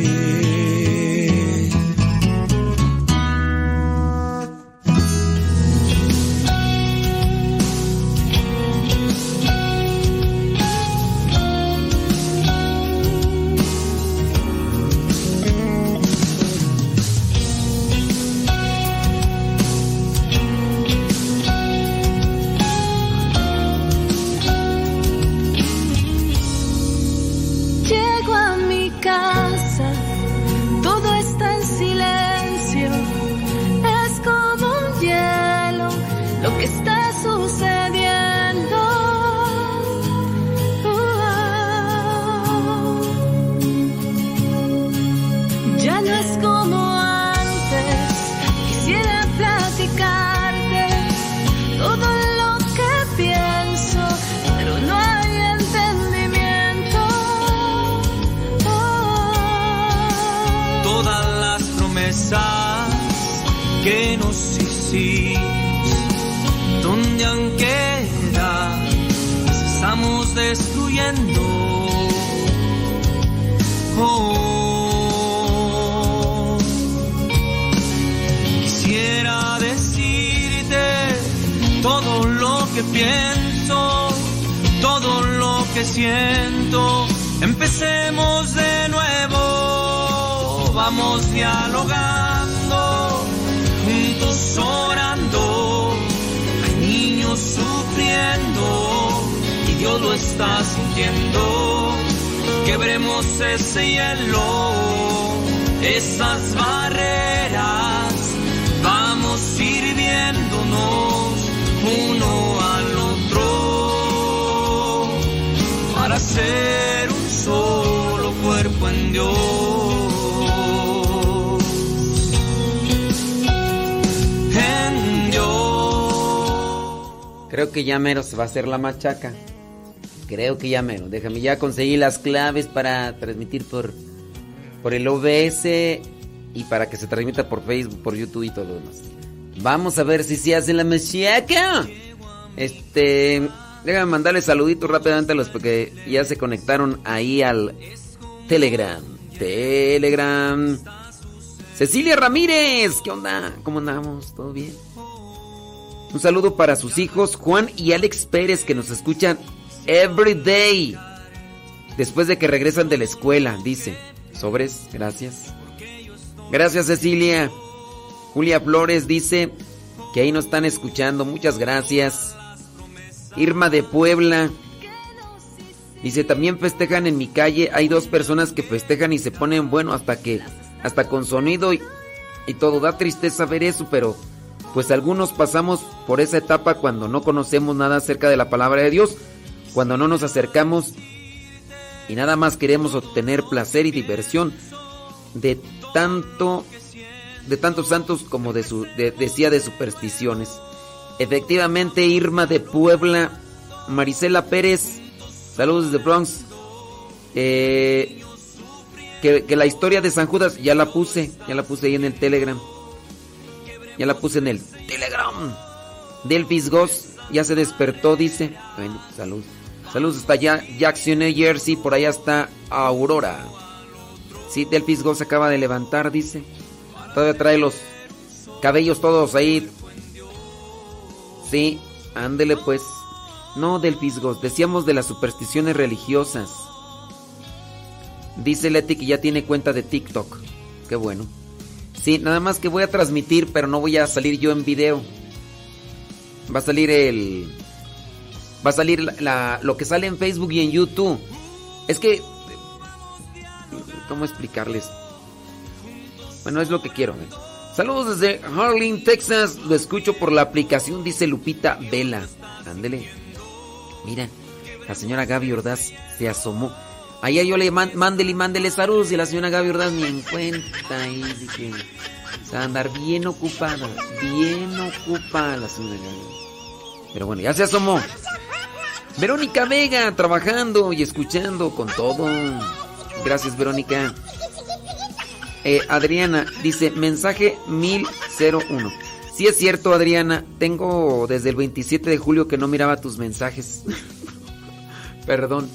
Ya mero se va a hacer la machaca. Creo que ya mero. Déjame ya conseguir las claves para transmitir por, por el OBS y para que se transmita por Facebook, por YouTube y todo lo demás. Vamos a ver si se hace la machaca. Este, déjame mandarle saluditos rápidamente a los que ya se conectaron ahí al Telegram. Telegram. Cecilia Ramírez, ¿qué onda? ¿Cómo andamos? ¿Todo bien? Un saludo para sus hijos Juan y Alex Pérez que nos escuchan every day. Después de que regresan de la escuela, dice. Sobres, gracias. Gracias Cecilia. Julia Flores dice que ahí nos están escuchando. Muchas gracias. Irma de Puebla. Dice, también festejan en mi calle. Hay dos personas que festejan y se ponen bueno hasta que, hasta con sonido y, y todo. Da tristeza ver eso, pero pues algunos pasamos por esa etapa cuando no conocemos nada acerca de la palabra de Dios, cuando no nos acercamos y nada más queremos obtener placer y diversión de tanto de tantos santos como de su de- decía de supersticiones. Efectivamente, Irma de Puebla, Marisela Pérez, saludos desde Bronx. Eh, que, que la historia de San Judas ya la puse, ya la puse ahí en el Telegram. Ya la puse en el Telegram. Delphis Goss ya se despertó, dice. Bueno, salud. Saludos hasta allá, Jackson, New Jersey. Por allá está Aurora. Sí, Delphis Goss acaba de levantar, dice. Todavía trae los cabellos todos ahí. Sí, ándele pues. No, Delphis Goss, decíamos de las supersticiones religiosas. Dice Leti que ya tiene cuenta de TikTok. Qué bueno. Sí, nada más que voy a transmitir, pero no voy a salir yo en video. Va a salir el. Va a salir la, lo que sale en Facebook y en YouTube. Es que. ¿Cómo explicarles? Bueno, es lo que quiero. ¿eh? Saludos desde Harlem, Texas. Lo escucho por la aplicación, dice Lupita Vela. Ándele. Mira, la señora Gaby Ordaz se asomó. Allá yo le man- mándele y mándele saludos y la señora Gaby Ordaz ni en cuenta. Y dije, se va a andar bien ocupada, bien ocupada la señora Gaby. Pero bueno, ya se asomó. Verónica Vega trabajando y escuchando con todo. Gracias, Verónica. Eh, Adriana dice, mensaje 1001. Sí es cierto, Adriana. Tengo desde el 27 de julio que no miraba tus mensajes. Perdón.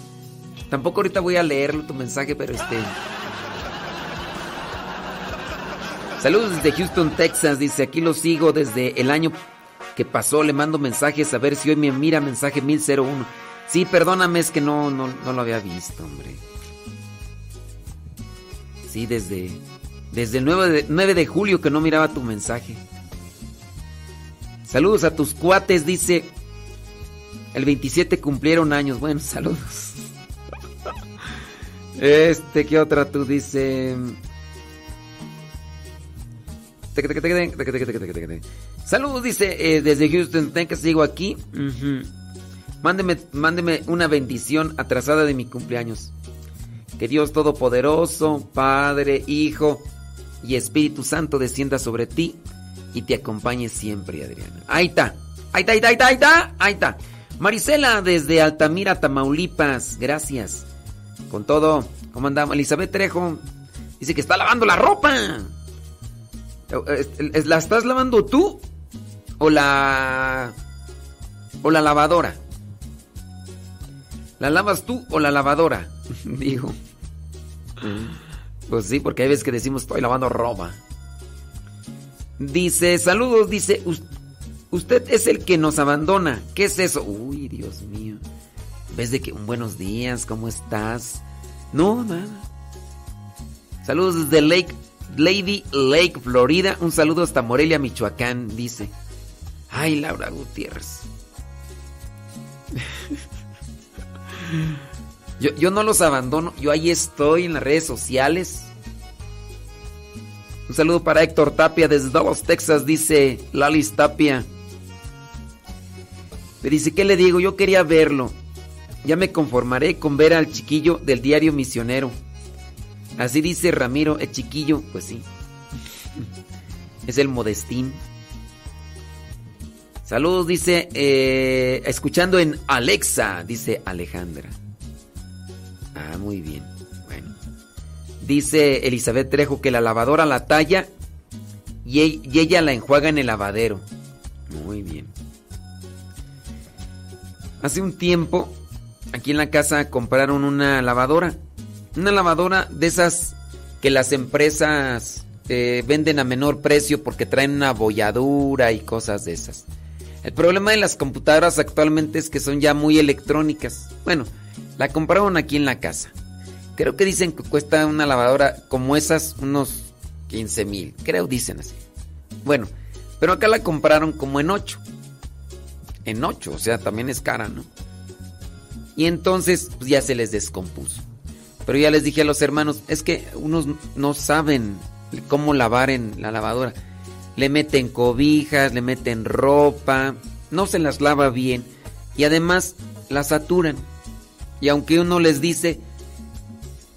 Tampoco ahorita voy a leer tu mensaje, pero este... Saludos desde Houston, Texas. Dice, aquí lo sigo desde el año que pasó. Le mando mensajes a ver si hoy me mira mensaje 1001. Sí, perdóname, es que no, no, no lo había visto, hombre. Sí, desde, desde el 9 de, 9 de julio que no miraba tu mensaje. Saludos a tus cuates, dice. El 27 cumplieron años. Bueno, saludos. Este, ¿qué otra tú dice? Saludos, dice, eh, desde Houston, Texas, sigo aquí. Ujú. Mándeme, mándeme una bendición atrasada de mi cumpleaños. Que Dios Todopoderoso, Padre, Hijo y Espíritu Santo descienda sobre ti y te acompañe siempre, Adriana. Ahí está, ahí está, ahí está, ahí está, ahí está. Marisela desde Altamira, Tamaulipas, gracias. Con todo, ¿cómo andamos? Elizabeth Trejo dice que está lavando la ropa. Eh, eh, ¿La estás lavando tú? ¿O la. o la lavadora? ¿La lavas tú o la lavadora? Digo. Pues sí, porque hay veces que decimos estoy lavando ropa. Dice, saludos, dice, "Us- usted es el que nos abandona. ¿Qué es eso? Uy, Dios mío. En vez de que un buenos días, ¿cómo estás? No, nada. Saludos desde Lake, Lady Lake, Florida. Un saludo hasta Morelia, Michoacán, dice. Ay, Laura Gutiérrez. Yo, yo no los abandono, yo ahí estoy en las redes sociales. Un saludo para Héctor Tapia desde Dallas, Texas, dice Lalis Tapia. Me dice, ¿qué le digo? Yo quería verlo. Ya me conformaré con ver al chiquillo del diario misionero. Así dice Ramiro, el chiquillo, pues sí. Es el modestín. Saludos, dice, eh, escuchando en Alexa, dice Alejandra. Ah, muy bien. Bueno. Dice Elizabeth Trejo que la lavadora la talla y, y ella la enjuaga en el lavadero. Muy bien. Hace un tiempo, aquí en la casa compraron una lavadora. Una lavadora de esas que las empresas eh, venden a menor precio porque traen una bolladura y cosas de esas. El problema de las computadoras actualmente es que son ya muy electrónicas. Bueno, la compraron aquí en la casa. Creo que dicen que cuesta una lavadora como esas unos 15 mil. Creo dicen así. Bueno, pero acá la compraron como en 8. En 8, o sea, también es cara, ¿no? Y entonces pues ya se les descompuso. Pero ya les dije a los hermanos, es que unos no saben cómo lavar en la lavadora. Le meten cobijas, le meten ropa, no se las lava bien y además las saturan. Y aunque uno les dice,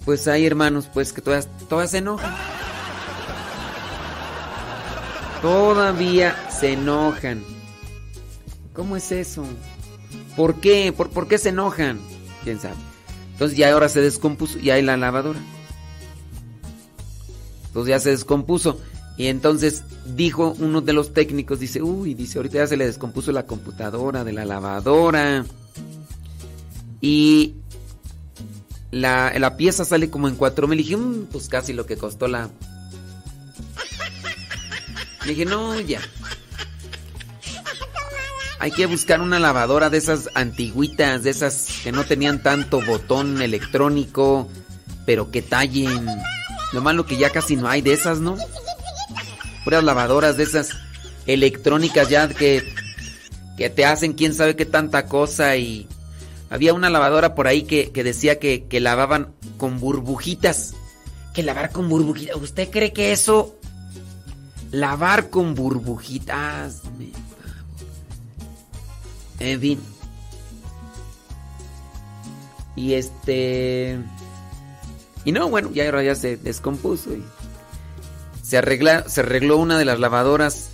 pues hay hermanos, pues que todas, todas se enojan. Todavía se enojan. ¿Cómo es eso? ¿Por qué? ¿Por, por qué se enojan? ¿Quién sabe? Entonces ya ahora se descompuso y hay la lavadora. Entonces ya se descompuso. Y entonces dijo uno de los técnicos, dice, uy, dice, ahorita ya se le descompuso la computadora de la lavadora. Y la, la pieza sale como en 4 mil. dije, "Mm, pues casi lo que costó la... Dije, no, ya. Hay que buscar una lavadora de esas antiguitas, de esas que no tenían tanto botón electrónico, pero que tallen. Lo malo que ya casi no hay de esas, ¿no? Puras lavadoras de esas electrónicas ya que, que te hacen quién sabe qué tanta cosa y... Había una lavadora por ahí que, que decía que, que lavaban con burbujitas. Que lavar con burbujitas. ¿Usted cree que eso... Lavar con burbujitas... fin. Y este... Y no, bueno, ya ya se descompuso y se arregla, se arregló una de las lavadoras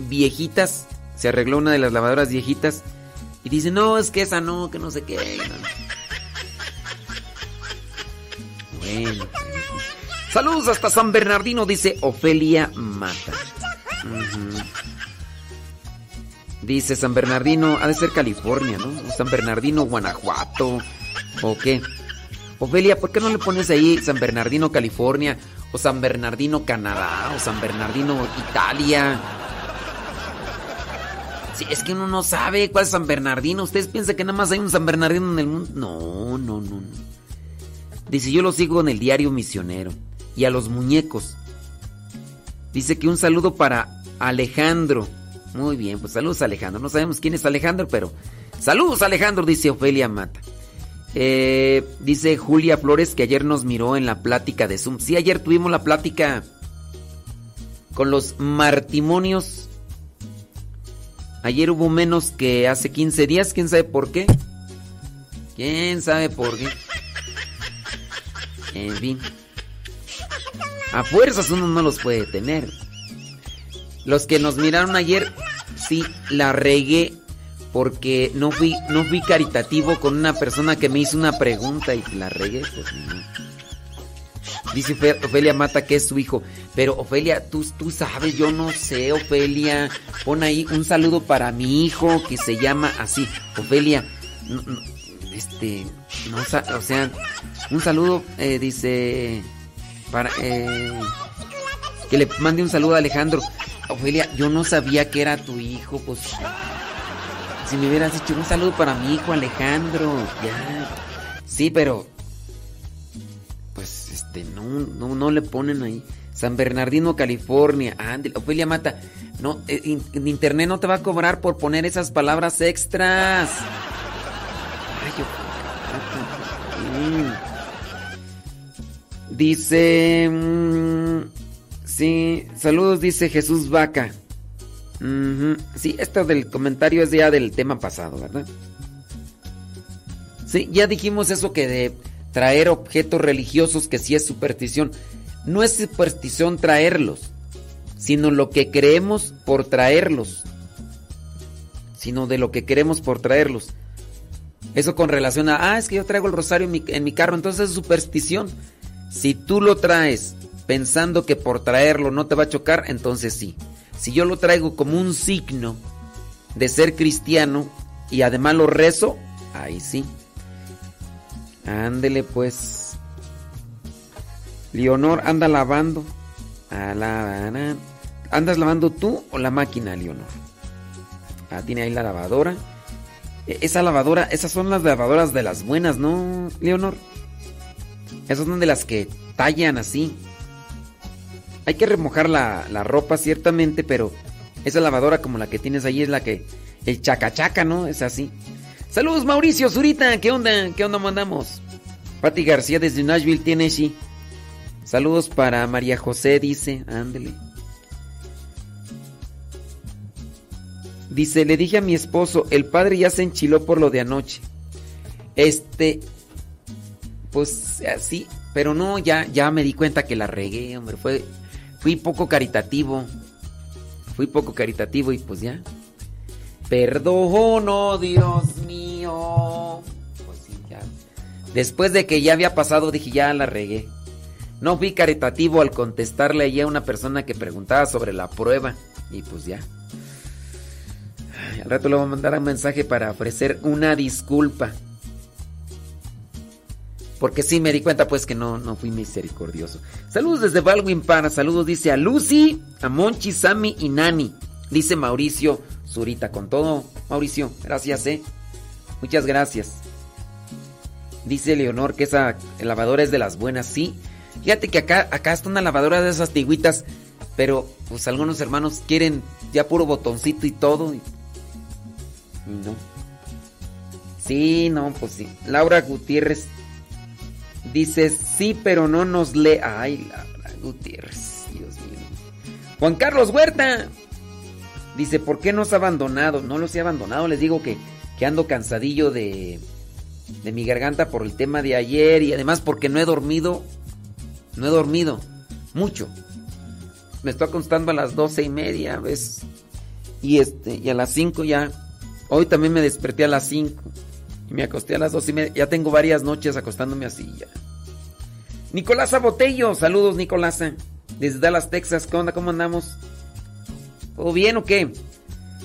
viejitas, se arregló una de las lavadoras viejitas y dice, "No, es que esa no, que no sé qué." no". Bueno. Saludos hasta San Bernardino, dice Ofelia Mata. Ujú. Dice San Bernardino, ha de ser California, ¿no? O San Bernardino, Guanajuato, ¿o qué? Ofelia, ¿por qué no le pones ahí San Bernardino, California? O San Bernardino, Canadá, o San Bernardino, Italia. Sí, es que uno no sabe cuál es San Bernardino. ¿Ustedes piensan que nada más hay un San Bernardino en el mundo? No, no, no, no. Dice, yo lo sigo en el diario misionero. Y a los muñecos. Dice que un saludo para Alejandro. Muy bien, pues saludos Alejandro. No sabemos quién es Alejandro, pero saludos Alejandro, dice Ofelia Mata. Eh, dice Julia Flores que ayer nos miró en la plática de Zoom. Sí, ayer tuvimos la plática con los martimonios. Ayer hubo menos que hace 15 días. ¿Quién sabe por qué? ¿Quién sabe por qué? En fin. A fuerzas uno no los puede tener. Los que nos miraron ayer, sí, la regué porque no fui, no fui caritativo con una persona que me hizo una pregunta y la regué. Pues, no. Dice Ofe- Ofelia Mata que es su hijo. Pero Ofelia, tú, tú sabes, yo no sé, Ofelia. Pon ahí un saludo para mi hijo que se llama así. Ofelia, no- no, este, o sea, un saludo, eh, dice, para, eh, que le mande un saludo a Alejandro. Ofelia, yo no sabía que era tu hijo, pues. Si me hubieras dicho un saludo para mi hijo Alejandro, ya. Sí, pero. Pues este, no, no, no le ponen ahí. San Bernardino, California. Ándale, Ofelia Mata. No, eh, en internet no te va a cobrar por poner esas palabras extras. Ay. Mm. Dice. mm, sí, saludos, dice Jesús Vaca. Sí, esto del comentario es ya del tema pasado, ¿verdad? Sí, ya dijimos eso que de traer objetos religiosos que sí es superstición. No es superstición traerlos, sino lo que creemos por traerlos. sino de lo que queremos por traerlos. Eso con relación a, ah, es que yo traigo el rosario en mi, en mi carro, entonces es superstición. Si tú lo traes pensando que por traerlo no te va a chocar, entonces sí. Si yo lo traigo como un signo de ser cristiano y además lo rezo, ahí sí. Ándele pues. Leonor anda lavando. ¿Andas lavando tú o la máquina, Leonor? Ah, tiene ahí la lavadora. E, esa lavadora, esas son las lavadoras de las buenas, ¿no, Leonor? Esas son de las que tallan así. Hay que remojar la, ropa, ciertamente, pero esa lavadora como la que tienes ahí es la que... El chacachaca, ¿no? Es así. Saludos, Mauricio Zurita. ¿Qué onda? ¿Qué onda mandamos? Pati García desde Nashville, Tennessee. Saludos para María José, dice. Ándele. Dice, le dije a mi esposo, el padre ya se enchiló por lo de anoche. Este, pues así, pero no, ya, ya me di cuenta que la regué, hombre. Fue, fui poco caritativo. Fui poco caritativo y pues ya. Perdono, Dios mío. Pues sí, ya. Después de que ya había pasado, dije, ya la regué. No fui caritativo al contestarle ahí a una persona que preguntaba sobre la prueba. Y pues ya. al rato le voy a mandar un mensaje para ofrecer una disculpa. Porque sí me di cuenta pues que no, no fui misericordioso. Saludos desde Baldwin Para. Saludos dice a Lucy, a Monchi, Sammy y Nani. Dice Mauricio Zurita. Con todo, Mauricio. Gracias, eh. Muchas gracias. Dice Leonor que esa lavadora es de las buenas. Sí. Fíjate que acá, acá está una lavadora de esas tigüitas. Pero pues algunos hermanos quieren ya puro botoncito y todo. Y, y no. Sí, no, pues sí. Laura Gutiérrez Dice, sí, pero no nos lee. Ay, Laura Gutiérrez, Dios mío. Juan Carlos Huerta. Dice, ¿por qué nos ha abandonado? No los he abandonado, les digo que, que ando cansadillo de, de mi garganta por el tema de ayer y además porque no he dormido. No he dormido mucho. Me estoy acostando a las doce y media, ¿ves? Y este, y a las cinco ya. Hoy también me desperté a las cinco. Y me acosté a las dos y media. Ya tengo varias noches acostándome así ya. Nicolasa Botello. Saludos, Nicolasa. Desde Dallas, Texas. ¿Qué onda? ¿Cómo andamos? ¿Todo bien o qué?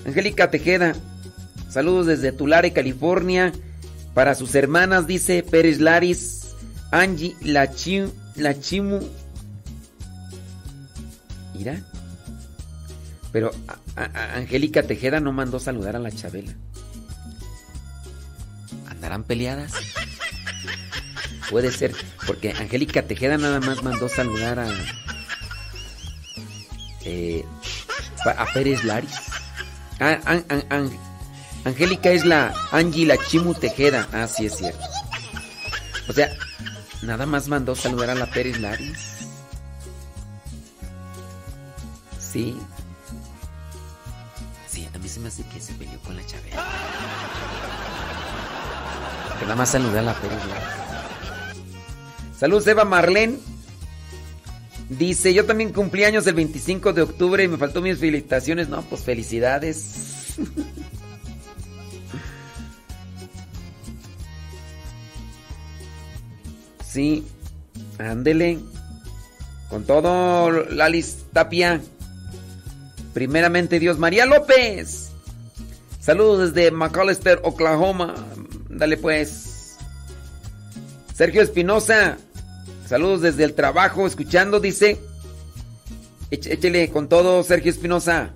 Angélica Tejeda. Saludos desde Tulare, California. Para sus hermanas, dice Pérez Laris. Angie Lachimu. Lachimu. Mira. Pero Angélica Tejeda no mandó saludar a la Chabela. ¿Estarán peleadas? Puede ser, porque Angélica Tejeda nada más mandó saludar a. Eh, a Pérez Laris. Ah, Angélica es la Angie la Chimu Tejeda. Ah, sí, es cierto. O sea, nada más mandó saludar a la Pérez Laris. Sí. Sí, a mí se me hace que se peleó con la Chabela. Que nada más saludé a la película. Saludos, Eva Marlene. Dice, yo también cumplí años el 25 de octubre y me faltó mis felicitaciones. No, pues felicidades. Sí, ándele. Con todo, Lalis Tapia. Primeramente Dios, María López. Saludos desde McAllister, Oklahoma. Dale pues. Sergio Espinosa. Saludos desde el trabajo, escuchando, dice. Échele con todo, Sergio Espinosa.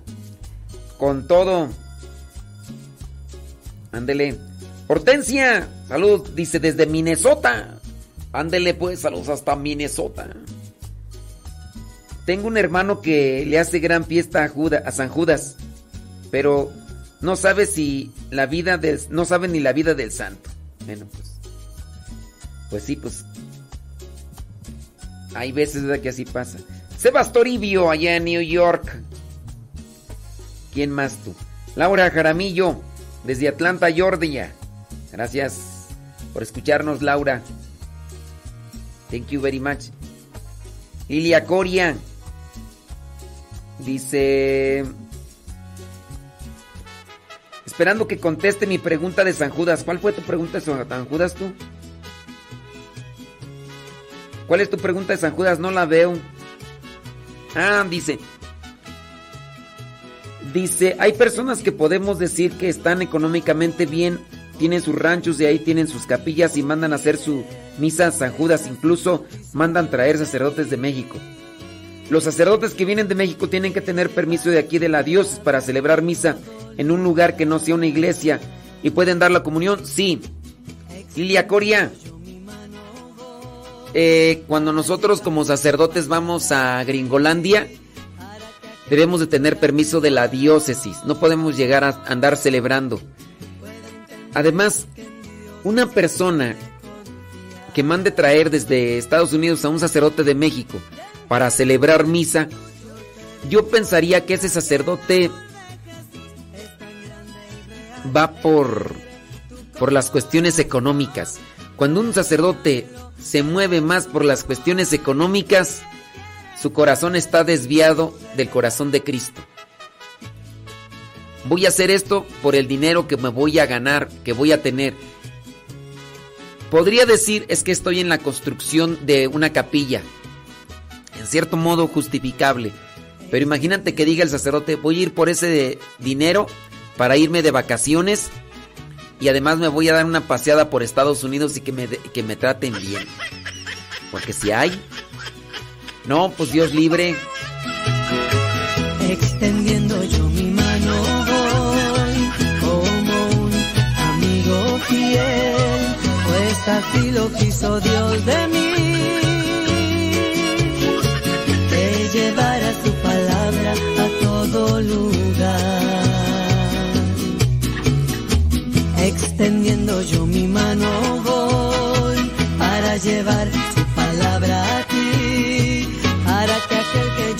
Con todo. Ándele. Hortensia. Saludos, dice desde Minnesota. Ándele pues, saludos hasta Minnesota. Tengo un hermano que le hace gran fiesta a, a San Judas. Pero no sabe si la vida del, no sabe ni la vida del santo. Bueno, pues. Pues sí, pues. Hay veces que así pasa. Sebas Toribio, allá en New York. ¿Quién más tú? Laura Jaramillo, desde Atlanta, Georgia. Gracias por escucharnos, Laura. Thank you very much. Ilia Coria. Dice. Esperando que conteste mi pregunta de San Judas. ¿Cuál fue tu pregunta de San Judas tú? ¿Cuál es tu pregunta de San Judas? No la veo. Ah, dice. Dice, hay personas que podemos decir que están económicamente bien, tienen sus ranchos y ahí tienen sus capillas y mandan a hacer su misa San Judas, incluso mandan traer sacerdotes de México. Los sacerdotes que vienen de México tienen que tener permiso de aquí de la diócesis para celebrar misa en un lugar que no sea una iglesia y pueden dar la comunión, sí. Lilia Coria, eh, cuando nosotros como sacerdotes vamos a Gringolandia, debemos de tener permiso de la diócesis, no podemos llegar a andar celebrando. Además, una persona que mande traer desde Estados Unidos a un sacerdote de México para celebrar misa, yo pensaría que ese sacerdote va por por las cuestiones económicas. Cuando un sacerdote se mueve más por las cuestiones económicas, su corazón está desviado del corazón de Cristo. Voy a hacer esto por el dinero que me voy a ganar, que voy a tener. Podría decir es que estoy en la construcción de una capilla. En cierto modo justificable. Pero imagínate que diga el sacerdote, voy a ir por ese dinero para irme de vacaciones y además me voy a dar una paseada por Estados Unidos y que me, traten bien. Porque si hay, no, pues Dios libre. Extendiendo yo mi mano voy como un amigo fiel, pues así lo quiso Dios de mí. Que llevara Extendiendo yo mi mano voy para llevar su palabra a ti, para que aquel que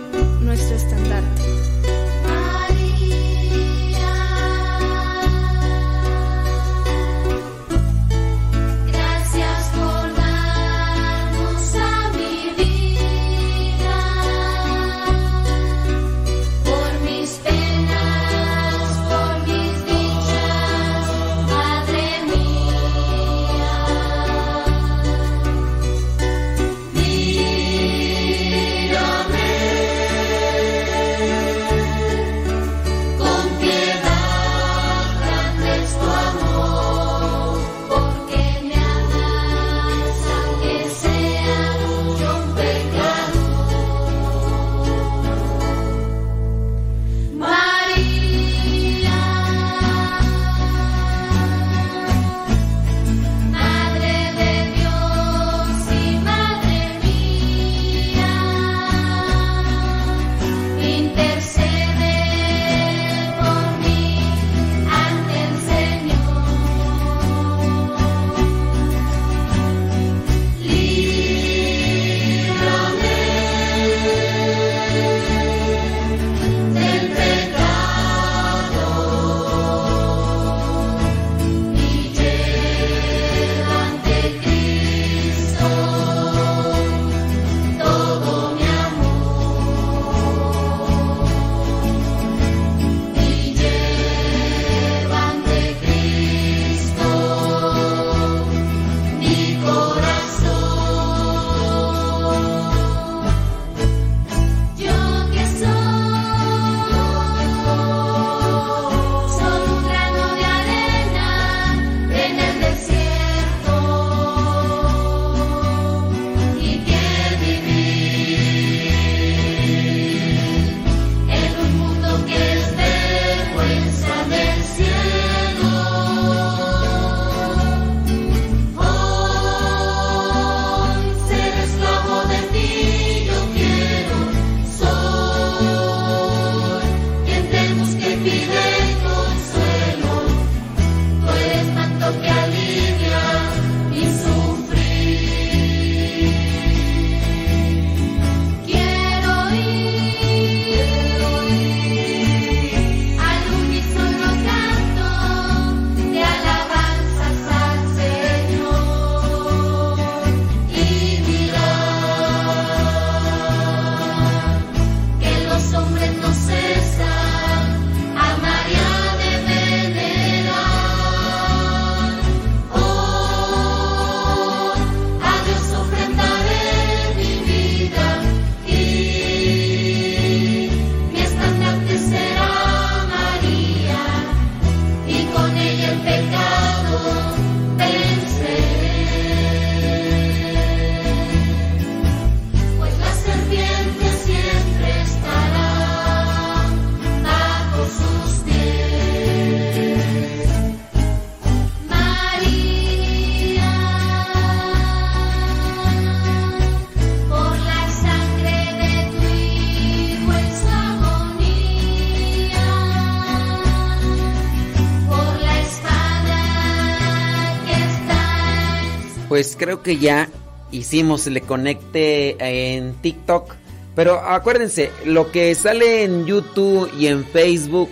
Pues creo que ya hicimos le conecte en TikTok. Pero acuérdense, lo que sale en YouTube y en Facebook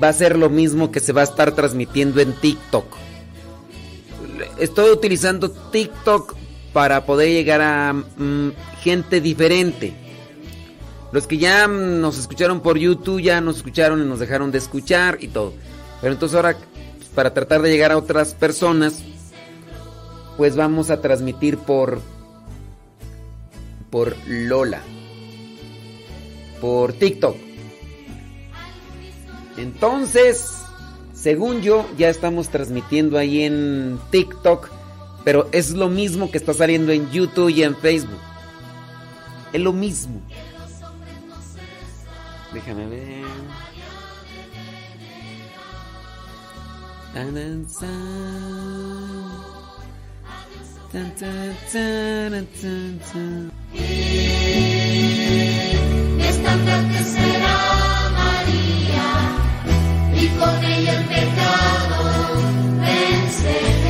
va a ser lo mismo que se va a estar transmitiendo en TikTok. Estoy utilizando TikTok para poder llegar a mm, gente diferente. Los que ya mm, nos escucharon por YouTube ya nos escucharon y nos dejaron de escuchar y todo. Pero entonces ahora, pues, para tratar de llegar a otras personas, pues vamos a transmitir por por Lola. Por TikTok. Entonces, según yo, ya estamos transmitiendo ahí en TikTok, pero es lo mismo que está saliendo en YouTube y en Facebook. Es lo mismo. Déjame ver. Esta tarde será María y con ella el pecado venceré.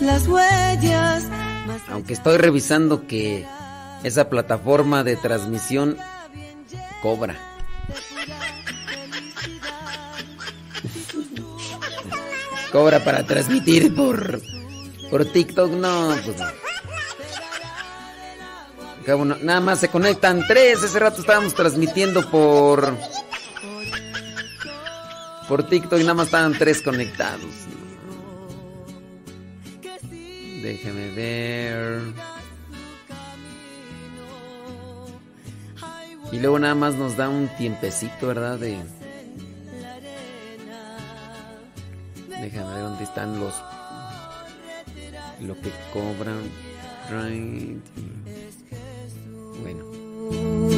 las huellas, Aunque estoy revisando que esa plataforma de transmisión cobra. Cobra para transmitir por por TikTok, no, pues no- Nada más se conectan tres. Ese rato estábamos transmitiendo por por TikTok y nada más estaban tres conectados. Déjame ver. Y luego nada más nos da un tiempecito, ¿verdad? De. Déjame ver dónde están los. Lo que cobran. Bueno.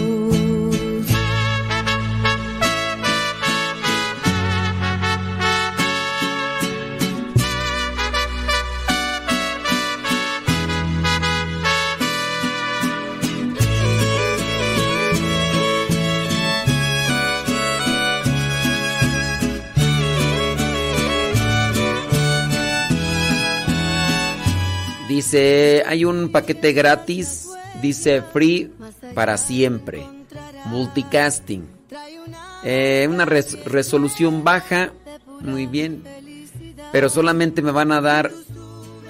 Dice, hay un paquete gratis, dice free para siempre, multicasting. Eh, una res- resolución baja, muy bien, pero solamente me van a dar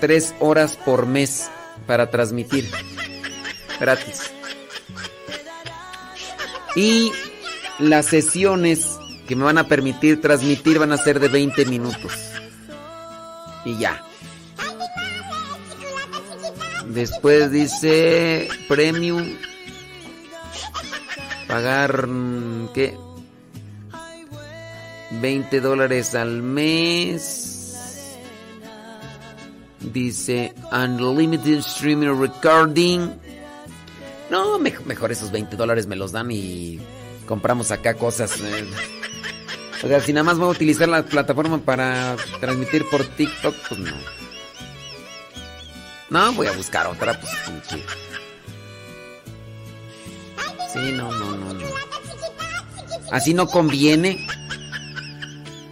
tres horas por mes para transmitir, gratis. Y las sesiones que me van a permitir transmitir van a ser de 20 minutos. Y ya. Después dice premium. Pagar mm, ¿qué? 20 dólares al mes. Dice Unlimited Streaming Recording. No, mej- mejor esos 20 dólares me los dan y compramos acá cosas. eh. O sea, si nada más voy a utilizar la plataforma para transmitir por TikTok, pues no. No, voy a buscar otra, pues. sí. Sí, no, no, no, no. Así no conviene.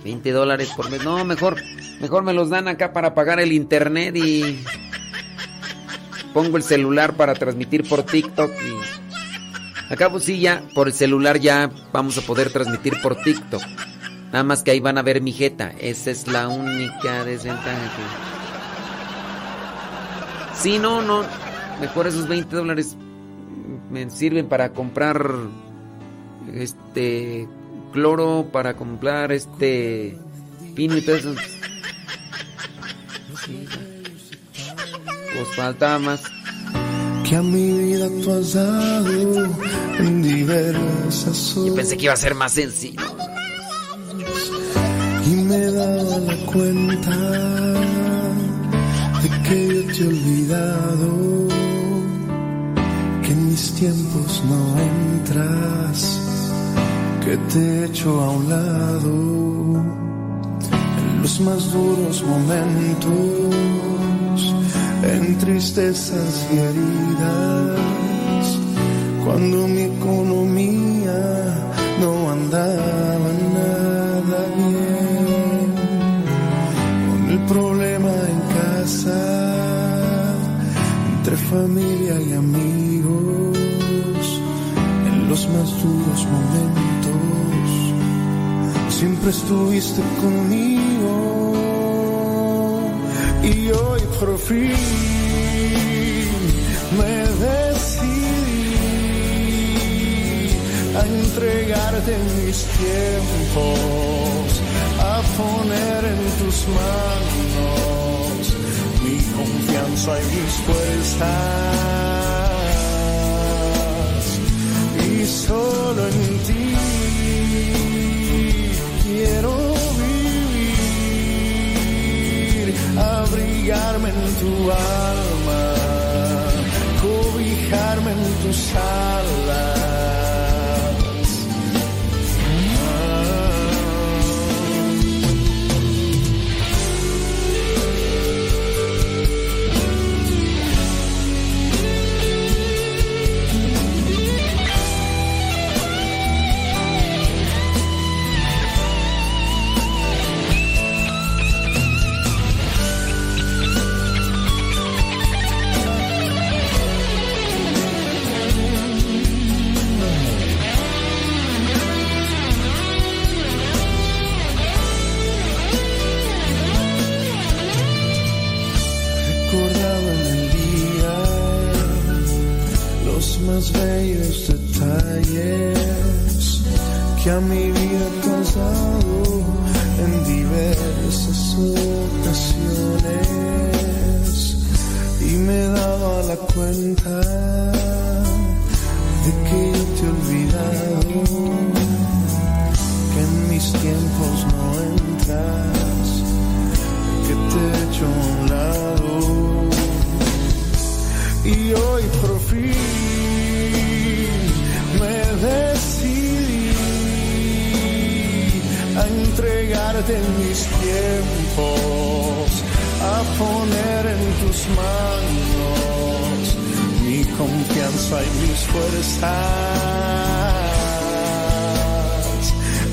20 dólares por mes. No, mejor, mejor me los dan acá para pagar el internet y pongo el celular para transmitir por TikTok y acá pues sí ya por el celular ya vamos a poder transmitir por TikTok. Nada más que ahí van a ver mi jeta. Esa es la única desventaja que... Sí, no, no. Mejor esos 20 dólares me sirven para comprar este cloro, para comprar este pino y todo eso. Pues faltaba más. que a mi vida tú has dado en diversas Yo pensé que iba a ser más sencillo. y me dado la cuenta que yo te he olvidado, que en mis tiempos no entras, que te he hecho a un lado en los más duros momentos, en tristezas y heridas, cuando mi economía no andaba familia y amigos, en los más duros momentos, siempre estuviste conmigo y hoy por fin me decidí a entregarte mis tiempos, a poner en tus manos mi confianza y mis fuerzas. Y solo en ti quiero vivir, abrigarme en tu alma, cobijarme en tus alas. Más bellos detalles que a mi vida ha causado en diversas ocasiones. Y me daba la cuenta de que te he olvidado que en mis tiempos no entras que te echo a un lado. Y hoy por fin entregarte mis tiempos, a poner en tus manos mi confianza y mis fuerzas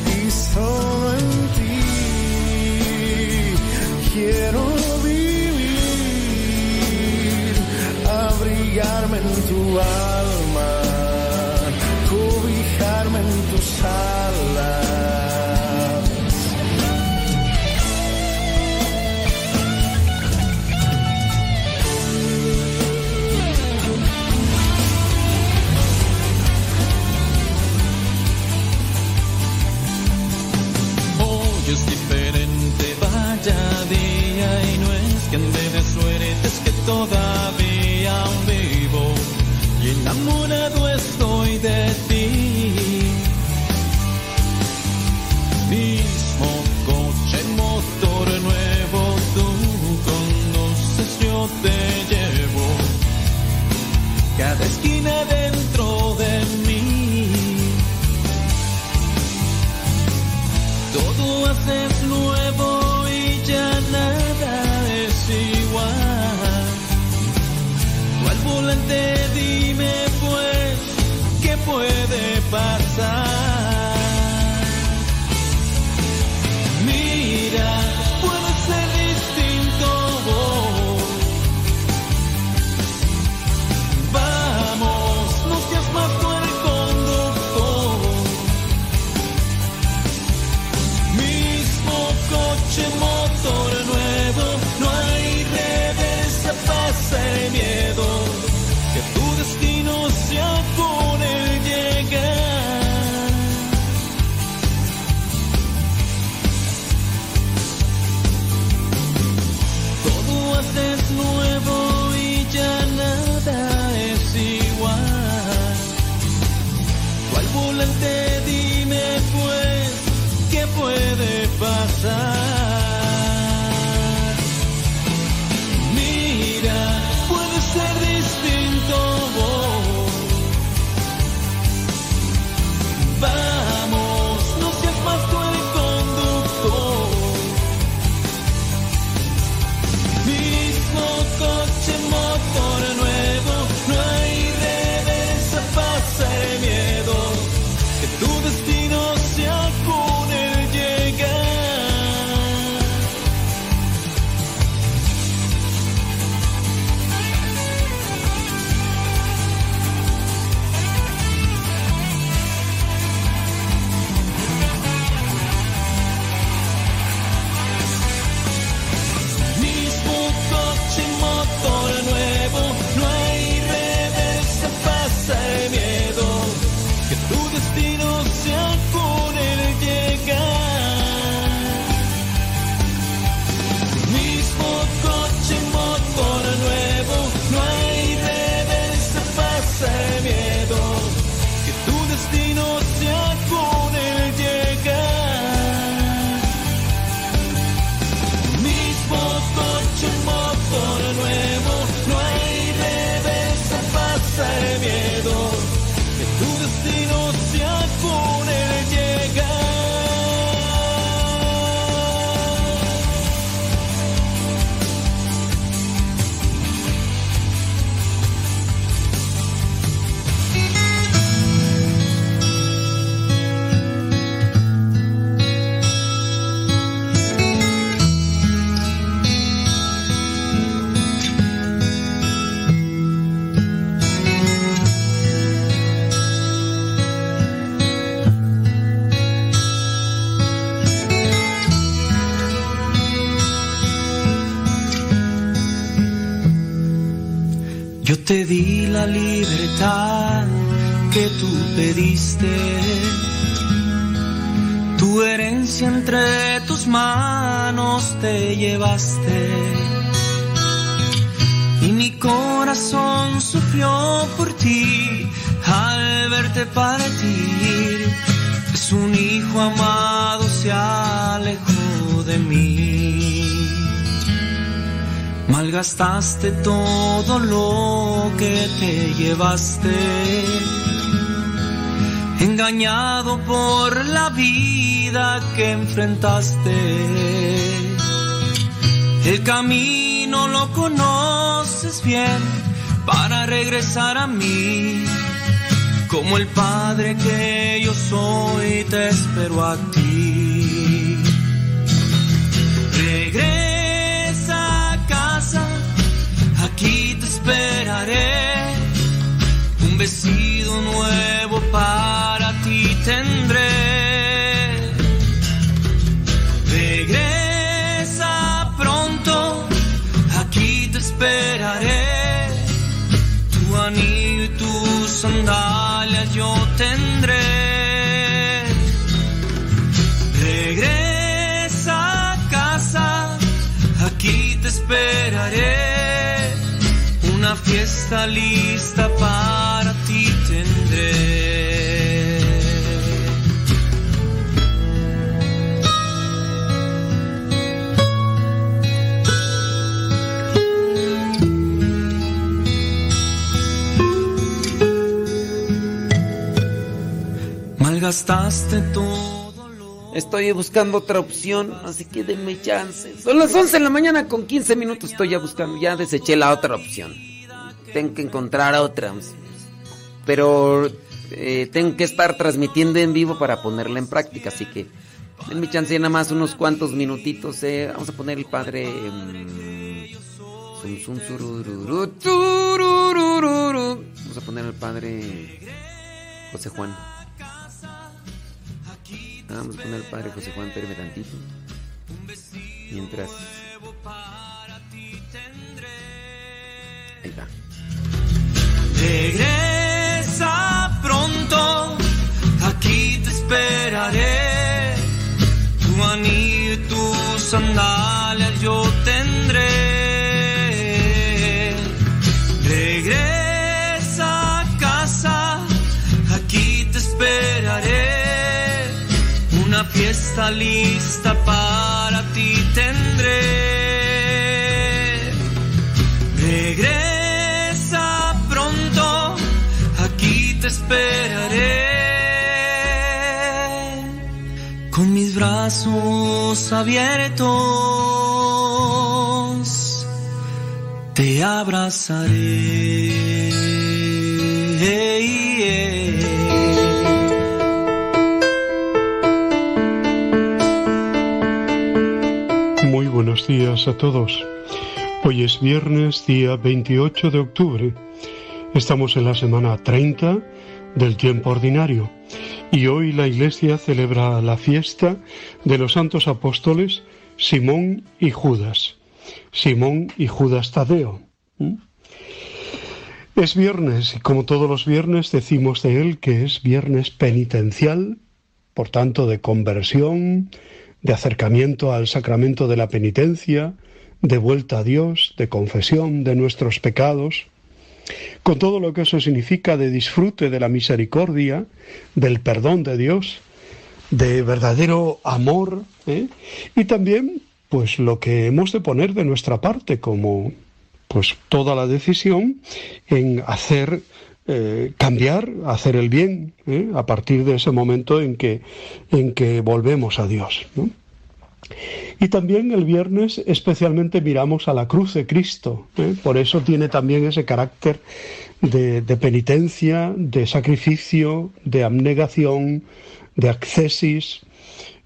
y solo en ti quiero vivir, abrigarme en tu alma, cobijarme en tus alas. Día y no es que ande de suerte, es que todavía aún vivo y enamorado estoy de ti. Mismo coche, motor nuevo, tú conoces, yo te llevo cada esquina dentro Tu herencia entre tus manos te llevaste. Y mi corazón sufrió por ti al verte partir. Es un hijo amado se alejó de mí. Malgastaste todo lo que te llevaste, engañado por la vida que enfrentaste. El camino lo conoces bien para regresar a mí, como el Padre que yo soy, te espero a ti. Regresa a casa, aquí te esperaré. Un vestido nuevo para ti tendré. Regresa pronto, aquí te esperaré. Tu anillo y tus sandalias yo tendré. Regresa a casa, aquí te esperaré. Una fiesta lista para Estoy buscando otra opción, así que denme chance. Son las 11 de la mañana con 15 minutos. Estoy ya buscando, ya deseché la otra opción. Tengo que encontrar otra. Pero eh, tengo que estar transmitiendo en vivo para ponerla en práctica, así que denme chance nada más unos cuantos minutitos. eh. Vamos a poner el padre. mm. Vamos a poner el padre José Juan. A poner el padre José Juan, espérame tantito. Mientras. Ahí va. Regresa pronto, aquí te esperaré. Tu anillo y tus sandalias yo tendré. Fiesta lista para ti tendré. Regresa pronto, aquí te esperaré. Con mis brazos abiertos, te abrazaré. Buenos días a todos. Hoy es viernes, día 28 de octubre. Estamos en la semana 30 del tiempo ordinario y hoy la Iglesia celebra la fiesta de los santos apóstoles Simón y Judas. Simón y Judas Tadeo. ¿Mm? Es viernes y como todos los viernes decimos de él que es viernes penitencial, por tanto de conversión, de acercamiento al sacramento de la penitencia, de vuelta a Dios, de confesión de nuestros pecados, con todo lo que eso significa de disfrute de la misericordia, del perdón de Dios, de verdadero amor, ¿eh? y también pues lo que hemos de poner de nuestra parte como pues toda la decisión en hacer eh, cambiar, hacer el bien, ¿eh? a partir de ese momento en que, en que volvemos a Dios. Y también el viernes especialmente miramos a la cruz de Cristo, ¿eh? por eso tiene también ese carácter de, penitencia, de sacrificio, de abnegación, de accesis,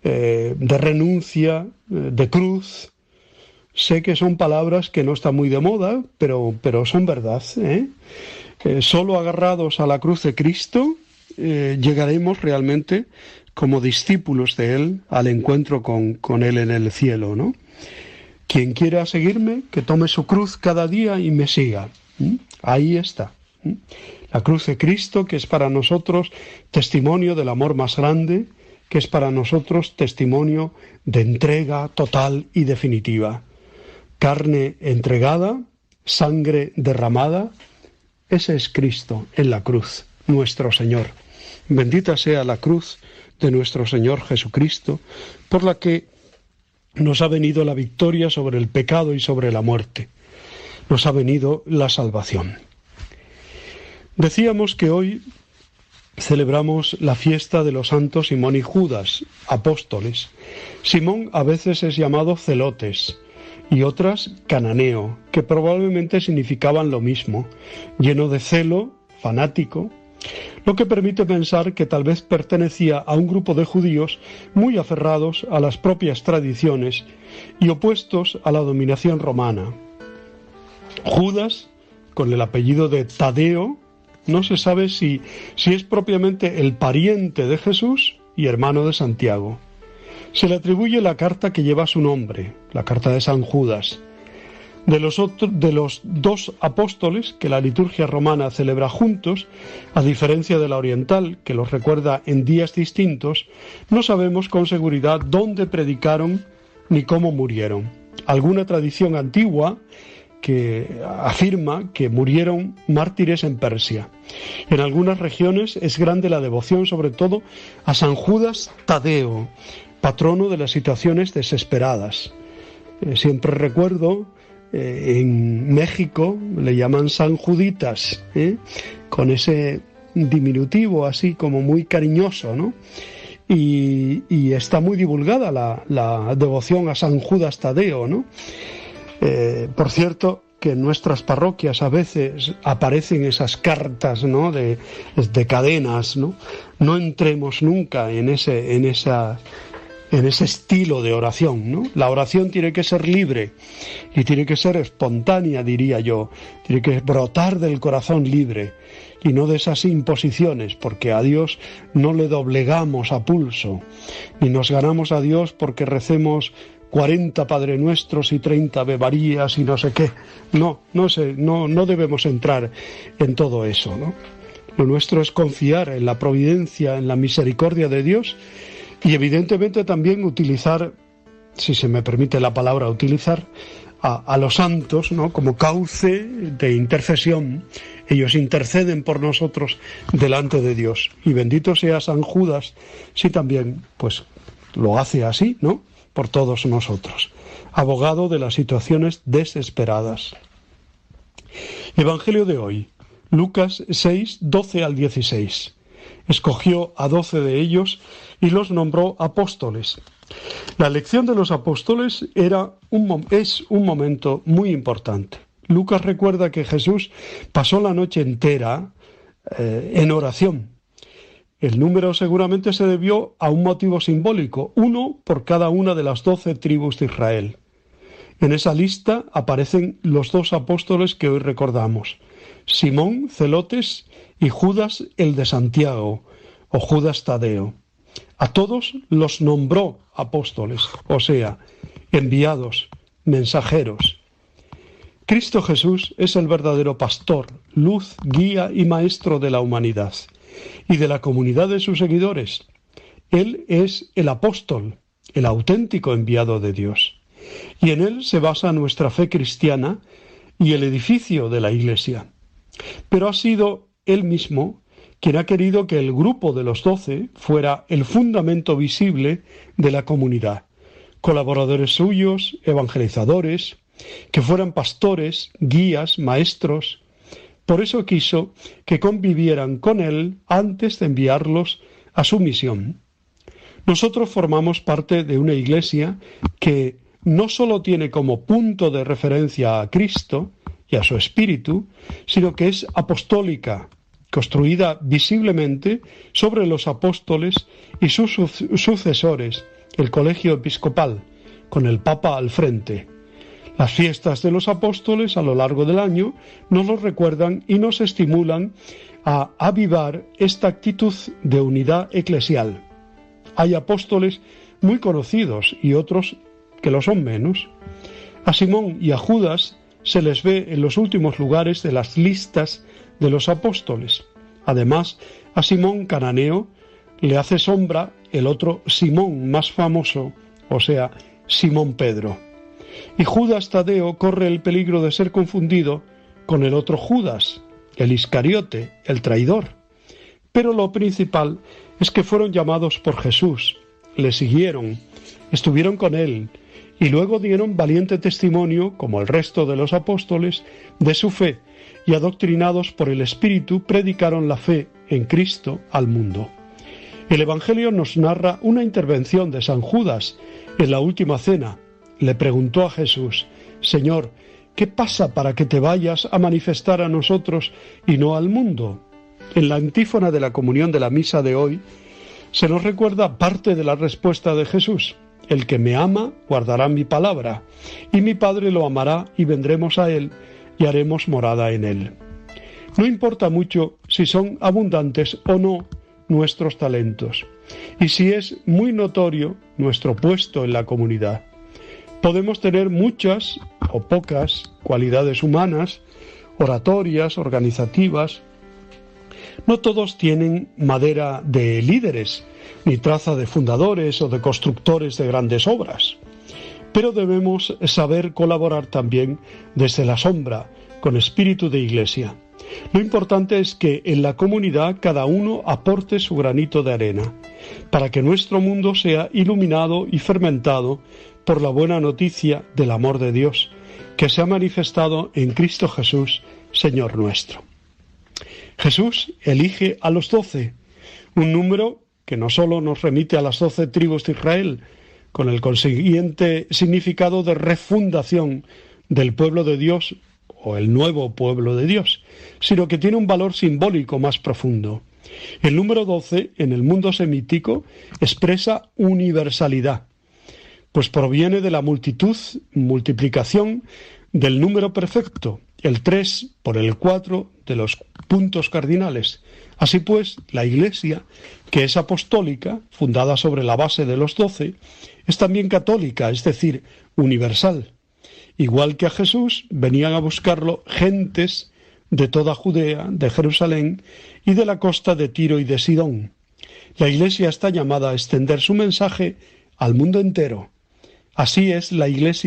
de renuncia, de cruz. Sé que son palabras que no están muy de moda, pero, pero son verdad. Eh, solo agarrados a la cruz de Cristo eh, llegaremos realmente como discípulos de Él al encuentro con, con Él en el cielo, ¿no? Quien quiera seguirme, que tome su cruz cada día y me siga. Ahí está. La cruz de Cristo, que es para nosotros testimonio del amor más grande, que es para nosotros testimonio de entrega total y definitiva. Carne entregada, sangre derramada, ese es Cristo en la cruz, nuestro Señor. Bendita sea la cruz de nuestro Señor Jesucristo, por la que nos ha venido la victoria sobre el pecado y sobre la muerte. Nos ha venido la salvación. Decíamos que hoy celebramos la fiesta de los santos Simón y Judas, apóstoles. Simón a veces es llamado celotes y otras cananeo, que probablemente significaban lo mismo, lleno de celo, fanático, lo que permite pensar que tal vez pertenecía a un grupo de judíos muy aferrados a las propias tradiciones y opuestos a la dominación romana. Judas, con el apellido de Tadeo, no se sabe si, si es propiamente el pariente de Jesús y hermano de Santiago. Se le atribuye la carta que lleva su nombre, la carta de San Judas. De los, de los dos apóstoles que la liturgia romana celebra juntos, a diferencia de la oriental, que los recuerda en días distintos, no sabemos con seguridad dónde predicaron ni cómo murieron. Alguna tradición antigua que afirma que murieron mártires en Persia. En algunas regiones es grande la devoción, sobre todo a San Judas Tadeo, patrono de las situaciones desesperadas. Eh, siempre recuerdo eh, en México le llaman San Juditas, ¿eh? con ese diminutivo así como muy cariñoso, ¿no? Y, está muy divulgada la, devoción a San Judas Tadeo, ¿no? Por cierto, que en nuestras parroquias a veces aparecen esas cartas ¿no? de, cadenas, ¿no? No entremos nunca en ese, en esa en ese estilo de oración, ¿no? La oración tiene que ser libre y tiene que ser espontánea, diría yo, tiene que brotar del corazón libre y no de esas imposiciones, porque a Dios no le doblegamos a pulso, ni nos ganamos a Dios porque recemos 40 Padre Nuestros y 30 bebarías y no sé qué. No, no, sé, no, no debemos entrar en todo eso. ¿no? Lo nuestro es confiar en la providencia, en la misericordia de Dios y evidentemente también utilizar, si se me permite la palabra utilizar, a, los santos ¿no? como cauce de intercesión. Ellos interceden por nosotros delante de Dios. Y bendito sea San Judas si también pues lo hace así, ¿no? por todos nosotros, abogado de las situaciones desesperadas. Evangelio de hoy, Lucas 6, 12 al 16. Escogió a doce de ellos y los nombró apóstoles. La elección de los apóstoles era un, es un momento muy importante. Lucas recuerda que Jesús pasó la noche entera eh, en oración el número seguramente se debió a un motivo simbólico, uno por cada una de las doce tribus de Israel. En esa lista aparecen los dos apóstoles que hoy recordamos, Simón Celotes y Judas el de Santiago, o Judas Tadeo. A todos los nombró apóstoles, o sea, enviados, mensajeros. Cristo Jesús es el verdadero pastor, luz, guía y maestro de la humanidad y de la comunidad de sus seguidores. Él es el apóstol, el auténtico enviado de Dios. Y en él se basa nuestra fe cristiana y el edificio de la Iglesia. Pero ha sido él mismo quien ha querido que el grupo de los doce fuera el fundamento visible de la comunidad. Colaboradores suyos, evangelizadores, que fueran pastores, guías, maestros, por eso quiso que convivieran con él antes de enviarlos a su misión. Nosotros formamos parte de una iglesia que no sólo tiene como punto de referencia a Cristo y a su Espíritu, sino que es apostólica, construida visiblemente sobre los apóstoles y sus sucesores, el colegio episcopal, con el Papa al frente. Las fiestas de los apóstoles a lo largo del año nos lo recuerdan y nos estimulan a avivar esta actitud de unidad eclesial. Hay apóstoles muy conocidos y otros que lo son menos. A Simón y a Judas se les ve en los últimos lugares de las listas de los apóstoles. Además, a Simón Cananeo le hace sombra el otro Simón más famoso, o sea, Simón Pedro. Y Judas Tadeo corre el peligro de ser confundido con el otro Judas, el Iscariote, el traidor. Pero lo principal es que fueron llamados por Jesús, le siguieron, estuvieron con él, y luego dieron valiente testimonio, como el resto de los apóstoles, de su fe, y adoctrinados por el Espíritu predicaron la fe en Cristo al mundo. El Evangelio nos narra una intervención de San Judas en la última cena. Le preguntó a Jesús, Señor, ¿qué pasa para que te vayas a manifestar a nosotros y no al mundo? En la antífona de la comunión de la misa de hoy se nos recuerda parte de la respuesta de Jesús. El que me ama guardará mi palabra, y mi Padre lo amará y vendremos a él y haremos morada en él. No importa mucho si son abundantes o no nuestros talentos, y si es muy notorio nuestro puesto en la comunidad. Podemos tener muchas o pocas cualidades humanas, oratorias, organizativas. No todos tienen madera de líderes, ni traza de fundadores o de constructores de grandes obras. Pero debemos saber colaborar también desde la sombra, con espíritu de iglesia. Lo importante es que en la comunidad cada uno aporte su granito de arena, para que nuestro mundo sea iluminado y fermentado por la buena noticia del amor de Dios, que se ha manifestado en Cristo Jesús, Señor nuestro. Jesús elige a los doce, un número que no solo nos remite a las doce tribus de Israel, con el consiguiente significado de refundación del pueblo de Dios o el nuevo pueblo de Dios, sino que tiene un valor simbólico más profundo. El número 12 en el mundo semítico expresa universalidad, pues proviene de la multitud, multiplicación del número perfecto, el 3 por el 4 de los puntos cardinales. Así pues, la Iglesia, que es apostólica, fundada sobre la base de los doce, es también católica, es decir, universal. Igual que a Jesús, venían a buscarlo gentes de toda Judea, de Jerusalén y de la costa de Tiro y de Sidón. La Iglesia está llamada a extender su mensaje al mundo entero. Así es la Iglesia